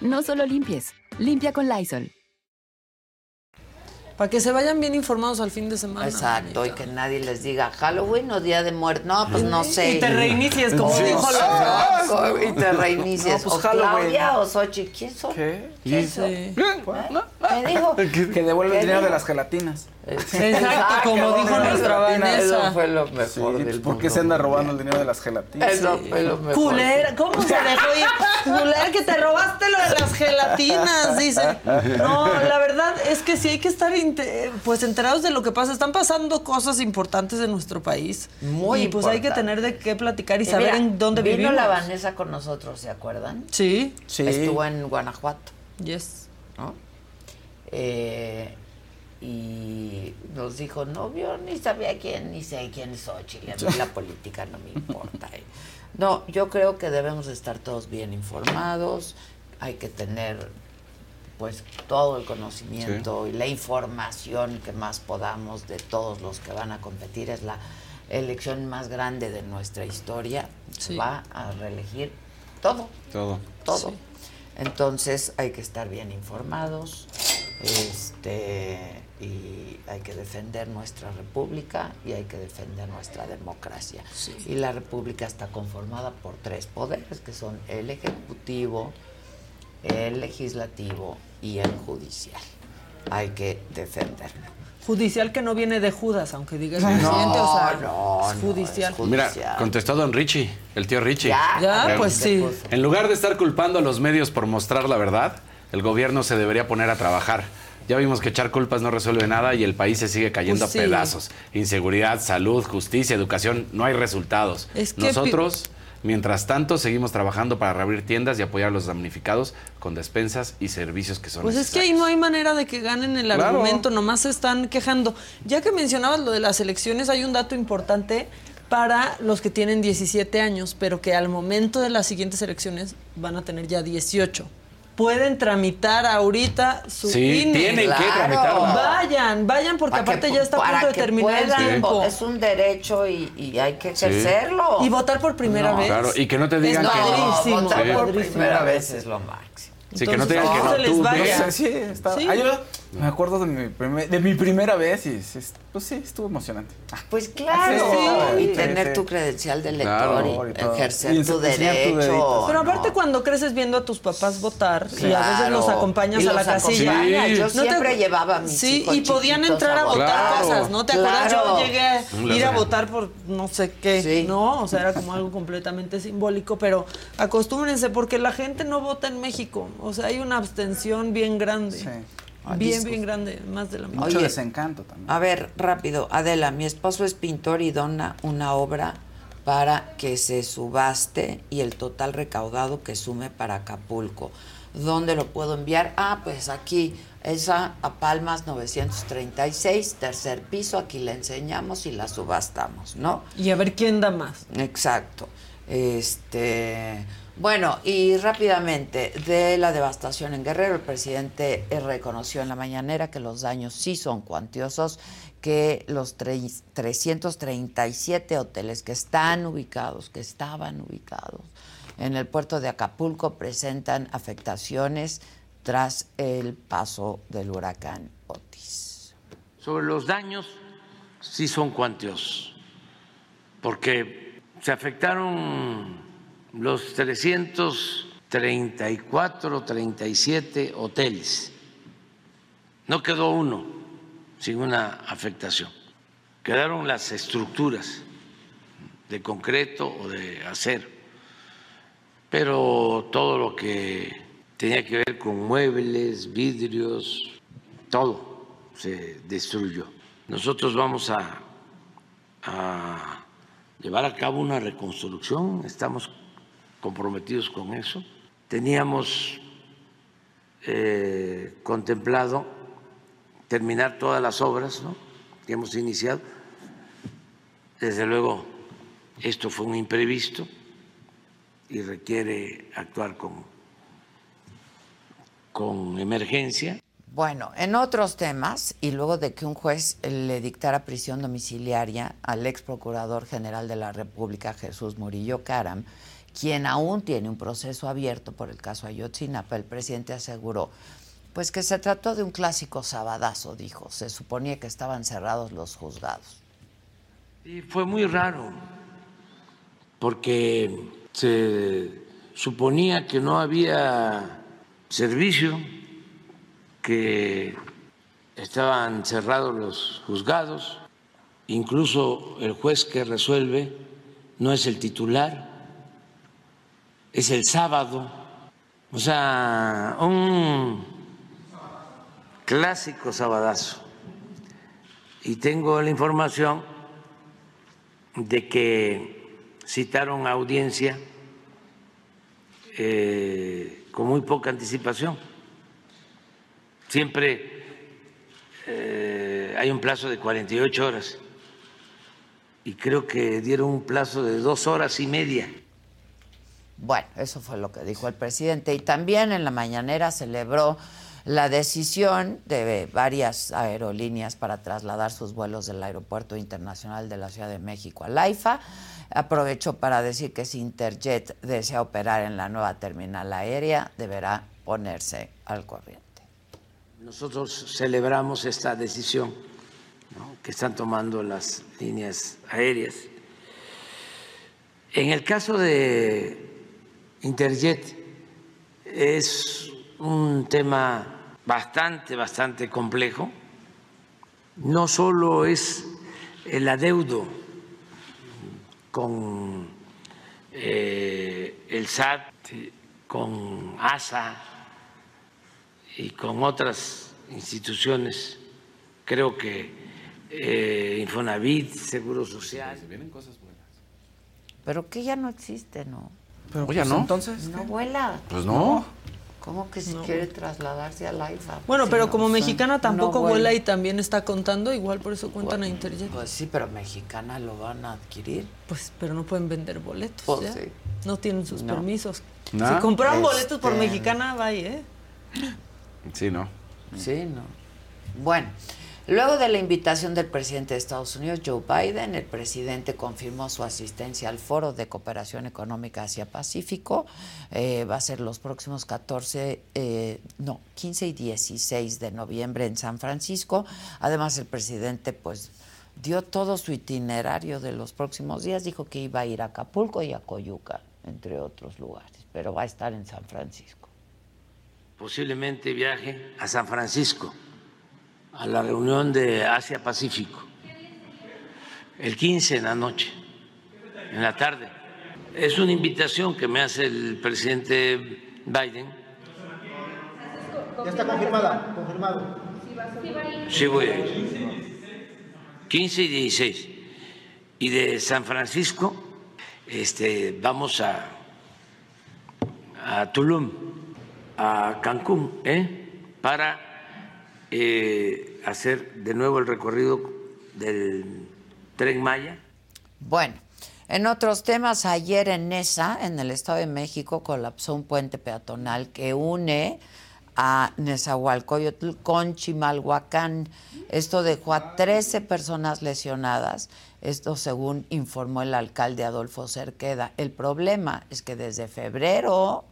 No solo limpies, limpia con Lysol. Para que se vayan bien informados al fin de semana. Exacto, y que nadie les diga Halloween o Día de Muertos. No, pues no sé. Y te reinicies, como Sí. dijo Exacto, Y te reinicies. No, pues o Halloween. Claudia o Xochitl. ¿Quién son? ¿Qué? ¿Quién son? Sí. ¿Me dijo? Que devuelve ¿Qué el dinero de las gelatinas. Exacto, como dijo nuestra. Vanessa. Eso fue lo mejor Sí, del ¿Por qué mundo se anda robando el dinero de las gelatinas? Eso fue lo mejor. Culera, ¿cómo se dejó ir? Culera, que te robaste lo de las gelatinas, dice. No, la verdad es que sí hay que estar pues enterados de lo que pasa. Están pasando cosas importantes en nuestro país. Muy Y pues hay que tener de qué platicar y Y saber mira, en dónde vino vivimos. la Vanessa con nosotros, ¿se acuerdan? Sí. Sí. Estuvo en Guanajuato, Yes. ¿no? Eh, y nos dijo, no, yo ni sabía quién, ni sé quién es Xochitl, a mí la política no me importa. eh". No, yo creo que debemos estar todos bien informados, hay que tener pues todo el conocimiento y la información que más podamos de todos los que van a competir. Es la elección más grande de nuestra historia. Sí. Va a reelegir todo, Todo. todo. Entonces hay que estar bien informados este, y hay que defender nuestra república y hay que defender nuestra democracia. Y la república está conformada por tres poderes, que son el ejecutivo, el legislativo y el judicial. Hay que defenderlo. Judicial que no viene de Judas, aunque diga el No, presidente, o sea, no, es no, judicial. Mira, contestó don Richie, el tío Richie. Ya, Ya, pues sí. En lugar de estar culpando a los medios por mostrar la verdad, el gobierno se debería poner a trabajar. Ya vimos que echar culpas no resuelve nada y el país se sigue cayendo Pues sí. a pedazos. Inseguridad, salud, justicia, educación, no hay resultados. Es que Nosotros, mientras tanto, seguimos trabajando para reabrir tiendas y apoyar a los damnificados con despensas y servicios que son Pues es que ahí no hay manera de que ganen el Claro. argumento, nomás se están quejando. Ya que mencionabas lo de las elecciones, hay un dato importante para los que tienen 17 años, pero que al momento de las siguientes elecciones van a tener ya 18. Pueden tramitar ahorita su Sí, INE. tienen que tramitarlo. Vayan, vayan porque que aparte ya está a punto de terminar el tiempo. Es un derecho y, y hay que Sí. ejercerlo. Y votar por primera No. vez. Claro, y que no te digan es que no. votar por primera vez es lo máximo. Sí, que no te digan Entonces, que no se les vaya. Sí, está. Sí. Yo me acuerdo de mi, primer- de mi primera vez y sí, pues sí, estuvo emocionante. Pues claro, Sí, y sí, tener sí. tu credencial de Claro. lector y ejercer Y tu derecho. Pero aparte No. cuando creces viendo a tus papás votar y a veces los acompañas Y a la casilla. acompañas. Yo ¿No te siempre acu- llevaba a mis Sí, hijos y podían entrar a votar cosas, ¿no? ¿Te acuerdas? Yo llegué a ir a votar por no sé qué, Sí. ¿no? O sea, era como algo completamente simbólico, pero acostúmbrense porque la gente no vota en México. O sea, hay una abstención bien grande. Sí. Bien, bien grande, más de la mitad. Mucho Oye. desencanto también. A ver, rápido, Adela, mi esposo es pintor y dona una obra para que se subaste y el total recaudado que sume para Acapulco. ¿Dónde lo puedo enviar? Ah, pues aquí, esa a Palmas 936, tercer piso, aquí la enseñamos y la subastamos, ¿no? Y a ver quién da más. Exacto. Este, bueno, y rápidamente, de la devastación en Guerrero, el presidente reconoció en la mañanera que los daños sí son cuantiosos, que los tre- 337 hoteles que están ubicados, que estaban ubicados en el puerto de Acapulco presentan afectaciones tras el paso del huracán Otis. Sobre los daños, sí son cuantiosos, porque se afectaron los 334, 37 hoteles. No quedó uno sin una afectación. Quedaron las estructuras de concreto o de acero, pero todo lo que tenía que ver con muebles, vidrios, todo se destruyó. Nosotros vamos a, llevar a cabo una reconstrucción, estamos comprometidos con eso. Teníamos eh, contemplado terminar todas las obras ¿no? que hemos iniciado. Desde luego, esto fue un imprevisto y requiere actuar con con emergencia. Bueno, en otros temas, y luego de que un juez le dictara prisión domiciliaria al ex procurador general de la República, Jesús Murillo Caram, quien aún tiene un proceso abierto por el caso Ayotzinapa, el presidente aseguró pues que se trató de un clásico sabadazo, dijo. Se suponía que estaban cerrados los juzgados. Y fue muy raro, porque se suponía que no había servicio, que estaban cerrados los juzgados, incluso el juez que resuelve no es el titular, es el sábado, o sea, un clásico sabadazo. Y tengo la información de que citaron audiencia eh, con muy poca anticipación. Siempre eh, hay un plazo de 48 horas y creo que dieron un plazo de dos horas y media. Bueno, eso fue lo que dijo el presidente. Y también en la mañanera celebró la decisión de varias aerolíneas para trasladar sus vuelos del Aeropuerto Internacional de la Ciudad de México a Laifa. Aprovechó para decir que si Interjet desea operar en la nueva terminal aérea, deberá ponerse al corriente. Nosotros celebramos esta decisión que están tomando las líneas aéreas. En el caso de Interjet es un tema bastante, bastante complejo. No solo es el adeudo con eh, el SAT, con ASA y con otras instituciones, creo que eh, Infonavit, Seguro Social. Vienen cosas buenas. Pero que ya no existe, ¿no? Pero, Oye, pues, ¿no? Entonces. No vuela. Pues no. ¿Cómo que si No. quiere trasladarse a Laifa? Bueno, pero no, como o sea, mexicana tampoco no vuela. y también está contando, igual por eso cuentan a Interjet. Pues sí, pero mexicana lo van a adquirir. Pues, pero no pueden vender boletos. Pues ya. sí. No tienen sus No. permisos. No. Si compraron boletos por Este- mexicana, vaya, ¿eh? Sí, no. Sí, no. Bueno, luego de la invitación del presidente de Estados Unidos, Joe Biden, el presidente confirmó su asistencia al Foro de Cooperación Económica Asia-Pacífico. Eh, va a ser los próximos 14, eh, no, 15 y 16 de noviembre en San Francisco. Además, el presidente, pues, dio todo su itinerario de los próximos días. Dijo que iba a ir a Acapulco y a Coyuca, entre otros lugares, pero va a estar en San Francisco. posiblemente viaje a San Francisco, a la reunión de Asia-Pacífico, el 15 en la noche, en la tarde. Es una invitación que me hace el presidente Biden. Ya está confirmada, confirmado. Sí, voy a ir. 15 y 16. Y de San Francisco este, vamos a, a Tulum, a Cancún, ¿eh? para eh, hacer de nuevo el recorrido del tren Maya. Bueno, en otros temas, ayer en Nesa, en el Estado de México, colapsó un puente peatonal que une a Nezahualcóyotl con Chimalhuacán. Esto dejó a 13 personas lesionadas. Esto según informó el alcalde Adolfo Cerqueda. El problema es que desde febrero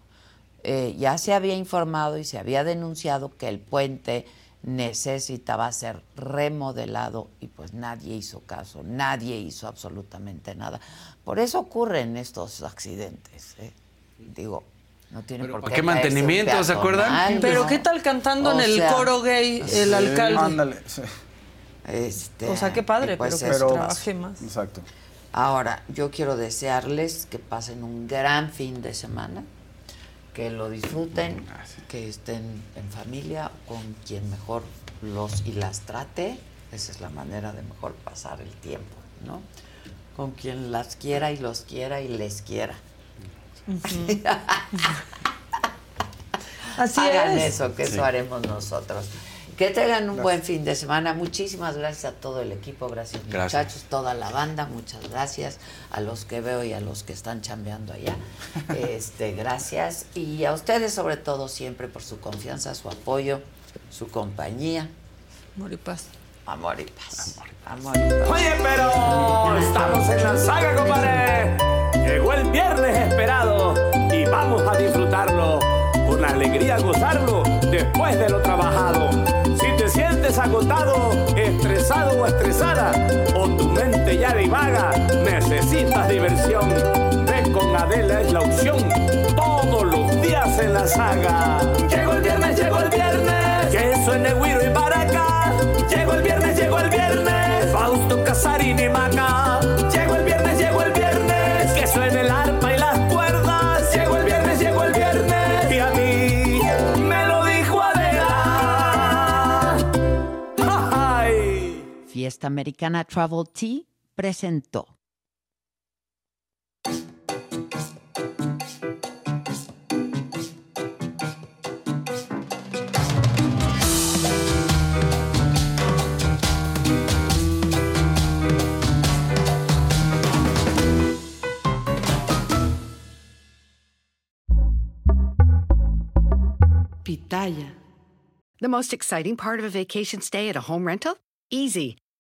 eh, ya se había informado y se había denunciado que el puente necesitaba ser remodelado y pues nadie hizo caso, nadie hizo absolutamente nada. Por eso ocurren estos accidentes. ¿eh? Digo, no tiene por qué. ¿qué mantenimiento, se acuerdan? Pero ¿no? ¿qué tal cantando O en el sea, coro gay el Sí, alcalde? Ándale, sí. Este, O sea, qué padre, pues pero que eso trabaje más. Exacto. Ahora, yo quiero desearles que pasen un gran fin de semana, que lo disfruten, que estén en familia con quien mejor los y las trate. Esa es la manera de mejor pasar el tiempo, ¿no? Con quien las quiera y los quiera y les quiera. (laughs) Así Hagan es. eso, que Sí. eso haremos nosotros. Que tengan un buen fin de semana. Muchísimas gracias a todo el equipo, gracias, Gracias. muchachos, toda la banda, muchas gracias a los que veo y a los que están chambeando allá. (laughs) Este, gracias y a ustedes sobre todo siempre por su confianza, su apoyo, su compañía. Amor y paz. Amor y paz. Amor y paz. Oye, pero estamos en la saga, compadre. Llegó el viernes esperado y vamos a disfrutarlo. Con alegría gozarlo después de lo trabajado. Agotado, estresado o estresada, o tu mente ya divaga, necesitas diversión. Ve con Adela es la opción. Todos los días en la saga. Llegó el viernes, llegó el viernes. Que suene Guiro y Baraca. Llegó el viernes, Travel Tea presentó. Pitaya. The most exciting part of a vacation stay at a home rental? Easy.